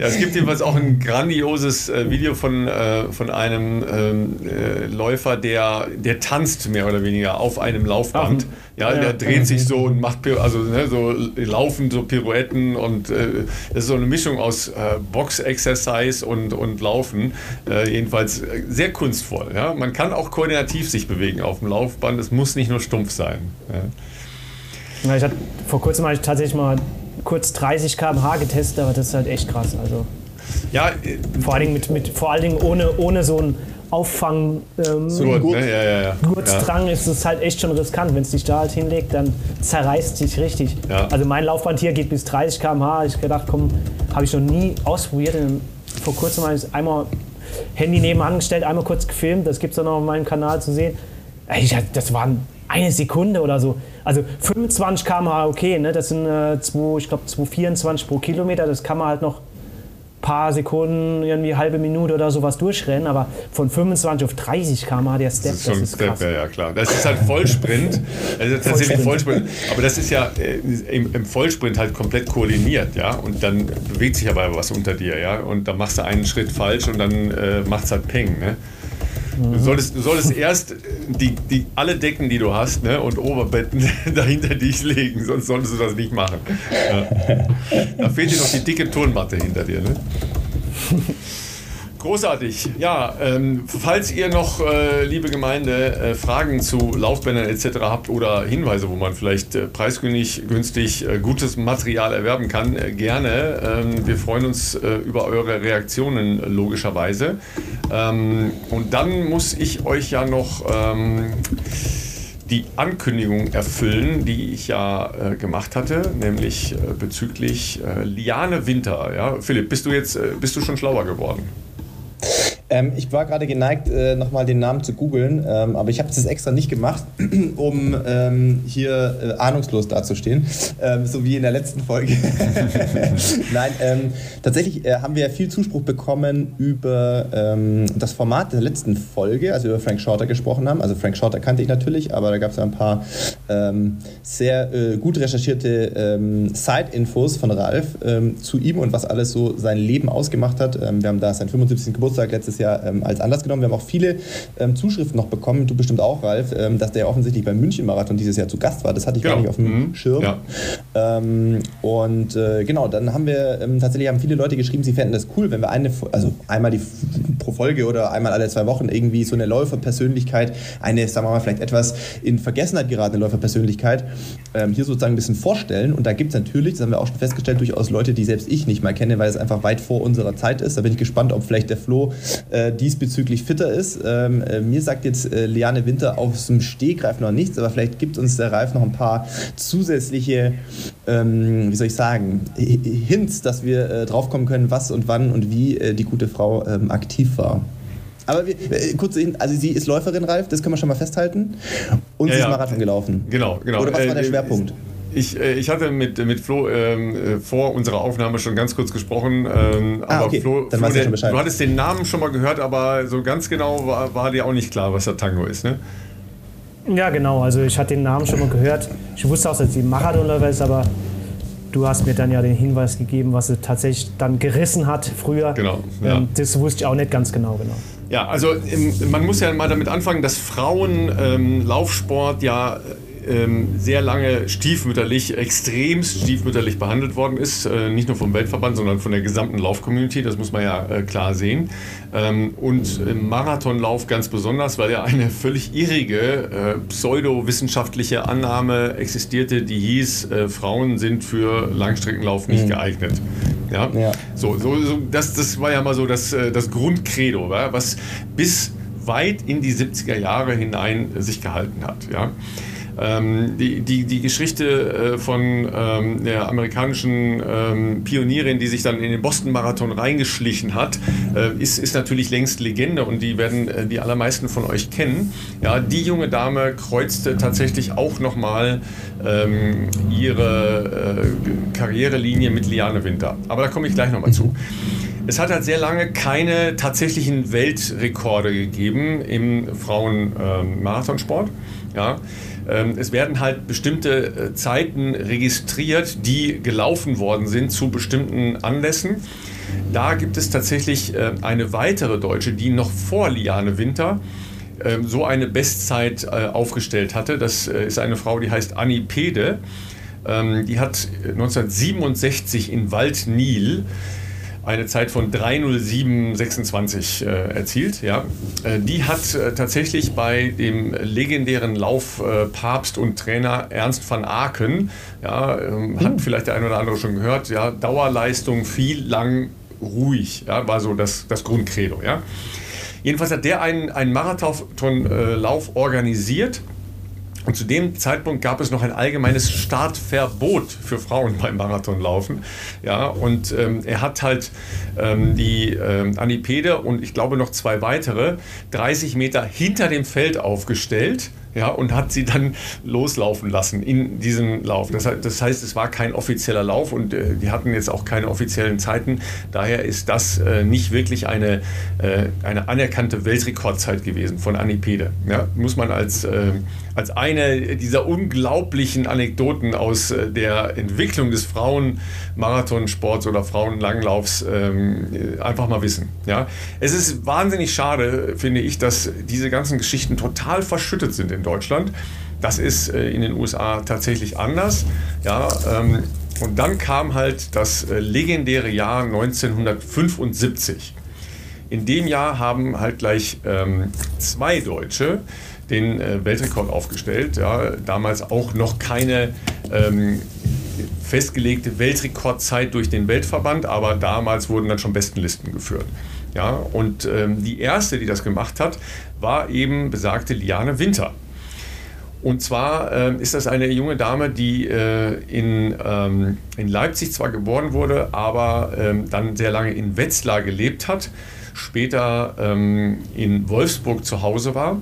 es gibt jedenfalls auch ein grandioses äh, Video von, äh, von einem ähm, äh, Läufer, der, der tanzt mehr oder weniger auf einem Laufband. Ja, der dreht sich so und macht also ne, so laufen so Pirouetten und äh, das ist so eine Mischung aus äh, Box-Exercise und, und Laufen. Äh, jedenfalls äh, sehr kunstvoll. Ja? Man kann auch koordinativ sich bewegen auf dem Laufband. Es muss nicht nur stumpf sein. Ja? Ja, ich hatte, vor kurzem habe ich tatsächlich mal kurz 30 km/h getestet, aber das ist halt echt krass. Also Ja, äh, vor allen Dingen, mit, mit, vor allen Dingen ohne, ohne so einen Auffang. Ähm, Gut, Gurt. ne? ja, ja, ja. Gurtstrang ist es halt echt schon riskant. Wenn es dich da halt hinlegt, dann zerreißt sich richtig. Ja. Also mein Laufband hier geht bis 30 km/h. Ich gedacht, komm, habe ich noch nie ausprobiert. Vor kurzem habe ich einmal Handy nebenan gestellt, einmal kurz gefilmt. Das gibt es dann auch auf meinem Kanal zu sehen. Ich, das waren eine Sekunde oder so. Also 25 km/h, okay, ne? das sind äh, zwei, ich glaube 224 pro Kilometer. Das kann man halt noch paar Sekunden, irgendwie halbe Minute oder sowas durchrennen, aber von 25 auf 30 km/h der Step, Das ist schon ein Step, krass. ja, ja, klar. Das ist halt Vollsprint. Das ist tatsächlich Vollsprint. Vollsprint. Aber das ist ja äh, im, im Vollsprint halt komplett koordiniert, ja. Und dann bewegt sich aber was unter dir, ja. Und dann machst du einen Schritt falsch und dann äh, macht's halt Peng, ne? Du solltest, du solltest erst die, die, alle Decken, die du hast, ne, und Oberbetten dahinter dich legen, sonst solltest du das nicht machen. Ja. Da fehlt dir noch die dicke Turnmatte hinter dir. Ne? Großartig. Ja, ähm, falls ihr noch, äh, liebe Gemeinde, äh, Fragen zu Laufbändern etc. habt oder Hinweise, wo man vielleicht äh, preisgünstig günstig, äh, gutes Material erwerben kann, äh, gerne. Ähm, wir freuen uns äh, über eure Reaktionen logischerweise. Ähm, und dann muss ich euch ja noch ähm, die Ankündigung erfüllen, die ich ja äh, gemacht hatte, nämlich äh, bezüglich äh, Liane Winter. Ja? Philipp, bist du jetzt bist du schon schlauer geworden? Ähm, ich war gerade geneigt, äh, nochmal den Namen zu googeln, ähm, aber ich habe das extra nicht gemacht, um ähm, hier äh, ahnungslos dazustehen, ähm, so wie in der letzten Folge. Nein, ähm, tatsächlich äh, haben wir ja viel Zuspruch bekommen über ähm, das Format der letzten Folge, als wir über Frank Shorter gesprochen haben. Also Frank Shorter kannte ich natürlich, aber da gab es ja ein paar sehr äh, gut recherchierte Side-Infos von Ralf zu ihm und was alles so sein Leben ausgemacht hat. Wir haben da seinen 75. Geburtstag letztes Jahr ähm, als Anlass genommen. Wir haben auch viele ähm, Zuschriften noch bekommen, du bestimmt auch, Ralf, ähm, dass der offensichtlich beim München-Marathon dieses Jahr zu Gast war. Das hatte ich gar Genau. nicht auf dem Mhm. Schirm. Ja. Ähm, und äh, genau, dann haben wir ähm, tatsächlich haben viele Leute geschrieben, sie fänden das cool, wenn wir eine, also einmal die pro Folge oder einmal alle zwei Wochen irgendwie so eine Läuferpersönlichkeit, eine, sagen wir mal, vielleicht etwas in Vergessenheit geratene Läuferpersönlichkeit ähm, hier sozusagen ein bisschen vorstellen. Und da gibt es natürlich, das haben wir auch schon festgestellt, durchaus Leute, die selbst ich nicht mal kenne, weil es einfach weit vor unserer Zeit ist. Da bin ich gespannt, ob vielleicht der Flo äh, diesbezüglich fitter ist. Ähm, äh, mir sagt jetzt äh, Liane Winter aus dem Stegreif noch nichts, aber vielleicht gibt uns der Ralf noch ein paar zusätzliche, ähm, wie soll ich sagen, Hints, dass wir äh, draufkommen können, was und wann und wie äh, die gute Frau ähm, aktiv war. Aber wir, äh, kurz, also sie ist Läuferin, Ralf, das können wir schon mal festhalten. Und Ja, sie ist ja. Marathon gelaufen. Genau, genau. Oder was war der Äh, Schwerpunkt? Ich, äh, ich hatte mit, mit Flo ähm, äh, vor unserer Aufnahme schon ganz kurz gesprochen. Ähm, ah, aber okay. Flo, Dann Flo weiß ich schon Bescheid. du hattest den Namen schon mal gehört, aber so ganz genau war, war dir auch nicht klar, was der Tango ist, ne? Ja, genau. Also ich hatte den Namen schon mal gehört. Ich wusste auch, dass sie Marathonläufer ist, aber du hast mir dann ja den Hinweis gegeben, was sie tatsächlich dann gerissen hat früher. Genau, ja. Ähm, das wusste ich auch nicht ganz genau, genau. Ja, also ähm, man muss ja mal damit anfangen, dass Frauen-Laufsport ja ähm, sehr lange stiefmütterlich, extremst stiefmütterlich behandelt worden ist. Äh, nicht nur vom Weltverband, sondern von der gesamten Laufcommunity, das muss man ja äh, klar sehen. Ähm, und im Marathonlauf ganz besonders, weil ja eine völlig irrige äh, pseudowissenschaftliche Annahme existierte, die hieß, äh, Frauen sind für Langstreckenlauf nicht geeignet. Ja? Ja. So, so, so das, das war ja mal so das, äh, das Grundcredo, wa? was bis weit in die 70er Jahre hinein äh, sich gehalten hat. Ja? Ähm, die, die, die Geschichte äh, von ähm, der amerikanischen ähm, Pionierin, die sich dann in den Boston-Marathon reingeschlichen hat, äh, ist, ist natürlich längst Legende und die werden äh, die allermeisten von euch kennen. Ja, die junge Dame kreuzte tatsächlich auch nochmal ähm, ihre äh, Karrierelinie mit Liane Winter. Aber da komme ich gleich nochmal zu. Es hat halt sehr lange keine tatsächlichen Weltrekorde gegeben im Frauen-Marathonsport. ja. Ähm, es werden halt bestimmte äh, Zeiten registriert, die gelaufen worden sind zu bestimmten Anlässen. Da gibt es tatsächlich äh, eine weitere Deutsche, die noch vor Liane Winter ähm, so eine Bestzeit äh, aufgestellt hatte. Das ist eine Frau, die heißt Annie Pede. Ähm, die hat 1967 in Waldnil eine Zeit von 3.07.26 äh, erzielt. Ja. Äh, die hat äh, tatsächlich bei dem legendären Laufpapst und Trainer Ernst van Aken, ja, ähm, hat vielleicht der eine oder andere schon gehört, ja, Dauerleistung viel lang ruhig, ja, war so das, das Grundcredo. Ja. Jedenfalls hat der einen, einen Marathonlauf organisiert. Und zu dem Zeitpunkt gab es noch ein allgemeines Startverbot für Frauen beim Marathonlaufen. Ja, und ähm, er hat halt ähm, die ähm, Anipede und ich glaube noch zwei weitere 30 Meter hinter dem Feld aufgestellt. Ja, und hat sie dann loslaufen lassen in diesem Lauf. Das, das heißt, es war kein offizieller Lauf und äh, die hatten jetzt auch keine offiziellen Zeiten. Daher ist das äh, nicht wirklich eine, äh, eine anerkannte Weltrekordzeit gewesen von Anipede. Ja, muss man als, äh, als eine dieser unglaublichen Anekdoten aus äh, der Entwicklung des Frauenmarathonsports oder Frauenlanglaufs ähm, einfach mal wissen. Ja, es ist wahnsinnig schade, finde ich, dass diese ganzen Geschichten total verschüttet sind in Deutschland. Das ist äh, in den USA tatsächlich anders. Ja, ähm, und dann kam halt das äh, legendäre Jahr 1975. In dem Jahr haben halt gleich ähm, zwei Deutsche den äh, Weltrekord aufgestellt. Ja, damals auch noch keine ähm, festgelegte Weltrekordzeit durch den Weltverband, aber damals wurden dann schon Bestenlisten geführt. Ja, und ähm, die erste, die das gemacht hat, war eben besagte Liane Winter. Und zwar äh, ist das eine junge Dame, die äh, in, ähm, in Leipzig zwar geboren wurde, aber ähm, dann sehr lange in Wetzlar gelebt hat, später ähm, in Wolfsburg zu Hause war,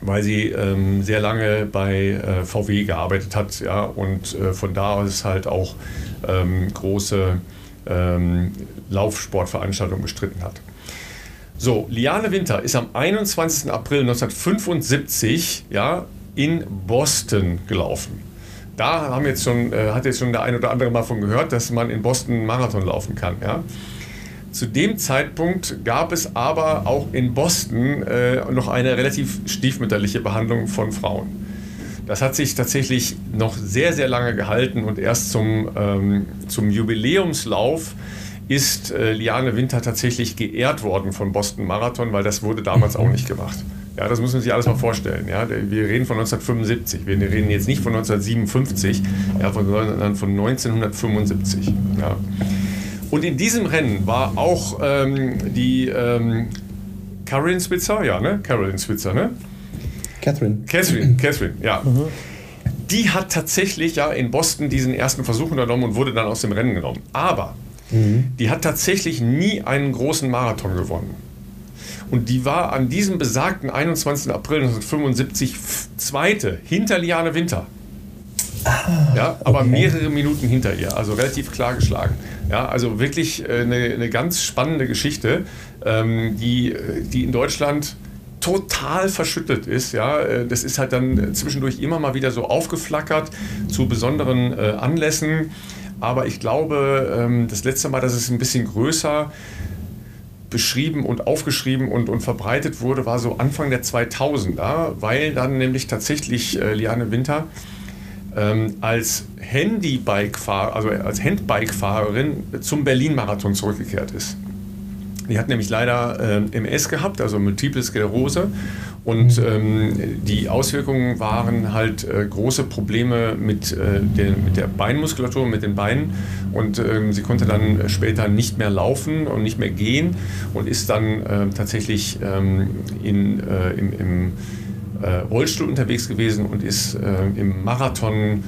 weil sie ähm, sehr lange bei äh, VW gearbeitet hat ja, und äh, von da aus halt auch ähm, große ähm, Laufsportveranstaltungen bestritten hat. So, Liane Winter ist am 21. April 1975 ja, in Boston gelaufen. Da haben jetzt schon, äh, hat jetzt schon der ein oder andere mal von gehört, dass man in Boston einen Marathon laufen kann. Ja? Zu dem Zeitpunkt gab es aber auch in Boston äh, noch eine relativ stiefmütterliche Behandlung von Frauen. Das hat sich tatsächlich noch sehr, sehr lange gehalten und erst zum, ähm, zum Jubiläumslauf ist äh, Liane Winter tatsächlich geehrt worden vom Boston Marathon, weil das wurde damals auch nicht gemacht. Ja, das muss man sich alles mal vorstellen. Ja. Wir reden von 1975. Wir reden jetzt nicht von 1957, ja, sondern von 1975. Ja. Und in diesem Rennen war auch ähm, die ähm, Caroline Switzer, ja, ne? Caroline Switzer, ne? Catherine. Catherine, Catherine, ja. Die hat tatsächlich ja in Boston diesen ersten Versuch unternommen und wurde dann aus dem Rennen genommen. Aber die hat tatsächlich nie einen großen Marathon gewonnen. Und die war an diesem besagten 21. April 1975 Zweite hinter Liane Winter. Ah, ja, aber okay. mehrere Minuten hinter ihr, also relativ klar geschlagen. Ja, also wirklich äh, eine, eine ganz spannende Geschichte, ähm, die, die in Deutschland total verschüttet ist. Ja, äh, das ist halt dann zwischendurch immer mal wieder so aufgeflackert zu besonderen äh, Anlässen. Aber ich glaube, ähm, das letzte Mal, dass es ein bisschen größer beschrieben und aufgeschrieben und, und verbreitet wurde, war so Anfang der 2000er, weil dann nämlich tatsächlich äh, Liane Winter ähm, als Handybike-Fahrer, also als Handbike-Fahrerin zum Berlin-Marathon zurückgekehrt ist. Die hat nämlich leider äh, MS gehabt, also Multiple Sklerose. Und ähm, die Auswirkungen waren halt äh, große Probleme mit, äh, der, mit der Beinmuskulatur, mit den Beinen. Und ähm, sie konnte dann später nicht mehr laufen und nicht mehr gehen und ist dann äh, tatsächlich ähm, in, äh, im, im äh, Rollstuhl unterwegs gewesen und ist äh, im Marathon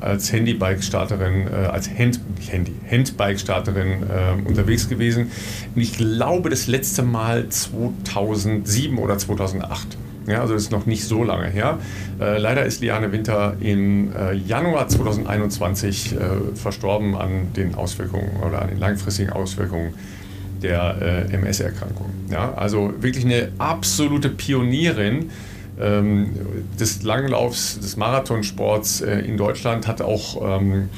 als Handybike-Starterin, äh, als Hand, Handy, Handbike-Starterin äh, unterwegs gewesen. Und ich glaube, das letzte Mal 2007 oder 2008. Ja, also das ist noch nicht so lange her. Äh, leider ist Liane Winter im äh, Januar 2021 äh, verstorben an den Auswirkungen oder an den langfristigen Auswirkungen der MS-Erkrankung. Ja, also wirklich eine absolute Pionierin ähm, des Langlaufs, des Marathonsports äh, in Deutschland, hat auch ähm,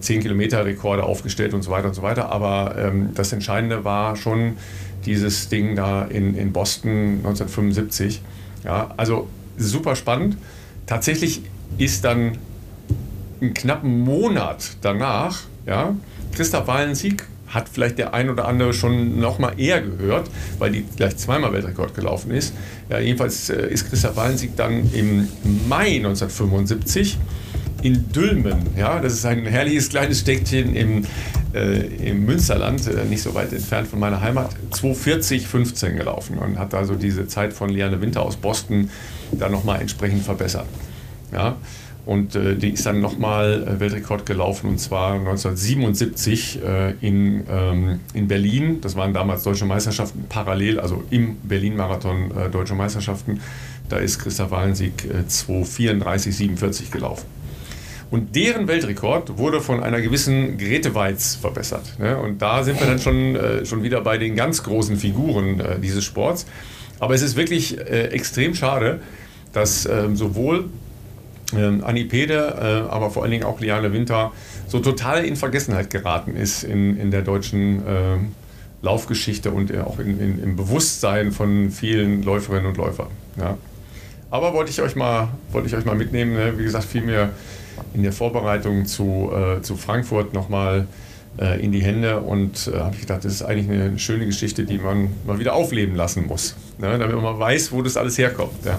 10 Kilometer Rekorde aufgestellt und so weiter und so weiter. Aber ähm, das Entscheidende war schon dieses Ding da in, in Boston 1975. Ja, also super spannend. Tatsächlich ist dann einen knappen Monat danach ja, Christoph Wallensieg hat vielleicht der ein oder andere schon noch mal eher gehört, weil die gleich zweimal Weltrekord gelaufen ist. Ja, jedenfalls äh, ist Christa Wallensieg dann im Mai 1975 in Dülmen. Ja, das ist ein herrliches kleines Städtchen im, äh, im Münsterland, äh, nicht so weit entfernt von meiner Heimat, 240,15 gelaufen und hat also diese Zeit von Liane Winter aus Boston dann nochmal entsprechend verbessert. Ja, und äh, die ist dann nochmal äh, Weltrekord gelaufen und zwar 1977 äh, in, ähm, in Berlin. Das waren damals deutsche Meisterschaften parallel, also im Berlin-Marathon äh, deutsche Meisterschaften. Da ist Christoph Wallensieg äh, 2,34,47 gelaufen. Und deren Weltrekord wurde von einer gewissen Grete Weiz verbessert. Ne? Und da sind wir dann schon, äh, schon wieder bei den ganz großen Figuren äh, dieses Sports. Aber es ist wirklich extrem schade, dass ähm, sowohl ähm, Anni Pede, äh, aber vor allen Dingen auch Liane Winter, so total in Vergessenheit geraten ist in, in der deutschen äh, Laufgeschichte und äh, auch in, in, im Bewusstsein von vielen Läuferinnen und Läufern. Ja. Aber wollte ich euch mal, wollte ich euch mal mitnehmen. Ne? Wie gesagt, fiel mir in der Vorbereitung zu, äh, zu Frankfurt nochmal äh, in die Hände und äh, habe ich gedacht, das ist eigentlich eine schöne Geschichte, die man mal wieder aufleben lassen muss, ne? damit man weiß, wo das alles herkommt. Ja.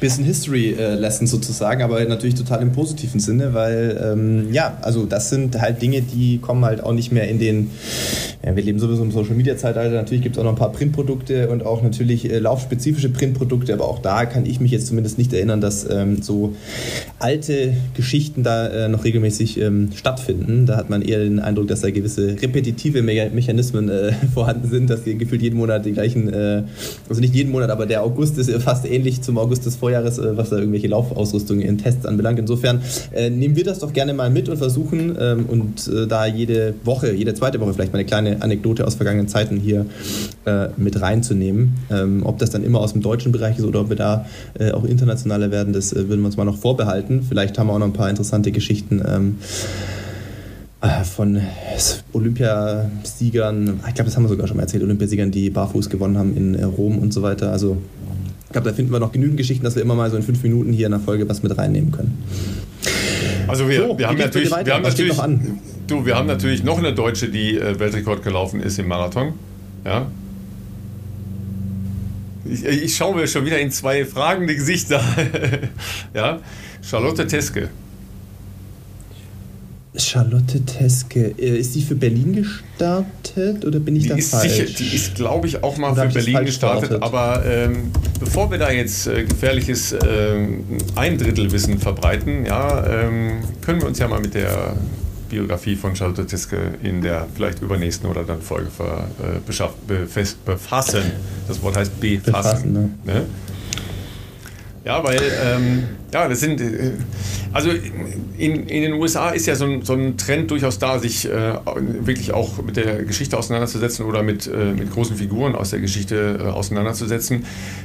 Bisschen History-Lesson äh, sozusagen, aber natürlich total im positiven Sinne, weil ähm, ja, also das sind halt Dinge, die kommen halt auch nicht mehr in den, ja, wir leben sowieso im Social-Media-Zeitalter, natürlich gibt es auch noch ein paar Printprodukte und auch natürlich äh, laufspezifische Printprodukte, aber auch da kann ich mich jetzt zumindest nicht erinnern, dass ähm, so alte Geschichten da äh, noch regelmäßig ähm, stattfinden. Da hat man eher den Eindruck, dass da gewisse repetitive Me Mechanismen äh, vorhanden sind, dass gefühlt jeden Monat die gleichen, äh, also nicht jeden Monat, aber der August ist fast ähnlich zum August des Vorjahres, äh, was da irgendwelche Laufausrüstungen in Tests anbelangt. Insofern äh, nehmen wir das doch gerne mal mit und versuchen ähm, und äh, da jede Woche, jede zweite Woche vielleicht mal eine kleine Anekdote aus vergangenen Zeiten hier äh, mit reinzunehmen. Ähm, ob das dann immer aus dem deutschen Bereich ist oder ob wir da auch internationaler werden, das würden wir uns mal noch vorbehalten. Vielleicht haben wir auch noch ein paar interessante Geschichten. Ähm, äh, von Olympiasiegern, ich glaube, das haben wir sogar schon mal erzählt, Olympiasiegern, die barfuß gewonnen haben in äh, Rom und so weiter. Also ich glaube, da finden wir noch genügend Geschichten, dass wir immer mal so in fünf Minuten hier in der Folge was mit reinnehmen können. Also wir, so, wir haben natürlich, wir haben natürlich, du, wir haben natürlich noch eine Deutsche, die äh, Weltrekord gelaufen ist im Marathon. Ja. Ich, ich schaue mir schon wieder in zwei fragende Gesichter. ja. Charlotte Teske. Charlotte Teske, äh, ist die für Berlin gestartet oder bin ich die da ist falsch? Sicher, die ist, glaube ich, auch mal oder für Berlin gestartet. Verortet? Aber ähm, bevor wir da jetzt äh, gefährliches äh, Eindrittelwissen verbreiten, ja, ähm, können wir uns ja mal mit der Biografie von Charlotte Teske in der vielleicht übernächsten oder dann Folge ver, äh, befassen. Das Wort heißt befassen. befassen ne? Ne? Ja, weil, ähm, ja, das sind, äh, also in, in den USA ist ja so ein, so ein Trend durchaus da, sich äh, wirklich auch mit der Geschichte auseinanderzusetzen oder mit, äh, mit großen Figuren aus der Geschichte äh, auseinanderzusetzen.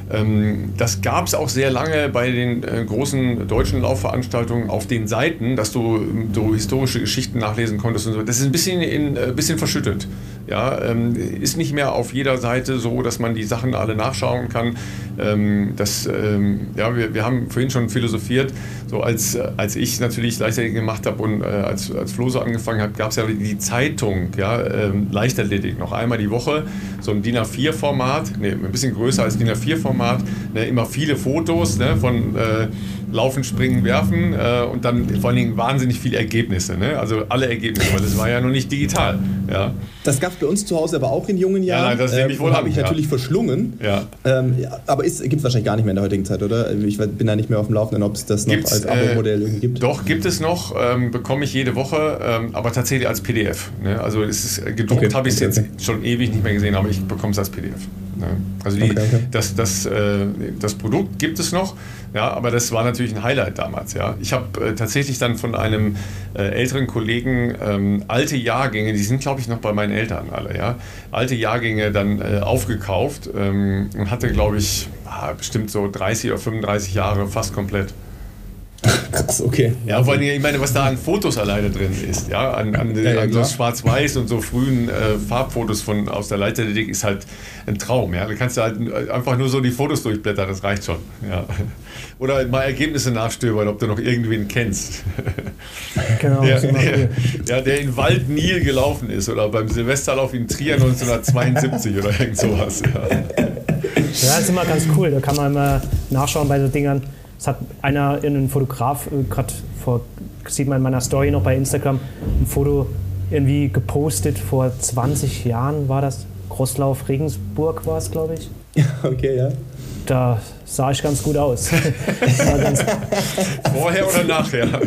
Ähm, das gab es auch sehr lange bei den äh, großen deutschen Laufveranstaltungen auf den Seiten, dass du so historische Geschichten nachlesen konntest und so. Das ist ein bisschen, in, bisschen verschüttet. Ja, ähm, ist nicht mehr auf jeder Seite so, dass man die Sachen alle nachschauen kann. Ähm, das, ähm, ja, wir, wir haben vorhin schon philosophiert, so als, als ich natürlich Leichtathletik gemacht habe und äh, als, als Flo so angefangen hat, gab es ja die Zeitung, ja, ähm, Leichtathletik, noch einmal die Woche, so ein DIN A4-Format, nee, ein bisschen größer als DIN A4-Format, ne, immer viele Fotos ne, von äh, Laufen, Springen, Werfen äh, und dann vor allen Dingen wahnsinnig viele Ergebnisse, ne? also alle Ergebnisse, weil das war ja noch nicht digital. Ja. Das gab es bei uns zu Hause aber auch in jungen Jahren. Ja, nein, das nehme ich wohl habe ich ja. natürlich verschlungen. Ja. Ähm, ja aber gibt es wahrscheinlich gar nicht mehr in der heutigen Zeit, oder? Ich bin da nicht mehr auf dem Laufenden, ob es das noch Gibt's, als Abo-Modell äh, gibt. Doch, gibt es noch, ähm, bekomme ich jede Woche, ähm, aber tatsächlich als PDF. Ne? Also es ist, gedruckt okay, habe ich es okay, jetzt okay. schon ewig nicht mehr gesehen, aber ich bekomme es als PDF. Ne? Also die, Das, das, äh, das Produkt gibt es noch. Ja, aber das war natürlich ein Highlight damals. Ja. Ich habe äh, tatsächlich dann von einem äh, älteren Kollegen ähm, alte Jahrgänge, die sind glaube ich noch bei meinen Eltern alle, ja, alte Jahrgänge dann äh, aufgekauft ähm, und hatte glaube ich ah, bestimmt so 30 oder 35 Jahre fast komplett. Krass, okay. Ja, vor allem, ich meine, was da an Fotos alleine drin ist, ja, an, an, ja, ja, an so Schwarz-Weiß und so frühen äh, Farbfotos von, aus der Leichtathletik ist halt ein Traum, ja. Da kannst du halt einfach nur so die Fotos durchblättern, das reicht schon, ja. Oder mal Ergebnisse nachstöbern, ob du noch irgendwen kennst. Genau. Der, der, ja, der in Wald Nil gelaufen ist oder beim Silvesterlauf in Trier 1972 oder irgend sowas, ja. Ja, das ist immer ganz cool, da kann man immer nachschauen bei so Dingern es hat einer, ein Fotograf, äh, gerade vor, sieht man in meiner Story noch bei Instagram, ein Foto irgendwie gepostet, vor 20 Jahren war das. Crosslauf Regensburg war es, glaube ich. Ja, okay, ja. Da sah ich ganz gut aus. ganz Vorher oder nachher?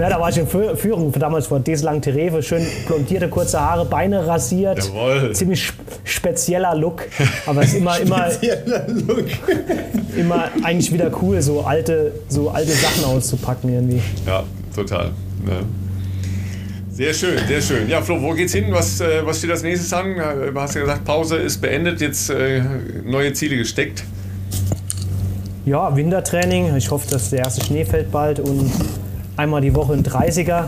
Na, da war ich in Führung damals vor Deslang Tereve, schön blondierte kurze Haare, Beine rasiert. Jawohl. Ziemlich spezieller Look. Aber es ist immer, immer, immer eigentlich wieder cool, so alte, so alte Sachen auszupacken irgendwie. Ja, total. Ja. Sehr schön, sehr schön. Ja, Flo, wo geht's hin? Was, äh, was steht als nächstes an? Du hast ja gesagt, Pause ist beendet, jetzt äh, neue Ziele gesteckt. Ja, Wintertraining. Ich hoffe, dass der erste Schnee fällt bald und einmal die Woche ein 30er.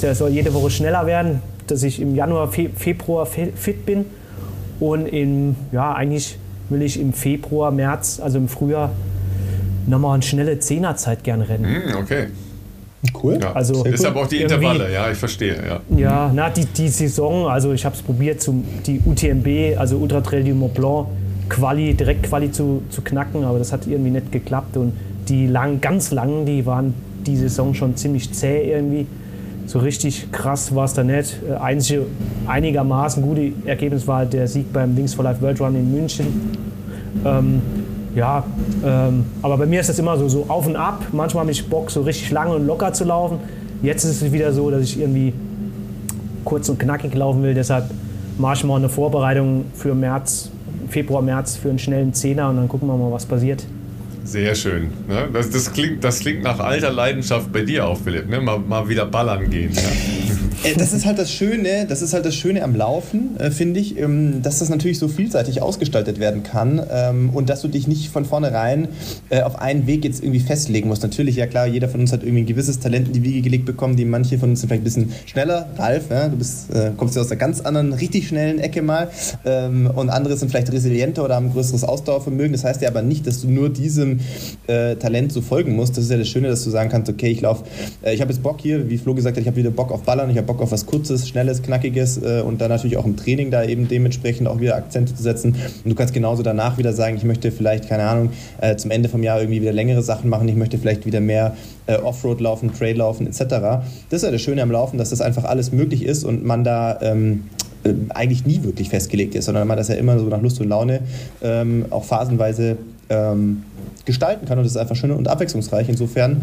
Der soll jede Woche schneller werden, dass ich im Januar, Fe Februar fit bin. Und im, ja, eigentlich will ich im Februar, März, also im Frühjahr, nochmal eine schnelle Zehnerzeit gerne rennen. Mm, okay. Cool. Ja. Also ist aber auch die Intervalle, ja, ich verstehe. Ja, ja na, die, die Saison, also ich habe es probiert, zum, die UTMB, also Ultra Trail du Mont Blanc, Quali, direkt Quali zu, zu knacken, aber das hat irgendwie nicht geklappt. Und die lang, ganz langen, die waren die Saison schon ziemlich zäh irgendwie. So richtig krass war es da nicht. Äh, einzige einigermaßen gute Ergebnis war der Sieg beim Wings for Life World Run in München. Ähm, ja, ähm, aber bei mir ist das immer so, so auf und ab. Manchmal habe ich Bock, so richtig lange und locker zu laufen. Jetzt ist es wieder so, dass ich irgendwie kurz und knackig laufen will. Deshalb mache ich mal eine Vorbereitung für März, Februar, März für einen schnellen Zehner und dann gucken wir mal, was passiert. Sehr schön. Ne? Das, das, klingt, das klingt nach alter Leidenschaft bei dir auch, Philipp. Ne? Mal, mal wieder ballern gehen. Ja? Äh, das ist halt das Schöne, das ist halt das Schöne am Laufen, äh, finde ich, ähm, dass das natürlich so vielseitig ausgestaltet werden kann ähm, und dass du dich nicht von vornherein äh, auf einen Weg jetzt irgendwie festlegen musst. Natürlich, ja klar, jeder von uns hat irgendwie ein gewisses Talent in die Wiege gelegt bekommen, die manche von uns sind vielleicht ein bisschen schneller. Ralf, ja, du bist, äh, kommst ja aus einer ganz anderen, richtig schnellen Ecke mal ähm, und andere sind vielleicht resilienter oder haben ein größeres Ausdauervermögen. Das heißt ja aber nicht, dass du nur diesem äh, Talent so folgen musst. Das ist ja das Schöne, dass du sagen kannst, okay, ich laufe, äh, ich habe jetzt Bock hier, wie Flo gesagt hat, ich habe wieder Bock auf Ballern, ich habe Bock auf was Kurzes, Schnelles, Knackiges äh, und dann natürlich auch im Training da eben dementsprechend auch wieder Akzente zu setzen. Und du kannst genauso danach wieder sagen, ich möchte vielleicht, keine Ahnung, äh, zum Ende vom Jahr irgendwie wieder längere Sachen machen, ich möchte vielleicht wieder mehr äh, Offroad laufen, Trail laufen etc. Das ist ja das Schöne am Laufen, dass das einfach alles möglich ist und man da ähm, äh, eigentlich nie wirklich festgelegt ist, sondern man das ja immer so nach Lust und Laune ähm, auch phasenweise ähm, gestalten kann und das ist einfach schön und abwechslungsreich. Insofern,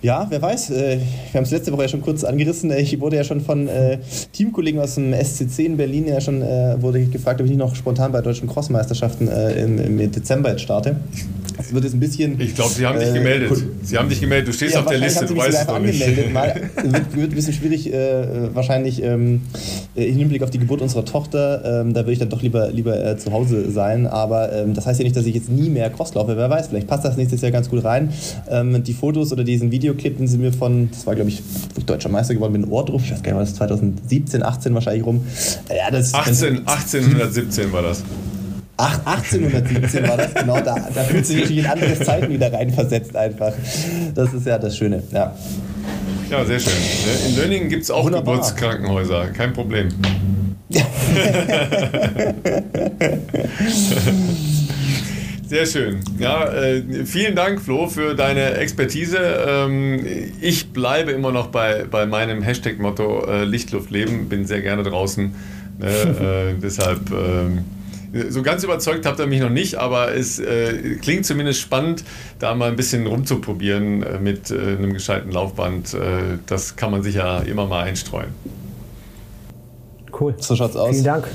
ja, wer weiß, äh, wir haben es letzte Woche ja schon kurz angerissen. Ich wurde ja schon von äh, Teamkollegen aus dem SCC in Berlin ja schon äh, wurde gefragt, ob ich nicht noch spontan bei deutschen Crossmeisterschaften äh, im, im, Dezember jetzt starte. es wird jetzt ein bisschen. Ich glaube, Sie haben dich äh, gemeldet. Sie haben dich gemeldet. Du stehst ja, auf der Liste. Du weißt es doch nicht. Mal, wird, wird ein bisschen schwierig, äh, wahrscheinlich ähm, äh, im Hinblick auf die Geburt unserer Tochter. Ähm, da würde ich dann doch lieber, lieber äh, zu Hause sein. Aber ähm, das heißt ja nicht, dass ich jetzt nie mehr Cross laufe. Wer weiß, vielleicht passt das nächstes Jahr ganz gut rein. Ähm, die Fotos oder diesen Videoclip sind mir von, das war glaube ich, deutscher Meister geworden mit einem Ohrdruck. Ich weiß gar nicht, war das 2017, 18 wahrscheinlich rum. Ja, das 18, 1817 war das. Ach, 1817 war das, genau. Da, da fühlt sich natürlich in anderes Zeiten wieder reinversetzt einfach. Das ist ja das Schöne, ja. Ja, sehr schön. In Lönningen gibt es auch Wunderbar. Geburtskrankenhäuser, kein Problem. Sehr schön. Ja, äh, vielen Dank, Flo, für deine Expertise. Ähm, ich bleibe immer noch bei, bei meinem Hashtag-Motto äh, Lichtluft leben, bin sehr gerne draußen. Ne? äh, deshalb ähm, so ganz überzeugt habt ihr mich noch nicht, aber es äh, klingt zumindest spannend, da mal ein bisschen rumzuprobieren äh, mit äh, einem gescheiten Laufband. Äh, das kann man sicher immer mal einstreuen. Cool. So schaut's aus. Vielen Dank.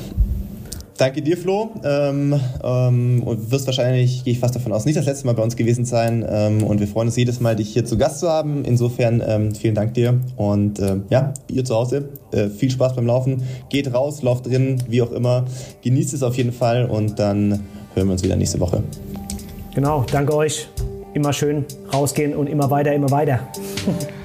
Danke dir, Flo. Ähm, ähm, und wirst wahrscheinlich, gehe ich fast davon aus, nicht das letzte Mal bei uns gewesen sein. Ähm, und wir freuen uns jedes Mal, dich hier zu Gast zu haben. Insofern ähm, vielen Dank dir. Und äh, ja, ihr zu Hause, äh, viel Spaß beim Laufen. Geht raus, lauft drin, wie auch immer. Genießt es auf jeden Fall und dann hören wir uns wieder nächste Woche. Genau, danke euch. Immer schön rausgehen und immer weiter, immer weiter.